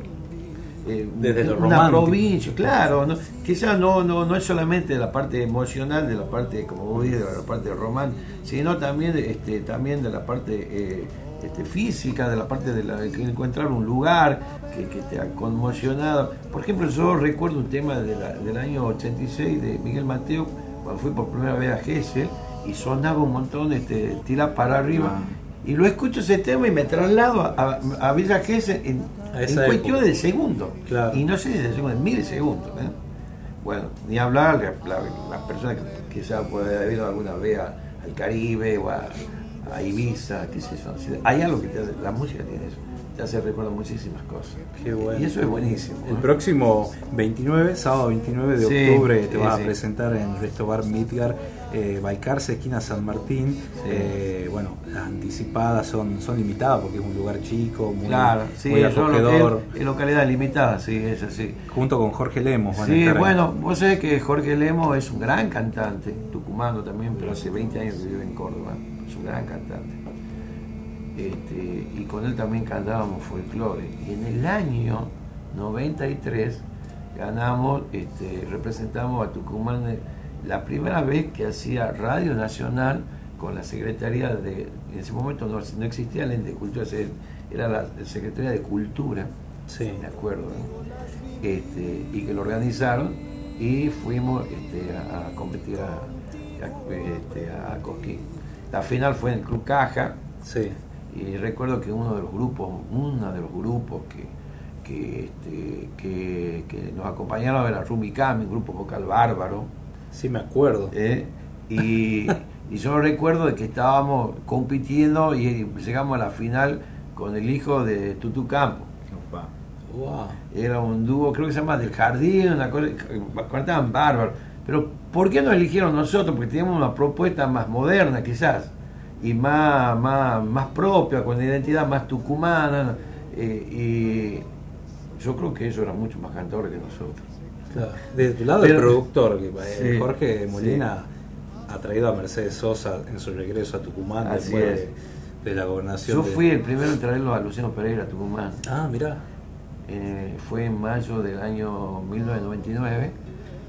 Speaker 16: eh,
Speaker 1: Desde lo
Speaker 16: una
Speaker 1: romántico.
Speaker 16: provincia, claro, no, quizás no, no, no es solamente de la parte emocional, de la parte, como vos dices, de la parte romántica, sino también, este, también de la parte eh, este, física, de la parte de, la, de encontrar un lugar que, que te ha conmocionado. Por ejemplo, yo recuerdo un tema de la- del año 86 de Miguel Mateo, cuando fui por primera vez a Gessel, y sonaba un montón, este, tira para arriba. Y lo escucho ese tema y me traslado a, a- a Villa Gesell en, en cuestión de segundo. Y no sé si de segundo, en milisegundos. ¿eh? Bueno, ni hablar la, la, la persona que quizás puede haber ido alguna vez a- al Caribe o a, Ibiza, qué sé yo. Hay algo que te hace, la música tiene eso, te hace recordar muchísimas cosas.
Speaker 1: Qué bueno.
Speaker 16: Y eso es buenísimo.
Speaker 1: El
Speaker 16: ¿eh?
Speaker 1: próximo 29, sábado 29 de
Speaker 16: Sí,
Speaker 1: octubre, te
Speaker 16: sí,
Speaker 1: vas
Speaker 16: sí.
Speaker 1: a presentar en Restobar Midgar, eh, Balcarce, esquina San Martín. Eh, bueno, las anticipadas son, son limitadas porque es un lugar chico, muy,
Speaker 16: Claro, sí,
Speaker 1: muy acogedor.
Speaker 16: localidad limitada, sí, es así.
Speaker 1: Junto con Jorge Lemos. van
Speaker 16: Sí, bueno, vos sabés que Jorge Lemo es un gran cantante, tucumano también, pero hace 20 años que vive en Córdoba, es un gran cantante. Este, y con él también cantábamos folclore. Y en el año 93 ganamos, este, representamos a Tucumán eh, la primera vez que hacía Radio Nacional con la Secretaría de, en ese momento no, no existía el ente de cultura, era la, Secretaría de Cultura,
Speaker 1: sí.
Speaker 16: me acuerdo, ¿no? este, y que lo organizaron y fuimos este, a, a competir a, a, este, a Cosquín. La final fue en el Club Caja.
Speaker 1: Sí.
Speaker 16: Y recuerdo que uno de los grupos, uno de los grupos que, que, que, que nos acompañaron era Rumi Kami, un grupo vocal bárbaro.
Speaker 1: Sí, me acuerdo.
Speaker 16: ¿eh? Y, y yo recuerdo de que estábamos compitiendo y llegamos a la final con el hijo de Tutu Campo.
Speaker 1: Wow.
Speaker 16: Era un dúo, creo que se llama Del Jardín, una cosa, cantaban bárbaro. Pero ¿por qué nos eligieron nosotros? Porque teníamos una propuesta más moderna quizás, y más, más, más propia, con una identidad más tucumana. eh, y yo creo que ellos eran mucho más cantores que nosotros.
Speaker 1: Claro. De tu lado,
Speaker 16: Pero-
Speaker 1: el productor, que, eh,
Speaker 16: Sí,
Speaker 1: Jorge
Speaker 16: sí.
Speaker 1: Molina, ha traído a Mercedes Sosa en su regreso a Tucumán
Speaker 16: Así
Speaker 1: después
Speaker 16: es.
Speaker 1: de, de la gobernación.
Speaker 16: Yo
Speaker 1: de-
Speaker 16: fui el primero en traerlo a Luciano Pereira a Tucumán.
Speaker 1: Ah, mirá.
Speaker 16: Eh, fue en mayo del año 1999,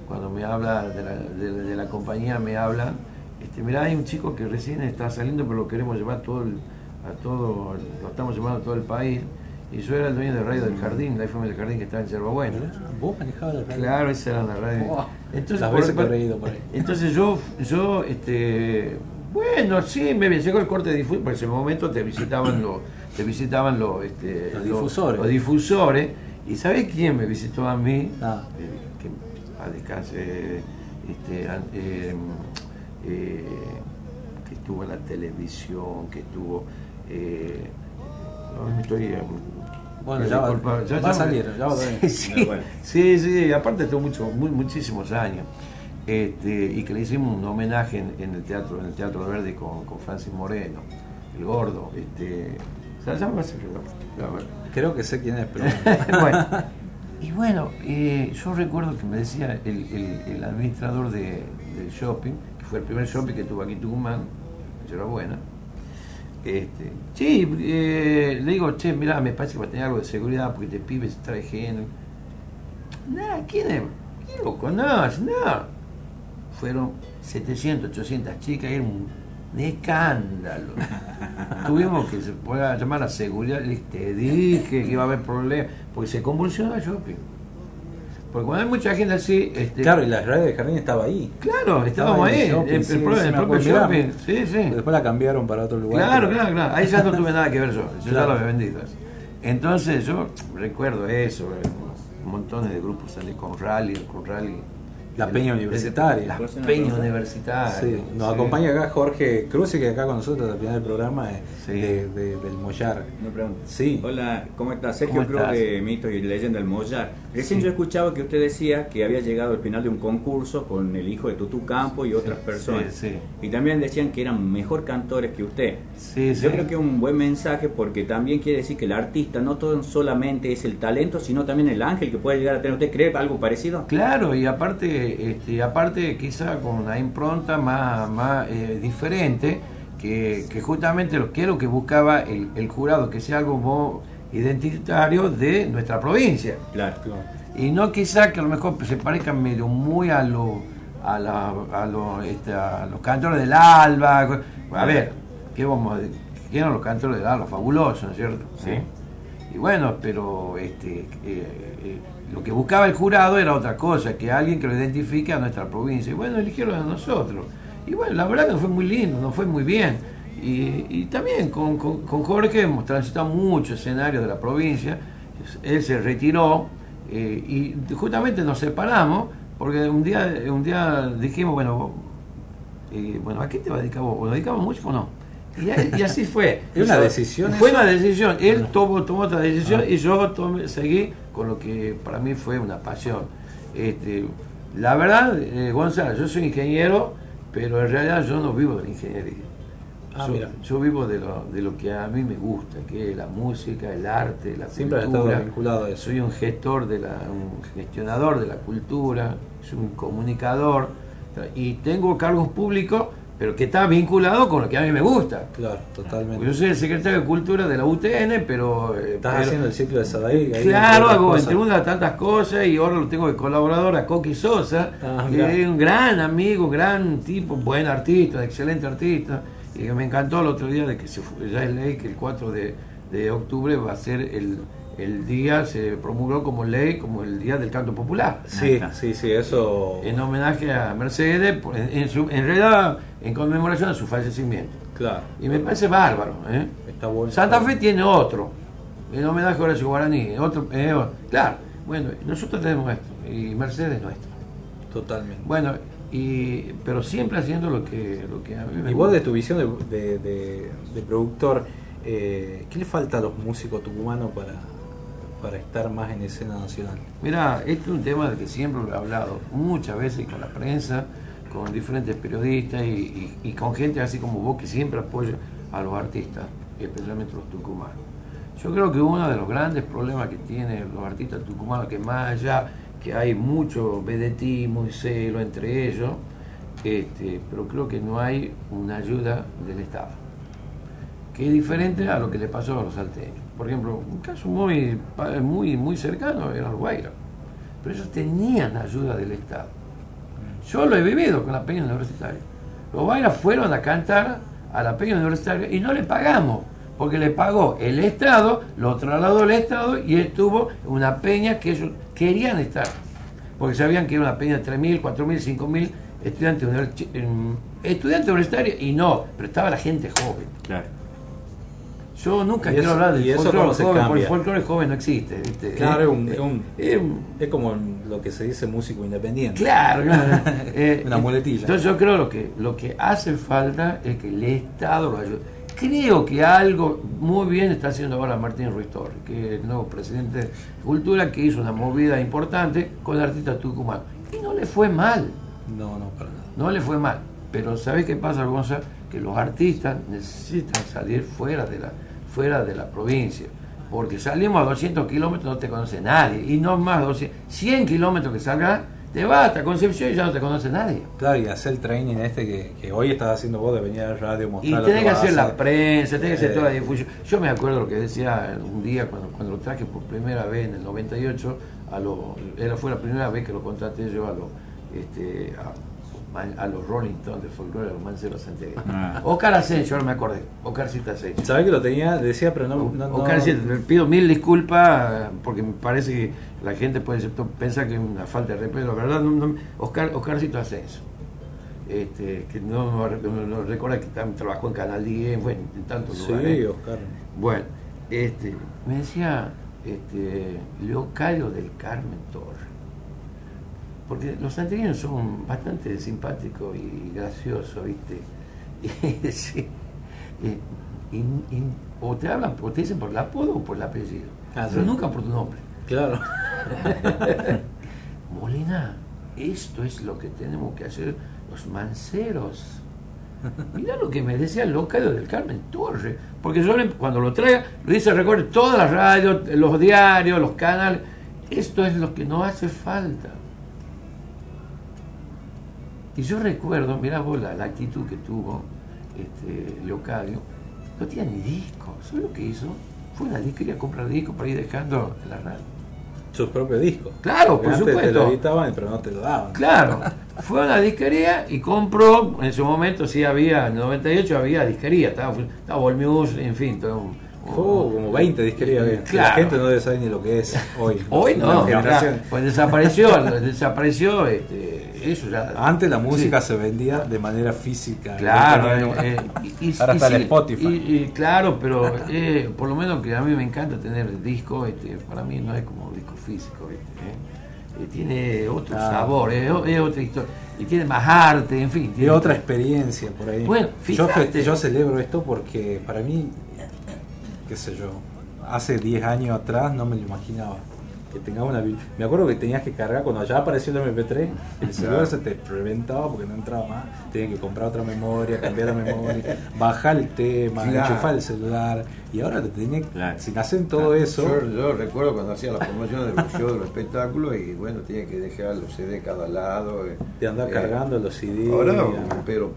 Speaker 16: cuando me habla de la, de- de la compañía, me hablan, este, mirá, hay un chico que recién está saliendo, pero lo queremos llevar todo el- a todo, lo estamos llamando a todo el país. Y yo era el dueño de Radio del Jardín, la FM del Jardín que estaba en Yerba Buena.
Speaker 1: ¿Vos manejabas la radio?
Speaker 16: Claro, esa era la radio. Entonces,
Speaker 1: Las
Speaker 16: por-
Speaker 1: veces que he
Speaker 16: por-
Speaker 1: reído por ahí.
Speaker 16: entonces yo, yo, este, bueno, sí, me llegó el corte de difusión, por ese momento te visitaban los, te visitaban los, este,
Speaker 1: Los difusores.
Speaker 16: los difusores. ¿Y sabés quién me visitó a mí?
Speaker 1: Ah.
Speaker 16: Eh, que a descanse, este, eh, eh, que estuvo en la televisión, que estuvo, eh, no me estoy,
Speaker 1: Bueno, ya va-
Speaker 16: disculpa,
Speaker 1: va a salir, ya va a salir.
Speaker 16: Sí, sí,
Speaker 1: Bueno.
Speaker 16: sí, sí, aparte estuvo mucho, muy, muchísimos años. Este, y que le hicimos un homenaje en, en el teatro, en el Teatro Verde con, con Francis Moreno, el gordo, este, o sea, ya me ya, bueno.
Speaker 1: Creo que sé quién es, pero.
Speaker 16: Bueno, y bueno, eh, yo recuerdo que me decía el, el- el administrador de- del shopping, que fue el primer shopping que tuvo aquí en Tucumán, en Buena. Este, sí, eh, le digo, che, mirá, me parece que va a tener algo de seguridad porque te pibes trae gente. Nah, ¿quién es? ¿Quién lo conoce? No. Fueron 700, 800 chicas, era un, un escándalo. Tuvimos que se pueda llamar a seguridad, te dije que iba a haber problemas, porque se convulsionó el shopping. Porque cuando hay mucha gente así, este,
Speaker 1: Claro, y la radio de jardín estaba ahí.
Speaker 16: Claro, estábamos ahí, el- propio shopping, sí, sí.
Speaker 1: Después la cambiaron para otro lugar.
Speaker 16: Claro, claro, claro. Ahí ya no tuve nada que ver yo. Yo ya lo había vendido. Entonces yo recuerdo eso, eh, montones de grupos salí con rally, con rally.
Speaker 1: La Peña Universitaria.
Speaker 16: La Peña Universitaria.
Speaker 1: Sí, nos
Speaker 16: sí.
Speaker 1: acompaña acá Jorge Cruz, que acá con nosotros al final del programa eh, de, de- del Mollar.
Speaker 6: Una pregunta.
Speaker 1: Sí.
Speaker 6: Hola, ¿cómo estás? Sergio
Speaker 1: ¿Cómo
Speaker 6: Cruz de Mitos y Leyenda del Mollar. Recién
Speaker 1: Sí.
Speaker 6: yo escuchaba que usted decía que había llegado al final de un concurso con el hijo de Tutu Campo y otras personas.
Speaker 16: sí.
Speaker 6: Y también decían que eran mejor cantores que usted.
Speaker 16: Sí,
Speaker 6: yo
Speaker 16: sí.
Speaker 6: creo que es un buen mensaje porque también quiere decir que el artista no todo solamente es el talento, sino también el ángel que puede llegar a tener. ¿Usted cree algo parecido?
Speaker 16: Claro, y aparte, este, aparte quizá con una impronta más, más eh, diferente, que, que justamente lo que es lo que buscaba el, el jurado, que sea algo identitario de nuestra provincia.
Speaker 6: Claro.
Speaker 16: Y no quizá que a lo mejor se parezcan medio muy a lo, a, la- a, lo, este, a los cantores del alba. A ver, ¿qué vamos a decir? ¿Qué eran los cantores del alba? Fabulosos, ¿no es cierto?
Speaker 6: Sí.
Speaker 16: Y bueno, pero este, eh, eh, lo que buscaba el jurado era otra cosa, que alguien que lo identifique a nuestra provincia. Y bueno, eligieron a nosotros. Y bueno, la verdad que fue muy lindo, nos fue muy bien. Y, también con, con- Jorge hemos transitado muchos escenarios de la provincia. Él se retiró eh, y justamente nos separamos porque un día, un día dijimos, bueno, bueno, ¿a qué te vas a dedicar vos? ¿O dedicamos música o no? Y, y así fue.
Speaker 1: ¿Es una
Speaker 16: Yo-
Speaker 1: decisión
Speaker 16: Fue
Speaker 1: eso?
Speaker 16: una decisión. Él tomó, tomó otra decisión
Speaker 1: Ah.
Speaker 16: y yo tomé- seguí con lo que para mí fue una pasión. Este, la verdad, eh, Gonzalo, yo soy ingeniero, pero en realidad yo no vivo de la ingeniería.
Speaker 1: Ah,
Speaker 16: yo, vivo de lo, de lo que a mí me gusta, que es la música, el arte, la
Speaker 1: Siempre
Speaker 16: cultura.
Speaker 1: estado vinculado a eso.
Speaker 16: Soy un gestor, de la, un gestionador de la cultura, soy un comunicador y tengo cargos públicos, pero que está vinculado con lo que a mí me gusta.
Speaker 1: Claro, totalmente.
Speaker 16: Yo soy el secretario de Cultura de la UTN, pero... eh,
Speaker 1: Estás
Speaker 16: pero-
Speaker 1: haciendo el ciclo de Sadaí.
Speaker 16: Claro, hago entre una de tantas cosas y ahora lo tengo de colaborador a Coqui Sosa,
Speaker 1: Ah,
Speaker 16: que es un gran amigo, gran tipo, buen artista, excelente artista, y que me encantó el otro día de que se fue- ya es ley que el 4 de, de octubre va a ser el, el día, se promulgó como ley, como el día del canto popular.
Speaker 1: Sí, sí, sí, eso.
Speaker 16: En homenaje a Mercedes, en, su- en realidad en conmemoración a su fallecimiento.
Speaker 1: Claro.
Speaker 16: Y me parece bárbaro. ¿eh?
Speaker 1: Está bueno.
Speaker 16: Santa Fe tiene otro, en homenaje a Horacio Guaraní. Otro, eh, claro, bueno, nosotros tenemos esto, y Mercedes nuestro.
Speaker 1: Totalmente.
Speaker 16: Bueno, y, pero siempre haciendo lo que, lo que a mí me
Speaker 1: Y vos
Speaker 16: gusta.
Speaker 1: de tu visión de, de- de- de productor, eh, ¿qué le falta a los músicos tucumanos para, para estar más en escena nacional?
Speaker 16: Mira, este es un tema de que siempre lo he hablado muchas veces con la prensa, con diferentes periodistas y, con gente así como vos que siempre apoya a los artistas, especialmente los tucumanos. Yo creo que uno de los grandes problemas que tienen los artistas tucumanos, que más allá que hay mucho vedetismo y celo entre ellos, este, pero creo que no hay una ayuda del Estado que es diferente a lo que le pasó a los salteños. Por ejemplo, un caso muy, muy, muy cercano era Guairas, pero ellos tenían ayuda del Estado. Yo lo he vivido con la Peña Universitaria. Los Guairas fueron a cantar a la Peña Universitaria y no le pagamos, porque le pagó el Estado, lo trasladó el Estado y estuvo en una peña que ellos querían estar, porque sabían que era una peña de 3.000, 4.000, 5.000 estudiantes, universi- em, estudiantes universitarios y no, pero estaba la gente joven.
Speaker 6: Claro.
Speaker 16: Yo nunca
Speaker 1: Y
Speaker 16: quiero
Speaker 1: eso-
Speaker 16: hablar
Speaker 1: eso
Speaker 16: folclore joven, porque el folclore joven no existe. ¿viste?
Speaker 1: Claro, es, un- es un-
Speaker 16: eh, un-
Speaker 1: es como lo que se dice músico independiente.
Speaker 16: Claro, claro. Eh,
Speaker 1: Una
Speaker 16: eh,
Speaker 1: muletilla.
Speaker 16: Entonces yo creo lo que lo que hace falta es que el Estado lo ayude. Creo que algo muy bien está haciendo ahora Martín Ruiz Torres, que es el nuevo presidente de Cultura, que hizo una movida importante con el artista Tucumán. Y no le fue mal,
Speaker 1: No, no, para nada.
Speaker 16: no le fue mal. Pero ¿sabes qué pasa, Gonza? Que los artistas necesitan salir fuera de la, fuera de la provincia. Porque salimos a 200 kilómetros, no te conoce nadie. Y no más 200, 100 kilómetros que salgas, te vas hasta Concepción y ya no te conoce nadie.
Speaker 1: Claro, y hacer el training este que, que hoy estás haciendo vos de venir a la radio,
Speaker 16: Y
Speaker 1: mostrar lo
Speaker 16: tenés que hacer la prensa, tenés que hacer
Speaker 1: Eh,
Speaker 16: toda la difusión. Yo me acuerdo lo que decía un día cuando, cuando lo traje por primera vez en el 98, a lo, era, fue la primera vez que lo contraté yo a, lo, este, a, a los Rolling Stones de folclore, a los Manceros Santiago.
Speaker 1: Ah.
Speaker 16: Oscar Asensio, ahora me acordé. Oscar Cita Asensio.
Speaker 1: Sabés que lo tenía, decía, pero no. no, no-
Speaker 16: Oscar Asensio, pido mil disculpas porque me parece que la gente puede pensar que es una falta de respeto. La verdad, no, no- Oscar, Oscarcito Asensio. Este, que no, no, recuerda que también trabajó en Canal 10, bueno, en tantos
Speaker 1: Sí,
Speaker 16: lugares.
Speaker 1: Oscar.
Speaker 16: Bueno, este, me decía este, Leocadio del Carmen Torres. Porque los santiagueños son bastante simpáticos y graciosos, ¿viste? Y, sí, y- y- y- o te hablan, o te dicen por el apodo o por el apellido.
Speaker 1: Ah,
Speaker 16: pero
Speaker 1: sí.
Speaker 16: nunca por tu nombre.
Speaker 1: Claro.
Speaker 16: Molina, esto es lo que tenemos que hacer los manceros. Mira lo que me decía el local del Carmen Torres. Porque yo le- cuando lo traiga, lo dice, recorre todas las radios, los diarios, los canales. Esto es lo que no hace falta. Y yo recuerdo, mirá vos la, la actitud que tuvo este Leocadio, no tenía ni disco. ¿Sabes lo que hizo? Fue una disquería a comprar discos para ir dejando en la radio.
Speaker 1: Sus propios discos.
Speaker 16: Claro,
Speaker 1: Porque
Speaker 16: por
Speaker 1: antes Te
Speaker 16: supuesto.
Speaker 1: lo editaban, pero no te lo daban.
Speaker 16: Claro, fue a una disquería y compró, en su momento sí había, en el 98 había disquería, estaba, estaba Volmuse, en fin, todo un-
Speaker 1: Oh, como 20 disquerías. había.
Speaker 16: Claro.
Speaker 1: La gente no debe saber ni lo que es hoy.
Speaker 16: Hoy
Speaker 1: La
Speaker 16: no, acá, pues desapareció, desapareció este, eso ya.
Speaker 1: Antes la música
Speaker 16: Sí.
Speaker 1: se vendía de manera física.
Speaker 16: Claro, eh, eh, y- y-
Speaker 1: ahora
Speaker 16: y
Speaker 1: está el
Speaker 16: sí,
Speaker 1: Spotify.
Speaker 16: y- y claro, pero eh, por lo menos que a mí me encanta tener disco, este, para mí no es como disco físico. ¿eh? Eh, tiene otro
Speaker 1: Claro.
Speaker 16: sabor, es, es otra historia, y tiene más arte, en fin.
Speaker 1: Y
Speaker 16: tiene-
Speaker 1: otra experiencia por ahí.
Speaker 16: Bueno,
Speaker 1: yo,
Speaker 16: fíjate.
Speaker 1: yo celebro esto porque para mí, qué sé yo, hace 10 años atrás no me lo imaginaba. Que tengamos una Me acuerdo que tenías que cargar, cuando ya apareció el MP3, el celular se te reventaba porque no entraba más. Tenías que comprar otra memoria, cambiar la memoria, bajar el tema,
Speaker 16: Claro.
Speaker 1: enchufar el celular. Y ahora te tenés, sin hacer todo eso.
Speaker 17: Yo, yo recuerdo cuando hacía la promoción de los shows de los espectáculos y bueno, tenía que dejar los CD cada lado. eh,
Speaker 1: De andar
Speaker 17: eh,
Speaker 1: cargando los CD.
Speaker 17: Ahora, pero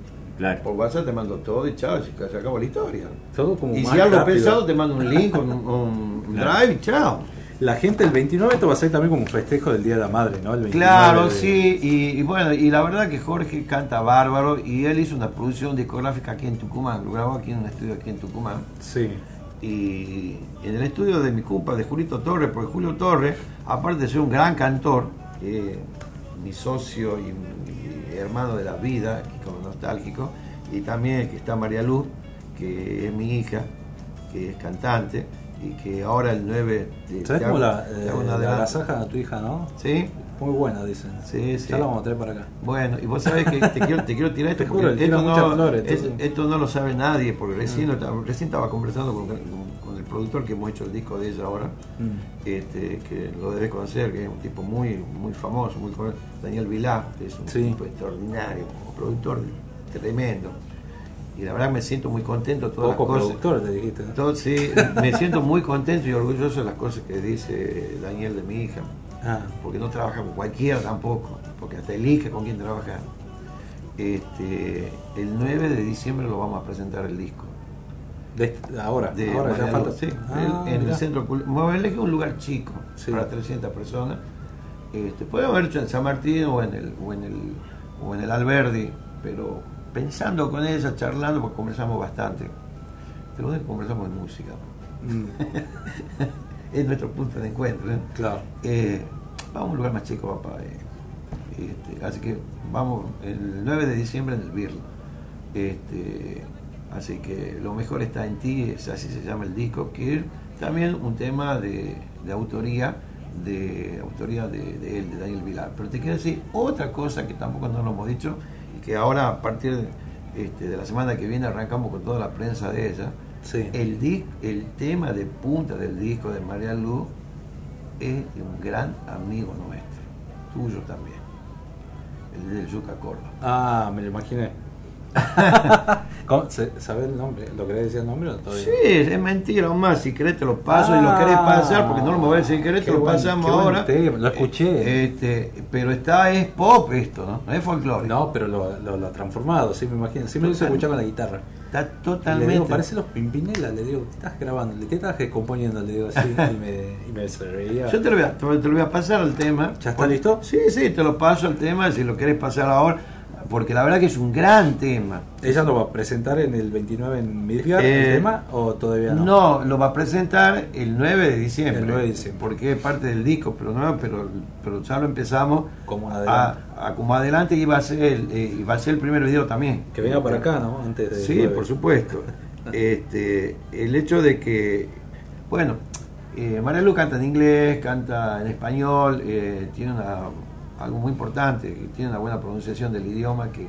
Speaker 17: por WhatsApp te mando todo y chao, se acabó la historia.
Speaker 1: Todo como
Speaker 17: y si algo
Speaker 1: rápido.
Speaker 17: pesado te mando un link, un, un- un
Speaker 1: Claro.
Speaker 17: drive y chao.
Speaker 1: La gente el 29 esto va a ser también como un festejo del Día de la Madre, ¿no? El 29
Speaker 16: Claro,
Speaker 1: de-
Speaker 16: sí, y, y bueno, y la verdad que Jorge canta bárbaro y él hizo una producción discográfica aquí en Tucumán, lo grabó aquí en un estudio aquí en Tucumán.
Speaker 1: Sí.
Speaker 16: Y en el estudio de mi compa, de Julito Torres, porque Julio Torres, aparte de ser un gran cantor, eh, mi socio y, mi hermano de la vida, como nostálgico, y también que está María Luz, que es mi hija, que es cantante, y que ahora el 9 de
Speaker 1: ¿Sabes
Speaker 16: te
Speaker 1: cómo
Speaker 16: hago-
Speaker 1: la,
Speaker 16: te
Speaker 1: eh,
Speaker 16: hago un
Speaker 1: la agasaja a tu hija, no?
Speaker 16: Sí.
Speaker 1: Muy buena, dicen.
Speaker 16: Sí, sí.
Speaker 1: Ya la vamos a traer para acá.
Speaker 16: Bueno, y vos sabés que te quiero, te quiero tirar esto
Speaker 1: juro,
Speaker 16: porque esto, no,
Speaker 1: flores,
Speaker 16: es-
Speaker 1: entonces.
Speaker 16: esto no lo sabe nadie, porque recién,
Speaker 1: Mm.
Speaker 16: estaba- recién estaba conversando con, con- con el productor que hemos hecho el disco de ella ahora,
Speaker 1: Mm.
Speaker 16: este, que lo debes conocer, que es un tipo muy muy famoso, muy Daniel Vilá, que es un
Speaker 1: Sí.
Speaker 16: tipo extraordinario, como productor tremendo. Y la verdad me siento muy contento todas
Speaker 1: Poco
Speaker 16: las cosas.
Speaker 1: te dijiste. ¿no?
Speaker 16: Todo- sí, me siento muy contento y orgulloso de las cosas que dice Daniel de mi hija.
Speaker 1: Ah.
Speaker 16: Porque no trabaja con cualquiera tampoco, porque hasta elige con quién trabajar. Este, el 9 de diciembre lo vamos a presentar el disco.
Speaker 1: De ahora,
Speaker 16: De
Speaker 1: ahora ya falta.
Speaker 16: sí,
Speaker 1: Ah,
Speaker 16: el- en
Speaker 1: mirá.
Speaker 16: el centro Moabel es un lugar chico para 300 personas. Este, podemos haber hecho en San Martín o en el o en el o en el Alberdi, pero pensando con ella, charlando, porque conversamos bastante. único que conversamos de música.
Speaker 1: Mm.
Speaker 16: es nuestro punto de encuentro. ¿eh?
Speaker 1: Claro.
Speaker 16: Eh, vamos a un lugar más chico, papá. eh. Este, así que vamos el 9 de diciembre en el Birla. Este, así que lo mejor está en ti, es así se llama el disco, que también un tema de, de autoría de autoría de, de él, de Daniel Vilar. Pero te quiero decir otra cosa que tampoco no lo hemos dicho que ahora a partir de, este, de la semana que viene arrancamos con toda la prensa de ella. El, di- el tema de punta del disco de María Luz es de un gran amigo nuestro, tuyo también, el del Yuca Corda.
Speaker 1: Ah, me lo imaginé. ¿Sabe el nombre? ¿Lo querés decir el nombre o todavía?
Speaker 16: Sí, es mentira, Omar. Si querés te lo paso y lo querés pasar, porque no lo movés. Si querés
Speaker 1: Ah,
Speaker 16: te lo
Speaker 1: buen-
Speaker 16: pasamos ahora.
Speaker 1: tema, lo escuché.
Speaker 16: Este, pero está, es pop esto, ¿no? No es folclore.
Speaker 1: No, pero lo, lo, lo ha transformado, sí, me imagino. Sí me lo escuchar con la guitarra.
Speaker 16: Está
Speaker 1: Le
Speaker 16: totalmente.
Speaker 1: digo, parece los Pimpinela, le digo, ¿qué estás grabando? ¿Qué estás componiendo? Le digo así, y me, y me.
Speaker 16: Yo te lo, voy a, te lo voy a pasar al tema.
Speaker 1: ¿Ya está listo?
Speaker 16: Sí, sí, te lo paso al tema si lo querés pasar ahora. Porque la verdad que es un gran tema.
Speaker 1: ¿Ella lo va a presentar en el 29 en Midgard,
Speaker 16: Eh,
Speaker 1: el tema, o todavía no?
Speaker 16: No, lo va a presentar el 9 de diciembre.
Speaker 1: El 9 de diciembre.
Speaker 16: Porque es parte del disco, pero no, pero, pero ya lo empezamos
Speaker 1: Como
Speaker 16: a,
Speaker 1: adelante.
Speaker 16: a- como adelante y va a ser el, eh, y va a ser el primer video también.
Speaker 1: Que venga para acá, ¿no? Antes de
Speaker 16: Sí, por supuesto. Este, el hecho de que, bueno, eh, María Lu canta en inglés, canta en español, eh, tiene una, algo muy importante, que tiene una buena pronunciación del idioma, que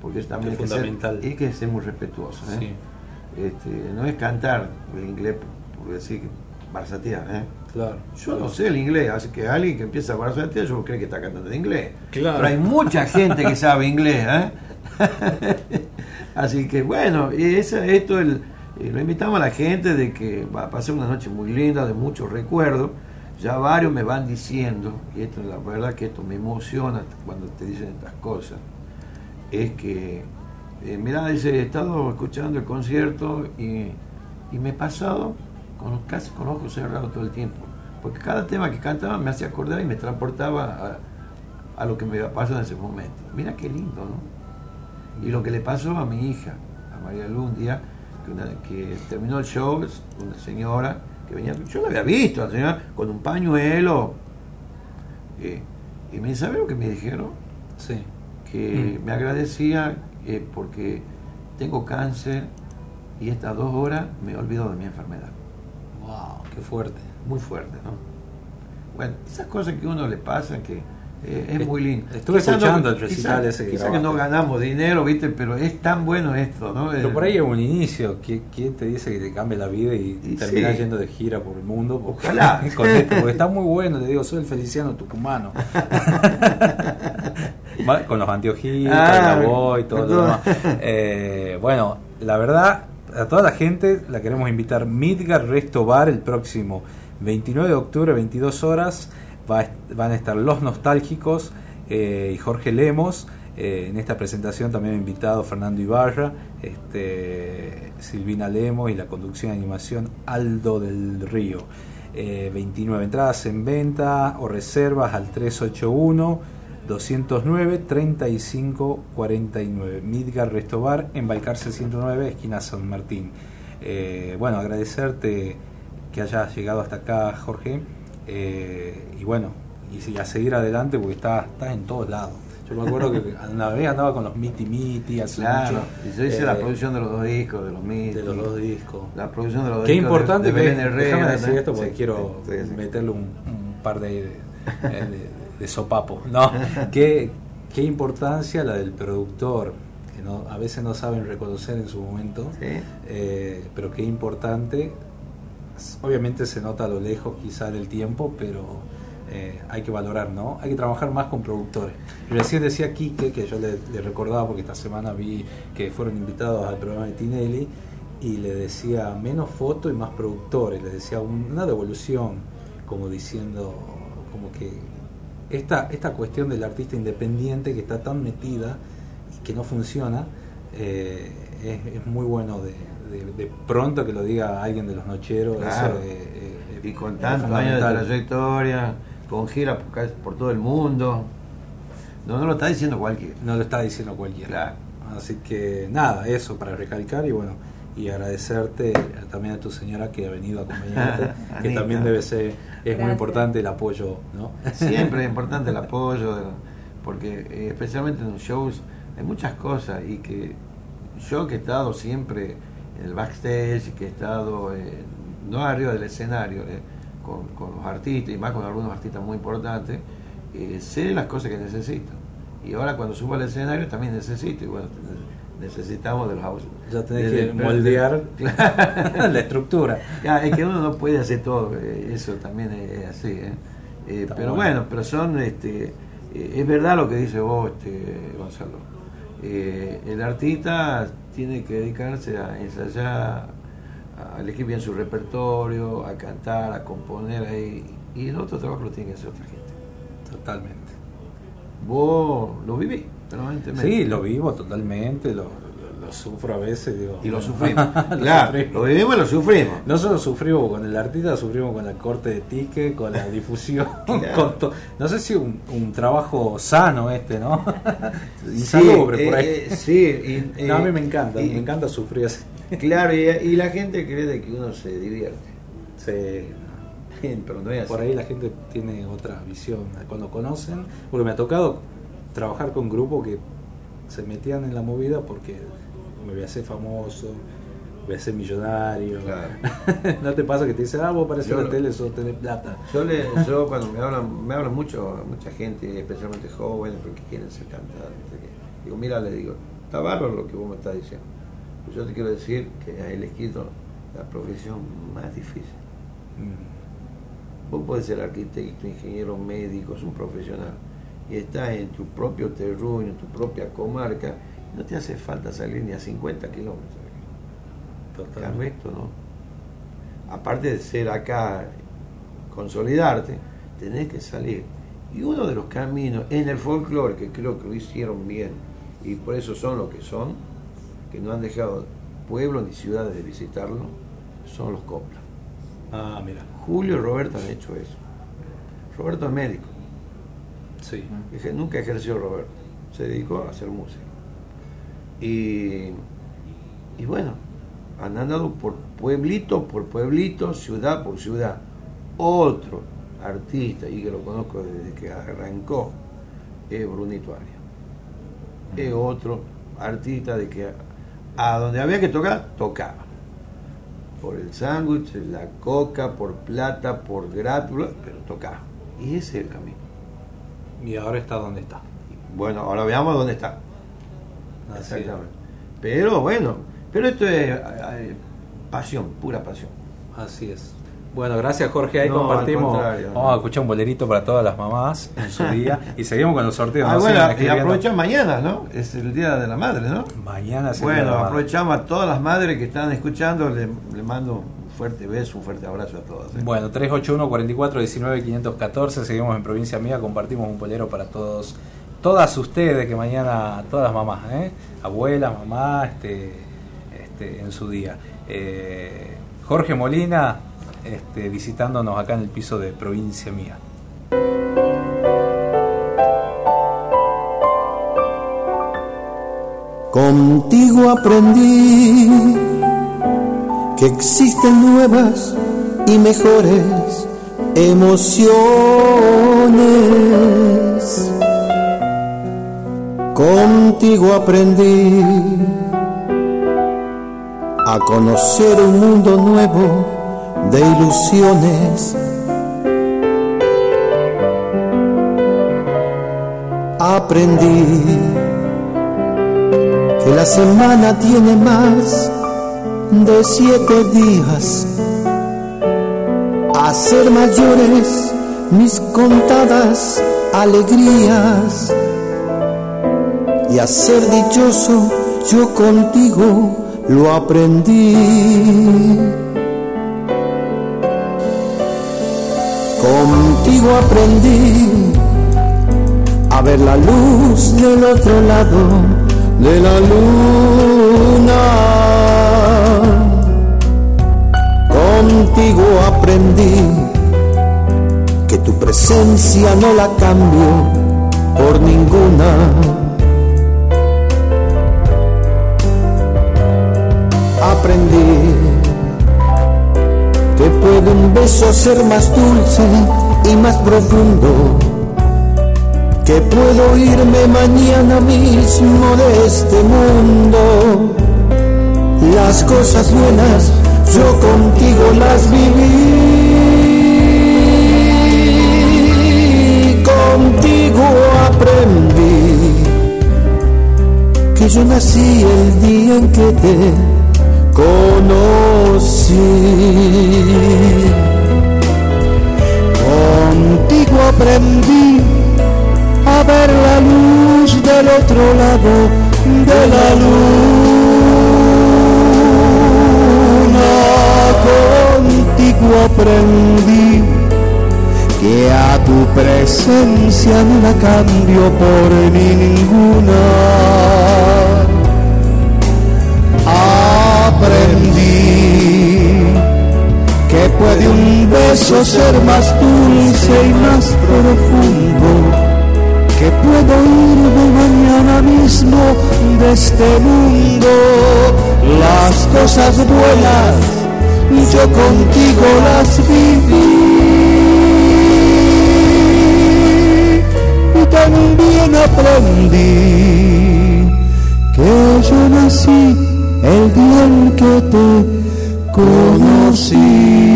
Speaker 16: porque es también
Speaker 1: Que es
Speaker 16: que ser-
Speaker 1: fundamental.
Speaker 16: hay que ser muy respetuoso. ¿eh?
Speaker 1: Sí.
Speaker 16: Este, no es cantar el inglés por decir que barsatea, ¿eh?
Speaker 1: Claro.
Speaker 16: Yo no sé el inglés, así que alguien que empieza a barsatear yo creo que está cantando en inglés.
Speaker 1: Claro.
Speaker 16: Pero hay mucha gente que sabe inglés, ¿eh? Así que bueno, y esa- esto el, lo invitamos a la gente de que va a pasar una noche muy linda, de muchos recuerdos. Ya varios me van diciendo, y esto la verdad que esto me emociona cuando te dicen estas cosas, es que, eh, mirá, he estado escuchando el concierto y, y me he pasado casi con ojos cerrados todo el tiempo, porque cada tema que cantaba me hacía acordar y me transportaba a, lo que me pasó en ese momento. Mira qué lindo, ¿no? Y lo que le pasó a mi hija, a María Lu, un día que, que terminó el show, una señora que venía, yo la había visto, la señora con un pañuelo, eh, y me dice, ¿sabe lo que me dijeron?
Speaker 1: Sí.
Speaker 16: Que
Speaker 1: Mm.
Speaker 16: me agradecía eh, porque tengo cáncer y estas dos horas me olvido de mi enfermedad.
Speaker 1: Wow, qué fuerte.
Speaker 16: Muy fuerte, ¿no? Bueno, esas cosas que a uno le pasan que eh, es muy lindo.
Speaker 1: Estuve
Speaker 16: Quizá
Speaker 1: escuchando
Speaker 16: no-
Speaker 1: el recital
Speaker 16: quizá-
Speaker 1: ese que
Speaker 16: quizá que no ganamos dinero, ¿viste? Pero es tan bueno esto, ¿no?
Speaker 1: Pero
Speaker 16: El-
Speaker 1: por ahí es un inicio. ¿Qui- ¿Quién te dice que te cambie la vida y,
Speaker 16: Y
Speaker 1: terminas
Speaker 16: sí.
Speaker 1: yendo de gira por el mundo? Porque-
Speaker 16: Ojalá.
Speaker 1: con esto, porque está muy bueno, le digo, soy el Feliciano tucumano. Con los anteojitos,
Speaker 16: Ah,
Speaker 1: la voz y todo lo demás. Eh, bueno, la verdad, a toda la gente la queremos invitar. Midgar Resto Bar el próximo 29 de octubre, 22 horas. Van a estar Los Nostálgicos eh, y Jorge Lemos. Eh, en esta presentación también invitado Fernando Ibarra, este, Silvina Lemos y la conducción y animación Aldo del Río. Eh, 29 entradas en venta o reservas al 381 209 35 49 Midgar Restobar en Balcarce 109 esquina San Martín Eh, bueno agradecerte que hayas llegado hasta acá Jorge Eh, y bueno y, si- a seguir adelante porque estás estás en todos lados yo me acuerdo que una vez andaba con los Miti Miti hace
Speaker 16: Claro,
Speaker 1: mucho,
Speaker 16: y yo hice
Speaker 1: eh,
Speaker 16: la producción de los dos discos, de los mitos.
Speaker 1: de los dos discos
Speaker 16: La producción de los dos
Speaker 1: Qué
Speaker 16: discos.
Speaker 1: importante
Speaker 16: de, de Herrera,
Speaker 1: déjame decir esto porque
Speaker 16: Sí,
Speaker 1: quiero
Speaker 16: sí, sí, sí.
Speaker 1: meterle un, un par de, de, de sopapo. No, qué, qué importancia la del productor, que no, a veces no saben reconocer en su momento, eh, pero qué importante. Obviamente se nota a lo lejos quizá del tiempo, pero eh, hay que valorar, ¿no? Hay que trabajar más con productores. Recién decía Quique, que yo le, recordaba porque esta semana vi que fueron invitados al programa de Tinelli, y le decía menos foto y más productores, le decía un- una devolución, como diciendo, como que esta, esta cuestión del artista independiente que está tan metida y que no funciona, eh, es, es muy bueno de, de- de pronto que lo diga alguien de los nocheros.
Speaker 16: Claro.
Speaker 1: eso, eh, eh,
Speaker 16: y con tantos años de trayectoria, con gira por, todo el mundo. No, no lo está diciendo cualquiera.
Speaker 1: No lo está diciendo cualquiera.
Speaker 16: Claro.
Speaker 1: Así que nada, eso para recalcar y bueno, y agradecerte también a tu señora que ha venido a acompañarte, que también debe ser, es muy importante el apoyo, ¿no?
Speaker 16: Siempre es importante el apoyo, porque eh, especialmente en los shows hay muchas cosas y que yo que he estado siempre en el backstage que he estado eh, no arriba del escenario eh, con, con los artistas y más con algunos artistas muy importantes, eh, sé las cosas que necesito. Y ahora cuando subo al escenario también necesito, y bueno, necesitamos de los aus-
Speaker 1: Ya tenés
Speaker 16: de-
Speaker 1: que moldear
Speaker 16: Claro.
Speaker 1: la estructura.
Speaker 16: Ya, es que uno no puede hacer todo, eh, eso también es, es así. pero
Speaker 1: bueno.
Speaker 16: bueno, pero son, este, es verdad lo que dice vos, este, Gonzalo. Eh, el artista tiene que dedicarse a ensayar, a elegir bien su repertorio, a cantar, a componer ahí. Y el otro trabajo lo tiene que hacer otra gente.
Speaker 1: Totalmente.
Speaker 16: Vos lo vivís permanentemente.
Speaker 1: Sí, lo vivo totalmente, lo, lo- lo sufro a veces. Digo,
Speaker 16: Y lo sufrimos. Claro, lo vivimos y lo sufrimos.
Speaker 1: No solo sufrimos con el artista, sufrimos con el corte de ticket, con la difusión.
Speaker 16: Claro.
Speaker 1: con to- no sé si un, un trabajo sano este, ¿no?
Speaker 16: Sí,
Speaker 1: por ahí.
Speaker 16: eh, eh, sí, y-
Speaker 1: No, a mí
Speaker 16: eh,
Speaker 1: me encanta,
Speaker 16: y-
Speaker 1: me encanta sufrir así.
Speaker 16: Claro, y, y la gente cree de que uno se divierte.
Speaker 1: Sí.
Speaker 16: Pero no es así.
Speaker 1: Por ahí la gente tiene otra visión cuando conocen, porque me ha tocado trabajar con grupos que se metían en la movida porque me voy a hacer famoso, voy a ser millonario. no te pasa que te dicen, ah, vos
Speaker 16: Yo
Speaker 1: la tele, sos tenés plata.
Speaker 16: Yo, le, yo cuando me hablan, me hablan mucho, mucha gente, especialmente jóvenes, porque quieren ser cantantes. Digo, mira, le digo, está bárbaro lo que vos me estás diciendo. Pero yo te quiero decir que has elegido la profesión más difícil. Vos podés ser arquitecto, ingeniero, médico, es un profesional. Y estás en tu propio terruño, en tu propia comarca, no te hace falta salir ni a 50 kilómetros. Al resto, ¿no? Aparte de ser acá, consolidarte, tenés que salir. Y uno de los caminos en el folclore, que creo que lo hicieron bien, y por eso son lo que son, que no han dejado pueblos ni ciudades de visitarlo, son los coplas.
Speaker 1: Ah, mira.
Speaker 16: Julio y Roberto han hecho eso. Roberto es médico.
Speaker 1: Sí.
Speaker 16: Nunca ejerció Roberto. Se dedicó a hacer música. Y, y bueno, han andado por pueblito por pueblito, ciudad por ciudad. Otro artista, y que lo conozco desde que arrancó, es Brunito Arias. Es otro artista de que a donde había que tocar, tocaba. Por el sándwich, la coca, por plata, por grátula, pero tocaba. Y ese es el camino.
Speaker 1: Y ahora está donde está.
Speaker 16: Bueno, ahora veamos dónde está. Exactamente. Pero bueno, pero esto es eh, pasión, pura pasión.
Speaker 1: Así es. Bueno, gracias Jorge, ahí
Speaker 16: No,
Speaker 1: compartimos. Vamos a escuchar un bolerito para todas las mamás en su día y seguimos con los sorteos.
Speaker 16: Ah,
Speaker 1: ¿no?
Speaker 16: bueno, y aprovechan mañana, ¿no? Es el Día de la Madre, ¿no?
Speaker 1: Mañana es el Día de
Speaker 16: Bueno,
Speaker 1: la Madre.
Speaker 16: aprovechamos a todas las madres que están escuchando, le, le mando un fuerte beso, un fuerte abrazo a todas. ¿eh?
Speaker 1: Bueno, 381 44 19 514, seguimos en provincia mía, compartimos un polero para todos, todas ustedes que mañana, todas mamás, ¿eh? abuela, mamá, este, este, en su día. Eh, Jorge Molina, este, visitándonos acá en el piso de provincia mía.
Speaker 14: Contigo aprendí que existen nuevas y mejores emociones. Contigo aprendí a conocer un mundo nuevo de ilusiones. Aprendí que la semana tiene más de siete días. A ser mayores mis contadas alegrías y a ser dichoso yo contigo lo aprendí. Contigo aprendí a ver la luz del otro lado de la luna. Contigo aprendí que tu presencia no la cambio por ninguna.
Speaker 18: Aprendí que puede un beso ser más dulce y más profundo, que puedo irme mañana mismo de este mundo. Las cosas buenas yo contigo las viví, contigo aprendí que yo nací el día en que te conocí. Contigo aprendí a ver la luz del otro lado de la luna. Contigo aprendí que a tu presencia no la cambio por ninguna. Aprendí que puede un beso ser más dulce y más profundo, que puedo irme mañana mismo de este mundo. Las cosas buenas yo contigo las viví. y también aprendí que yo nací el día en que te conocí.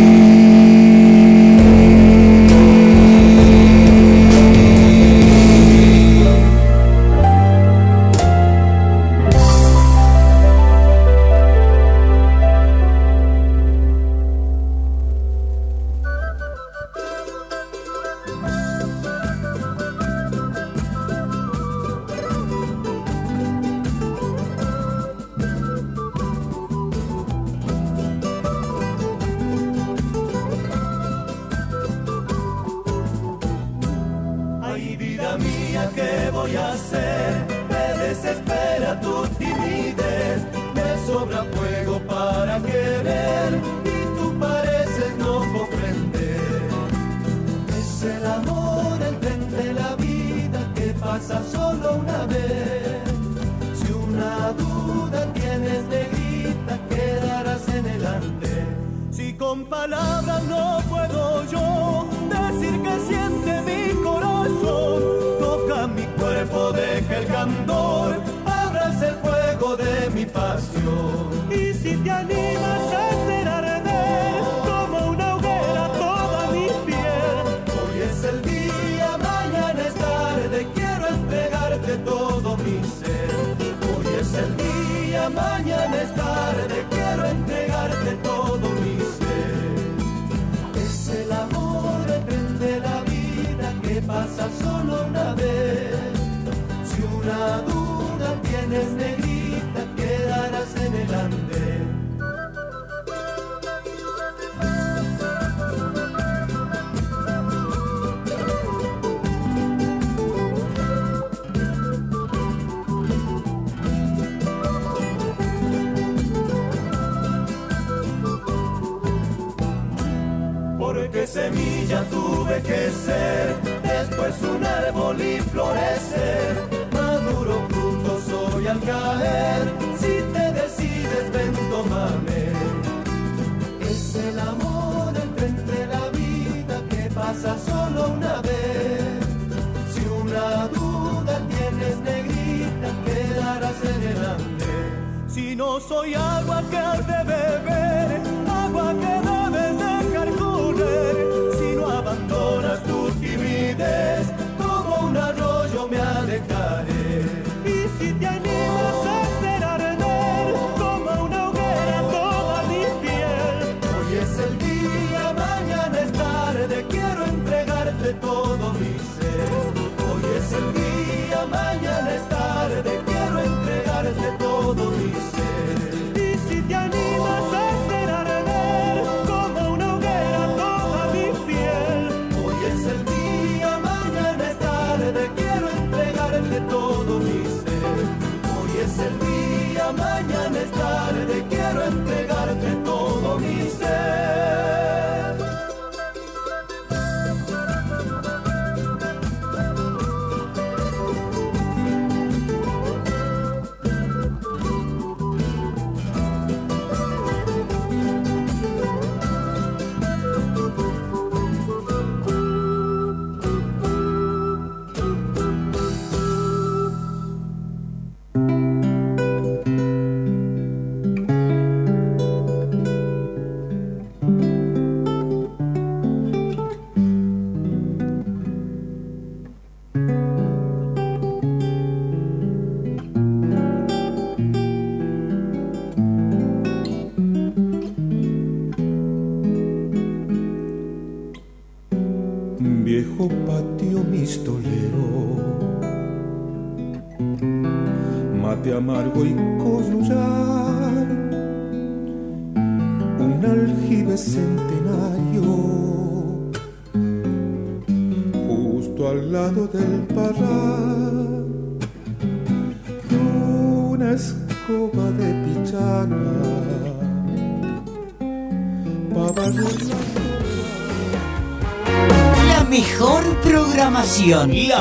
Speaker 5: Tuve que ser, después un árbol y florecer. Maduro fruto soy al caer, si te decides ven, tómame. Es el amor entre la vida que pasa solo una vez. Si una duda tienes negrita, quedarás en el andén. Si no soy agua que has de beber,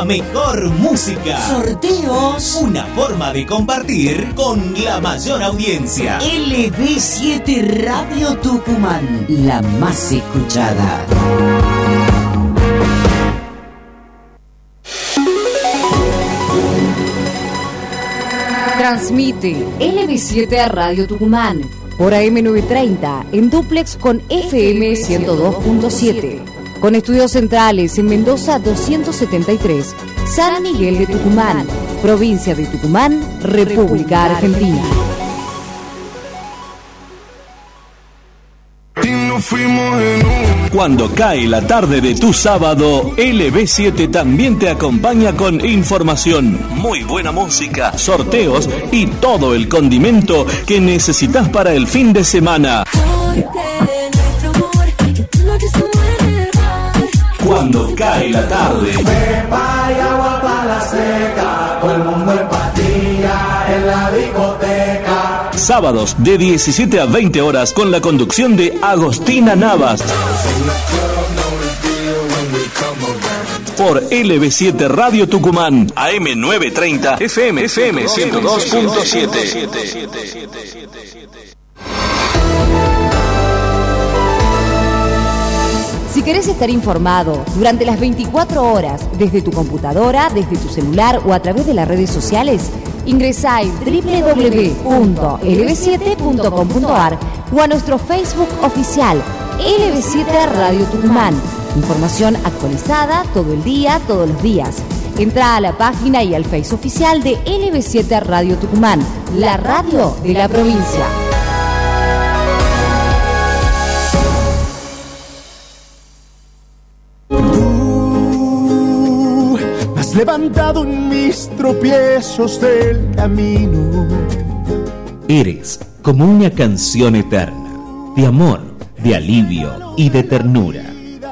Speaker 5: La
Speaker 8: mejor
Speaker 9: música.
Speaker 8: Sorteos.
Speaker 9: Una forma de compartir con la mayor audiencia.
Speaker 8: LB7 Radio Tucumán. La más escuchada.
Speaker 19: Transmite LB7 a Radio Tucumán por AM930 en duplex con FM 102.7. Con estudios centrales en Mendoza 273, San Miguel de Tucumán, provincia de Tucumán, República Argentina.
Speaker 20: Cuando cae la tarde de tu sábado, LB7 también te acompaña con información, muy buena música, sorteos y todo el condimento que necesitas para el fin de semana. Cuando cae la tarde.
Speaker 2: Pepa y agua para la seca, todo el mundo en pastilla en la discoteca.
Speaker 20: Sábados de 17 a 20 horas con la conducción de Agostina Navas. Por LB7 Radio Tucumán, AM930, FM, FM 102.7.
Speaker 19: querés estar informado durante las 24 horas desde tu computadora, desde tu celular o a través de las redes sociales, ingresá en www.lb7.com.ar o a nuestro Facebook oficial LB7 Radio Tucumán. Información actualizada todo el día, todos los días. Entra a la página y al Face oficial de LB7 Radio Tucumán, la radio de la provincia.
Speaker 5: Levantado en mis tropiezos del camino.
Speaker 9: Eres como una canción eterna, de amor, de alivio y de ternura.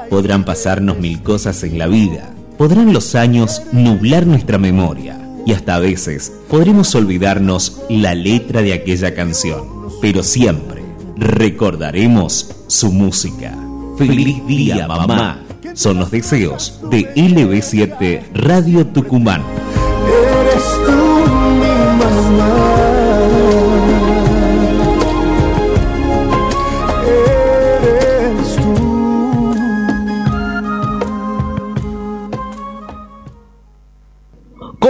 Speaker 9: Podrán pasarnos mil cosas en la vida, podrán los años nublar nuestra memoria y hasta a veces podremos olvidarnos la letra de aquella canción, pero siempre recordaremos su música. Feliz día, mamá. Son los deseos de LB7 Radio Tucumán.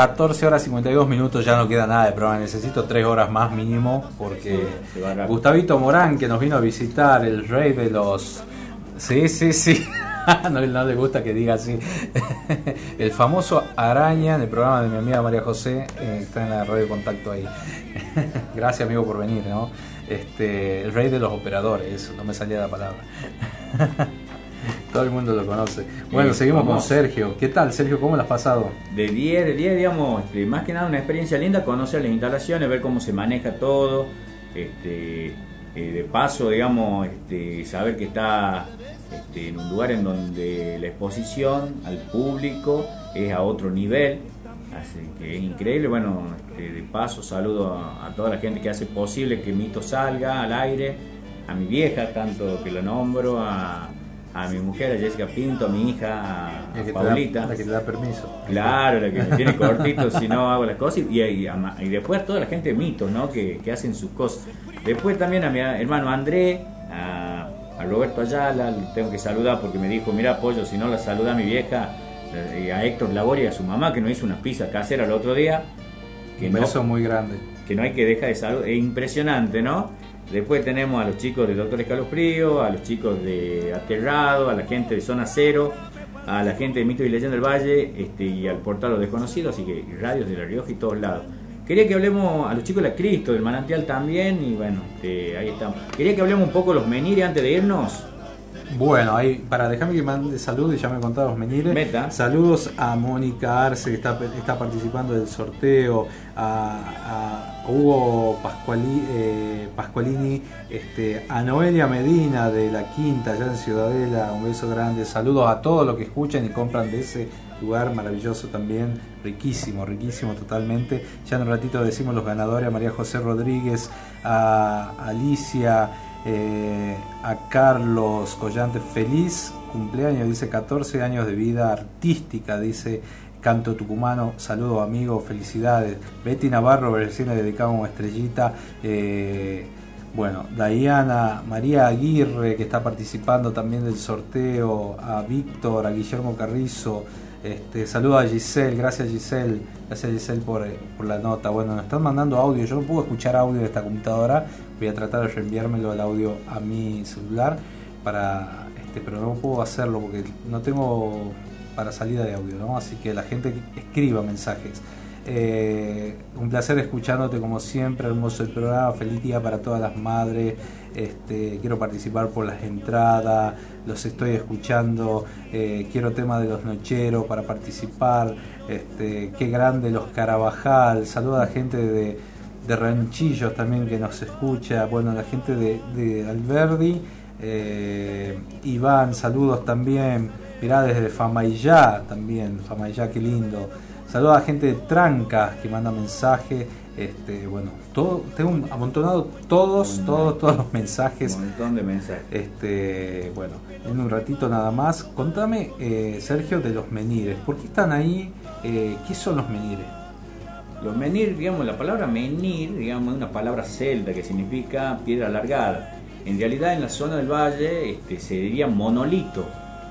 Speaker 1: 14 horas 52 minutos, ya no queda nada de programa. Necesito 3 horas más mínimo porque Gustavito Morán, que nos vino a visitar, el rey de los. Sí, sí, sí. no, no le gusta que diga así. el famoso Araña en el programa de mi amiga María José eh, está en la radio Contacto ahí. Gracias, amigo, por venir, ¿no? Este, el rey de los operadores, no me salía la palabra. Todo el mundo lo conoce. Bueno, seguimos con. Sergio. ¿Qué tal, Sergio? ¿Cómo lo has pasado?
Speaker 6: De 10, de 10, digamos, este, más que nada una experiencia linda, conocer las instalaciones, ver cómo se maneja todo, este, eh, de paso, digamos, este, saber que está este, en un lugar en donde la exposición al público es a otro nivel, así que es increíble, bueno, este, de paso saludo a, a toda la gente que hace posible que Mito salga al aire, a mi vieja, tanto que lo nombro, a, a mi mujer, a Jessica Pinto, a mi hija, a,
Speaker 1: te da-
Speaker 6: Paulita.
Speaker 1: la que te da permiso.
Speaker 6: Claro, la que me tiene cortito si no hago las cosas. Y, y, a- y después toda la gente de mitos, ¿no? Que, que hacen sus cosas. Después también a mi hermano André, a, a Roberto Ayala, le tengo que saludar porque me dijo, mira, pollo, si no la saluda a mi vieja, eh, a Héctor Labor y a su mamá, que nos hizo una pizza casera el otro día. Que
Speaker 1: Un beso muy grande.
Speaker 6: que no hay que dejar de saludar. Es impresionante, ¿no? Después tenemos a los chicos de Doctor Escalofrío, a los chicos de Aterrado, a la gente de Zona Cero, a la gente de Mito y Leyenda del Valle este, y al portal Los Desconocidos, así que radios de La Rioja y todos lados. Quería que hablemos a los chicos de la Cristo, del Manantial también, y bueno, este, ahí estamos. Quería que hablemos un poco de los menires antes de irnos.
Speaker 1: Bueno, ahí para dejarme que mande saludos y ya me contaba los menires. Saludos a Mónica Arce que está, está participando del sorteo, a, a Hugo Pascuali- eh, Pascualini, este, a Noelia Medina de la Quinta, allá en Ciudadela, un beso grande. Saludos a todos los que escuchan y compran de ese lugar maravilloso también, riquísimo, riquísimo totalmente. Ya en un ratito decimos los ganadores, a María José Rodríguez, a Alicia. Eh, a Carlos Collante, feliz cumpleaños, dice 14 años de vida artística, dice Canto Tucumano, saludos amigos, felicidades. Betty Navarro, recién le dedicamos estrellita. eh, bueno, Diana, María Aguirre, que está participando también del sorteo, a Víctor, a Guillermo Carrizo, este, saludos a Giselle, gracias Giselle, gracias Giselle por, eh, por la nota. Bueno, nos están mandando audio, yo no puedo escuchar audio de esta computadora, voy a tratar de reenviármelo el audio a mi celular para este, pero no puedo hacerlo porque no tengo para salida de audio. Así que la gente escriba mensajes. Eh, un placer escuchándote como siempre, hermoso el programa, feliz día para todas las madres, este, quiero participar por las entradas, los estoy escuchando, eh, quiero tema de los nocheros para participar, este, qué grande los Carabajal, saluda a la gente de, de Ranchillos también que nos escucha, bueno, la gente de, de Alberdi, eh, Iván, saludos también, mirá desde Famayá también, Famayá, qué lindo. Saludos a la gente de Trancas que manda mensaje. Este, bueno, todo, tengo un- amontonado todos, todos, todos los mensajes.
Speaker 6: Un montón de mensajes.
Speaker 1: Este, bueno, en un ratito nada más. Contame, eh, Sergio, de los menires. ¿Por qué están ahí? Eh, ¿Qué son los menires?
Speaker 6: Los menir, digamos, la palabra menir, digamos, es una palabra celta que significa piedra alargada. En realidad, en la zona del valle este, se diría monolito.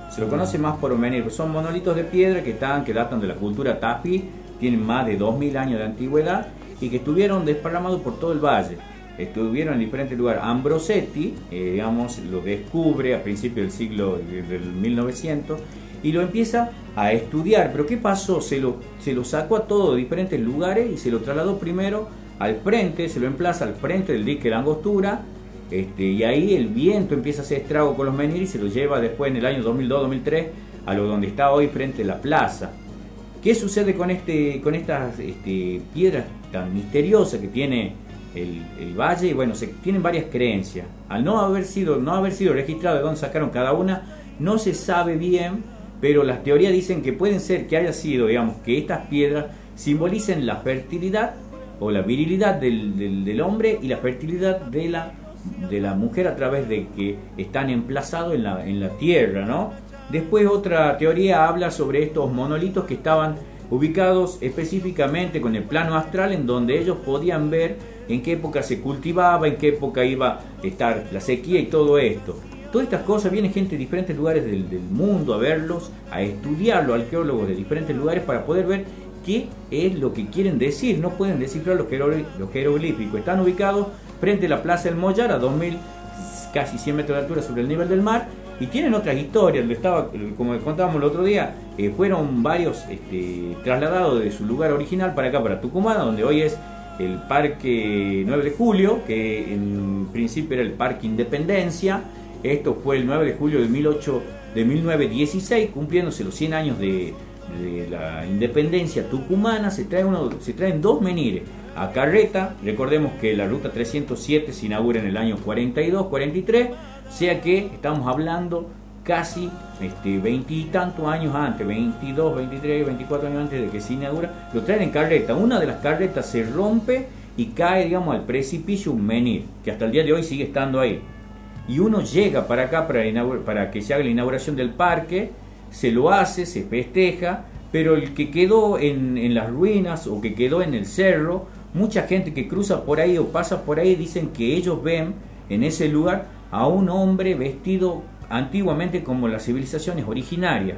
Speaker 6: Se lo conoce más por pues son monolitos de piedra que están, que datan de la cultura tapi, tienen más de 2000 años de antigüedad y que estuvieron desparramados por todo el valle. Estuvieron en diferentes lugares. Ambrosetti, eh, digamos, lo descubre a principios del siglo de- del 1900 y lo empieza a estudiar. Pero ¿qué pasó? Se lo, se lo sacó a todos de diferentes lugares y se lo trasladó primero al frente, se lo emplaza al frente del dique de la Angostura. Este, y ahí el viento empieza a hacer estrago con los menires y se lo lleva después en el año 2002-2003 a lo donde está hoy frente a la plaza. ¿Qué sucede con este con estas este, piedras tan misteriosas que tiene el, el valle? Y bueno, se tienen varias creencias. Al no haber sido no haber sido registrado de dónde sacaron cada una, no se sabe bien, pero las teorías dicen que pueden ser que haya sido, digamos, que estas piedras simbolicen la fertilidad o la virilidad del, del- hombre y la fertilidad de la de la mujer a través de que están emplazados en la, en la tierra, ¿no? Después otra teoría habla sobre estos monolitos que estaban ubicados específicamente con el plano astral en donde ellos podían ver en qué época se cultivaba, en qué época iba a estar la sequía y todo esto. Todas estas cosas viene gente de diferentes lugares del, mundo a verlos, a estudiarlo, arqueólogos de diferentes lugares para poder ver qué es lo que quieren decir. No pueden descifrar los, los jeroglíficos. Están ubicados frente a la Plaza del Mollar, a 2000, casi 100 metros de altura sobre el nivel del mar. Y tienen otras historias, estaba, como contábamos el otro día, eh, fueron varios este, trasladados de su lugar original para acá, para Tucumán, donde hoy es el Parque 9 de Julio, que en principio era el Parque Independencia. Esto fue el 9 de julio de, 18, de 1916, cumpliéndose los 100 años de, de la independencia tucumana. Se, trae uno, se traen dos menires a Carreta. Recordemos que la ruta 307 se inaugura en el año 42-43, sea que estamos hablando casi este, veintitantos años antes, 22, 23, 24 años antes de que se inaugura, lo traen en carreta. Una de las carretas se rompe y cae, digamos, al precipicio un menir, que hasta el día de hoy sigue estando ahí. Y uno llega para acá para, para que se haga la inauguración del parque, se lo hace, se festeja, pero el que quedó en, en las ruinas o que quedó en el cerro, mucha gente que cruza por ahí o pasa por ahí dicen que ellos ven en ese lugar a un hombre vestido antiguamente como las civilizaciones originarias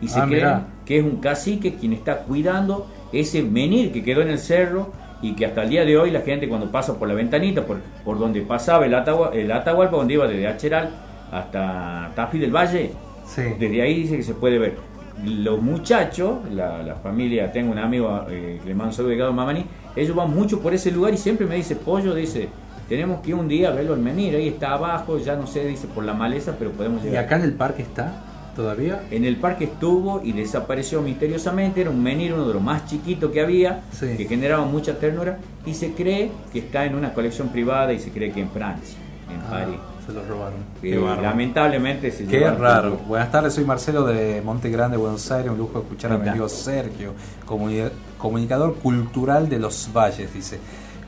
Speaker 6: y se
Speaker 1: Ah,
Speaker 6: cree
Speaker 1: mirá.
Speaker 6: que es un cacique quien está cuidando ese menir que quedó en el cerro y que hasta el día de hoy la gente cuando pasa por la ventanita, por, por donde pasaba el, Atagua, el Atahualpa, donde iba desde Acheral hasta Tafí del Valle, desde ahí dice que se puede ver. Los muchachos, la, la familia, tengo un amigo eh, que le mando saludo de Mamani, ellos van mucho por ese lugar y siempre me dice, Pollo, dice, tenemos que ir un día a verlo al menir, ahí está abajo, ya no sé, dice, por la maleza, pero podemos
Speaker 1: ¿Y
Speaker 6: llegar.
Speaker 1: acá en el parque está todavía?
Speaker 6: En el parque estuvo y desapareció misteriosamente. Era un menir, uno de los más chiquitos que había, que generaba mucha ternura. Y se cree que está en una colección privada y se cree que en Francia, en
Speaker 1: Ah,
Speaker 6: París.
Speaker 1: Se lo robaron. Qué
Speaker 6: lamentablemente se
Speaker 1: Qué raro.
Speaker 6: todo.
Speaker 1: Buenas tardes, soy Marcelo de Monte Grande, Buenos Aires. Un lujo escuchar a mi amigo Sergio, comuni- comunicador cultural de los valles, dice.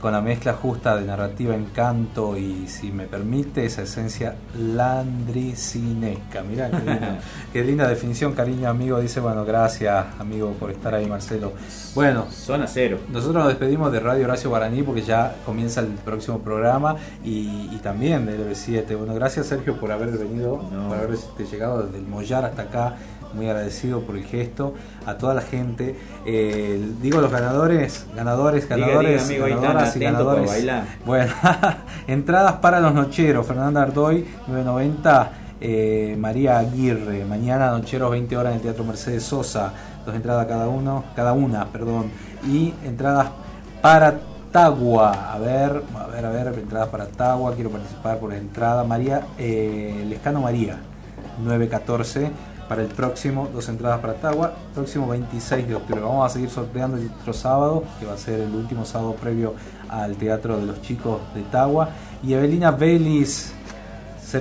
Speaker 1: Con la mezcla justa de narrativa, encanto y, si me permite, esa esencia landricinesca. Mirá, qué, lindo. qué linda definición, cariño, amigo. Dice, bueno, gracias, amigo, por estar ahí, Marcelo. Bueno,
Speaker 6: zona cero.
Speaker 1: Nosotros nos despedimos de Radio Horacio Guaraní porque ya comienza el próximo programa y, y también de LB7. Bueno, gracias Sergio por haber venido, por haber llegado desde el Mollar hasta acá. Muy agradecido por el gesto. A toda la gente. Eh, digo los ganadores, ganadores, ganadores,
Speaker 6: diga, amigo,
Speaker 1: ganadoras y ganadores.
Speaker 6: bailar.
Speaker 1: Bueno, entradas para los nocheros. Fernanda Ardoy, 990. eh, María Aguirre, mañana nocheros 20 horas en el Teatro Mercedes Sosa, dos entradas cada uno, cada una, perdón, y entradas para Tagua, a ver, a ver, a ver, entradas para Tagua, quiero participar por entrada, María, eh, Lescano María, 914, para el próximo, dos entradas para Tagua, próximo 26 de octubre. Vamos a seguir sorteando el otro sábado, que va a ser el último sábado previo al Teatro de los Chicos de Tagua. Y Evelina Vélez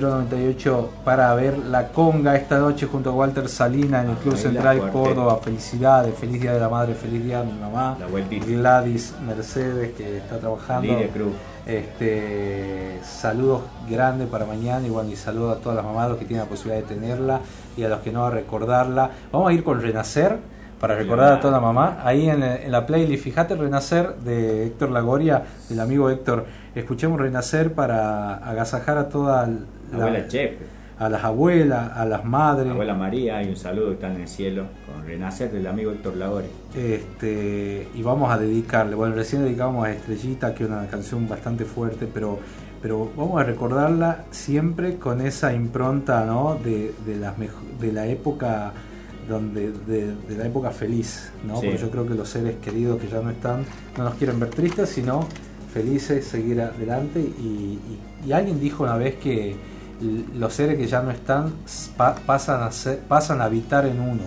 Speaker 1: 098 para ver la conga esta noche junto a Walter Salina en el Club Central. Córdoba. Felicidades, feliz día de la madre, feliz día de mi mamá.
Speaker 6: La.
Speaker 1: Gladys Mercedes que está trabajando.
Speaker 6: Lidia Cruz.
Speaker 1: Este, saludos grandes para mañana y bueno, y saludos a todas las mamás los que tienen la posibilidad de tenerla y a los que no a recordarla. Vamos a ir con Renacer para recordar a toda la mamá. Ahí en, en la playlist, fíjate Renacer de Héctor Lagoria, del amigo Héctor. Escuchemos Renacer para agasajar a toda la,
Speaker 6: Abuela Chepe.
Speaker 1: a las abuelas, a las madres.
Speaker 6: Abuela María, hay un saludo que está en el cielo con Renacer del amigo Héctor Lagore.
Speaker 1: Este, y vamos a dedicarle, bueno, recién dedicamos a Estrellita, que es una canción bastante fuerte, pero, pero vamos a recordarla siempre con esa impronta ¿no? de, de, las de la época donde de, de la época feliz, ¿no?
Speaker 6: Sí.
Speaker 1: Porque yo creo que los seres queridos que ya no están no nos quieren ver tristes, sino felices, seguir adelante. Y, y- y alguien dijo una vez que los seres que ya no están pa- pasan, a ser- pasan a habitar en uno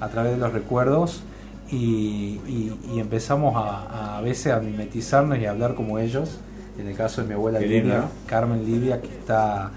Speaker 1: a través de los recuerdos y, y- y empezamos a, a veces a mimetizarnos y a hablar como ellos. En el caso de mi abuela
Speaker 6: lindo, ¿no?
Speaker 1: Carmen Lidia, que está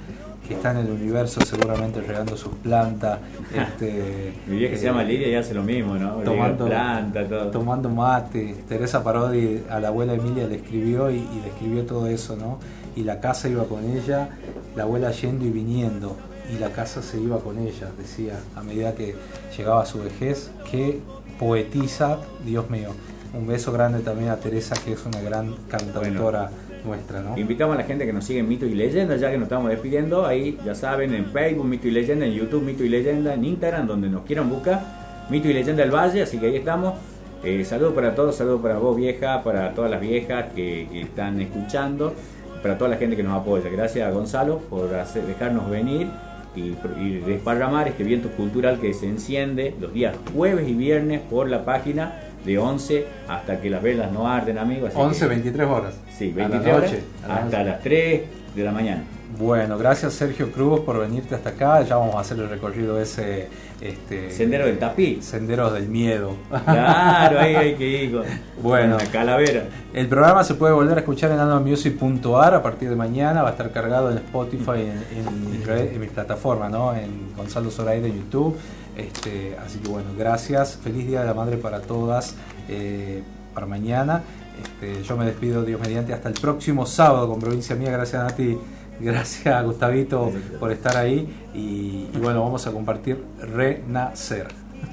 Speaker 1: que está en el universo seguramente regando sus plantas. este,
Speaker 6: Mi vieja que se
Speaker 1: eh,
Speaker 6: llama Lidia y hace lo mismo, ¿no?
Speaker 1: tomando,
Speaker 6: planta, todo.
Speaker 1: tomando mate. Teresa Parodi a la abuela Emilia le escribió y, y le escribió todo eso, ¿no? Y la casa iba con ella, la abuela yendo y viniendo, y la casa se iba con ella, decía, a medida que llegaba a su vejez, que poetiza, Dios mío. Un beso grande también a Teresa, que es una gran cantautora nuestra, ¿no?
Speaker 6: Invitamos a la gente que nos sigue en Mito y Leyenda, ya que nos estamos despidiendo. Ahí ya saben, en Facebook Mito y Leyenda, en YouTube Mito y Leyenda, en Instagram, donde nos quieran buscar. Mito y Leyenda del Valle, así que ahí estamos. Eh, saludos para todos, saludos para vos vieja, para todas las viejas que, que están escuchando, para toda la gente que nos apoya. Gracias a Gonzalo por hacer- dejarnos venir y, y desparramar este viento cultural que se enciende los días jueves y viernes por la página de 11 hasta que las velas no arden, amigos. así
Speaker 1: 11,
Speaker 6: que-
Speaker 1: 23 horas.
Speaker 6: Sí,
Speaker 1: A la
Speaker 6: 23 horas
Speaker 1: noche, a la
Speaker 6: hasta las 3 de la mañana.
Speaker 1: Bueno, gracias Sergio Cruz por venirte hasta acá. Ya vamos a hacer el recorrido ese. Este,
Speaker 6: Sendero del Tapí.
Speaker 1: Senderos del Miedo.
Speaker 6: Claro, ahí hay que ir con,
Speaker 1: Bueno.
Speaker 6: con la calavera.
Speaker 1: El programa se puede volver a escuchar en almamusic.ar a partir de mañana. Va a estar cargado en Spotify, en, en en mis plataformas, ¿no? En Gonzalo Zoraide en YouTube. Este, así que bueno, gracias. Feliz Día de la Madre para todas. eh, para mañana. Este, yo me despido, Dios mediante, hasta el próximo sábado con Provincia Mía. Gracias Nati, gracias Gustavito por estar ahí. Y, y bueno, vamos a compartir Renacer.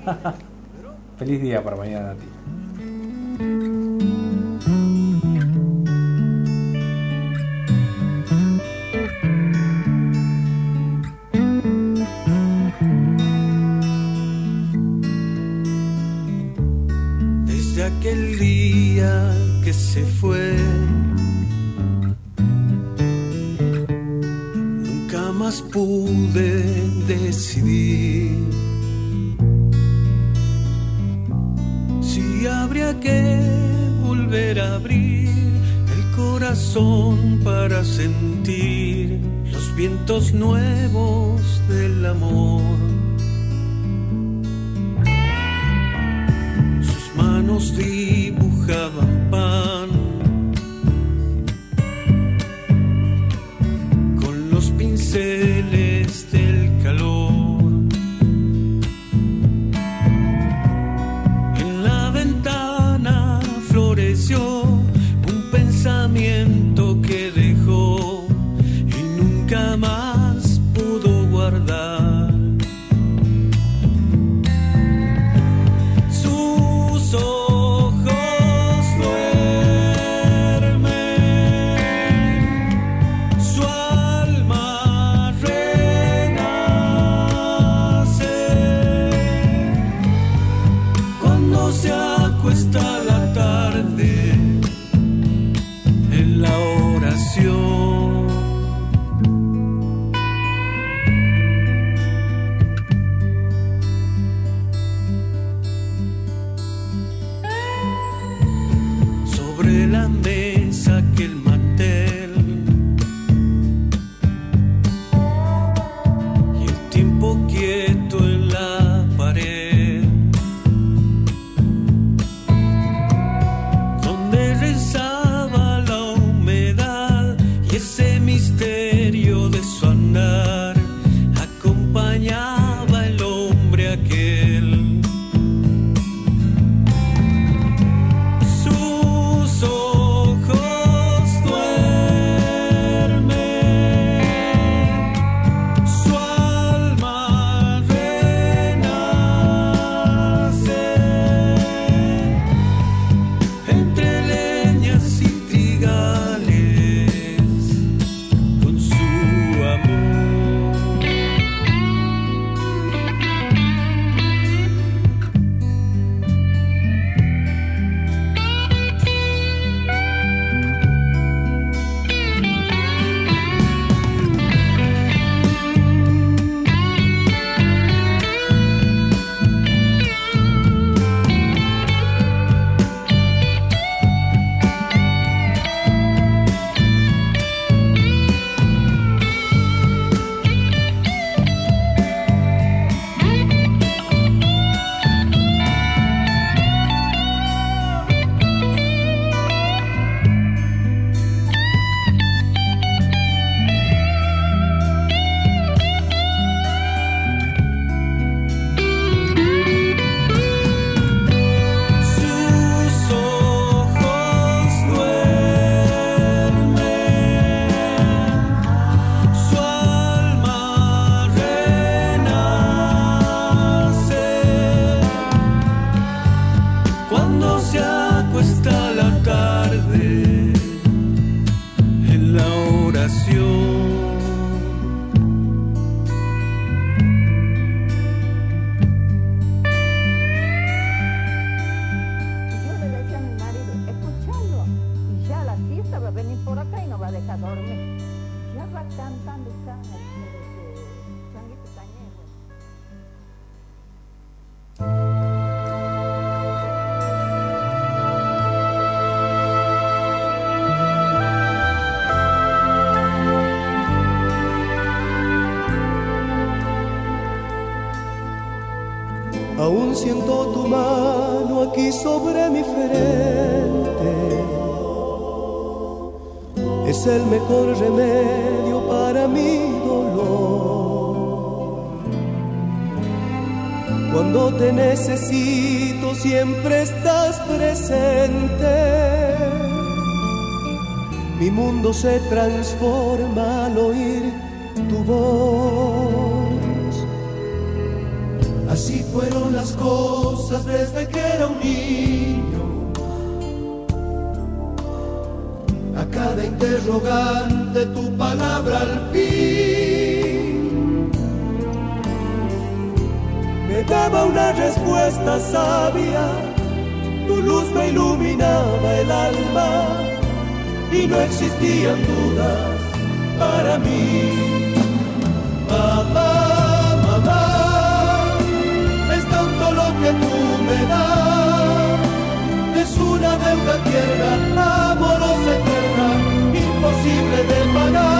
Speaker 1: Feliz día para mañana Nati.
Speaker 21: Desde se
Speaker 5: transforma al oír tu voz.
Speaker 21: Así fueron las cosas desde que era un niño. A cada interrogante tu palabra al fin
Speaker 5: me daba una respuesta sabia. Tu luz me iluminaba y no existían dudas para mí.
Speaker 21: Mamá, mamá, es tanto lo que tú me das. Es una deuda tierna, amorosa, eterna, imposible de pagar.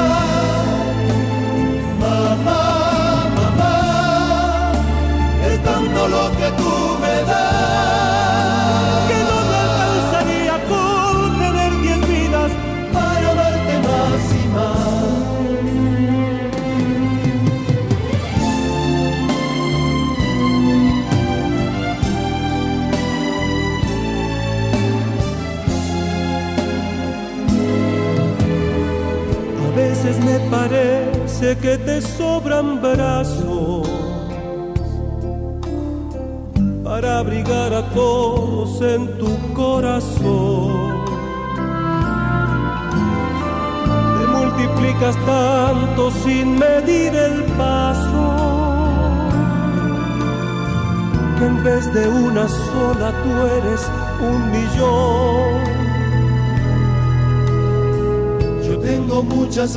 Speaker 21: Que
Speaker 5: te sobran brazos para abrigar a todos en tu corazón. Te multiplicas tanto sin medir el paso que en vez de una sola tú eres un millón.
Speaker 21: Yo tengo muchas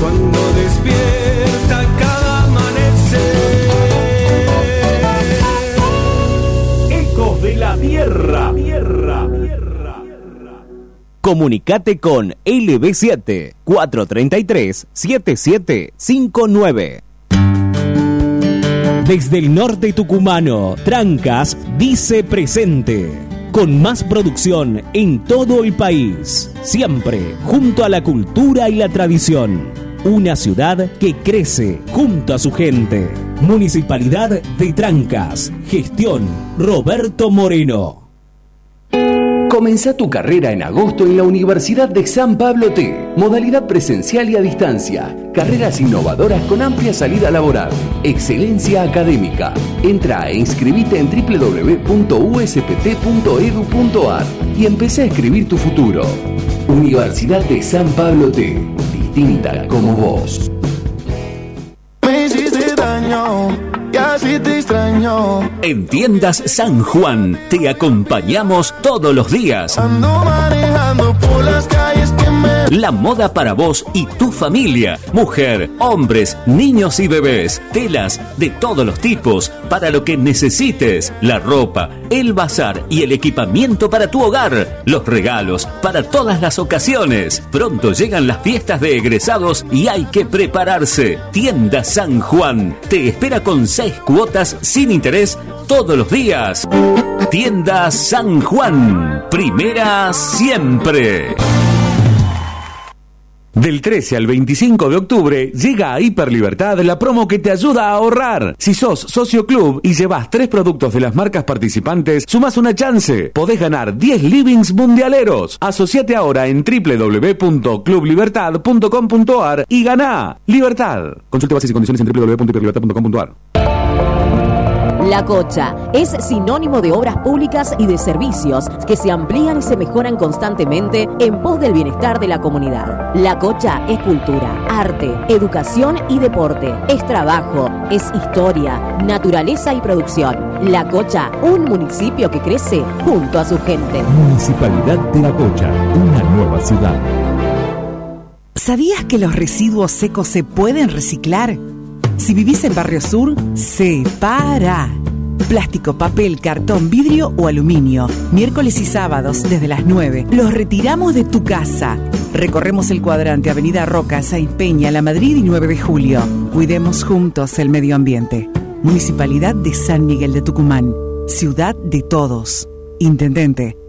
Speaker 21: cuando despierta cada amanecer.
Speaker 22: Ecos de la Tierra. Tierra.
Speaker 9: Comunicate con LB7 433 7759. Desde el norte tucumano, Trancas dice presente.
Speaker 23: con más producción en todo el país. Siempre junto a la cultura y la tradición. Una ciudad que crece junto a su gente. Municipalidad de Trancas. Gestión Roberto Moreno.
Speaker 24: Comenzá tu carrera en agosto en la Universidad de San Pablo T. Modalidad presencial y a distancia. Carreras innovadoras con amplia salida laboral. Excelencia académica. Entra e inscribite en www.uspt.edu.ar y empecé a escribir tu futuro. Universidad de San Pablo T. Distinta como vos.
Speaker 25: Me hiciste daño y así te extraño.
Speaker 23: En Tiendas San Juan te acompañamos todos los días.
Speaker 25: Ando manejando por las calles.
Speaker 23: La moda para vos y tu familia. Mujer, hombres, niños y bebés. Telas de todos los tipos para lo que necesites. La ropa, el bazar y el equipamiento para tu hogar. Los regalos para todas las ocasiones. Pronto llegan las fiestas de egresados y hay que prepararse. Tienda San Juan te espera con seis cuotas sin interés todos los días. Tienda San Juan. Primera siempre. Del 13 al 25 de octubre llega a Hiperlibertad la promo que te ayuda a ahorrar. Si sos socio club y llevas tres productos de las marcas participantes, sumas una chance. Podés ganar 10 livings mundialeros. Asociate ahora en www.clublibertad.com.ar y ganá. Libertad. Consulte bases y condiciones en www.hiperlibertad.com.ar.
Speaker 19: La Cocha es sinónimo de obras públicas y de servicios que se amplían y se mejoran constantemente en pos del bienestar de la comunidad. La Cocha es cultura, arte, educación y deporte. Es trabajo, es historia, naturaleza y producción. La Cocha, un municipio que crece junto a su gente.
Speaker 26: Municipalidad de La Cocha, una nueva ciudad.
Speaker 27: ¿Sabías que los residuos secos se pueden reciclar? Si vivís en Barrio Sur, separa. Plástico, papel, cartón, vidrio o aluminio. Miércoles y sábados desde las 9. Los retiramos de tu casa. Recorremos el cuadrante Avenida Roca, Saint Peña, La Madrid y 9 de julio. Cuidemos juntos el medio ambiente. Municipalidad de San Miguel de Tucumán. Ciudad de todos. Intendente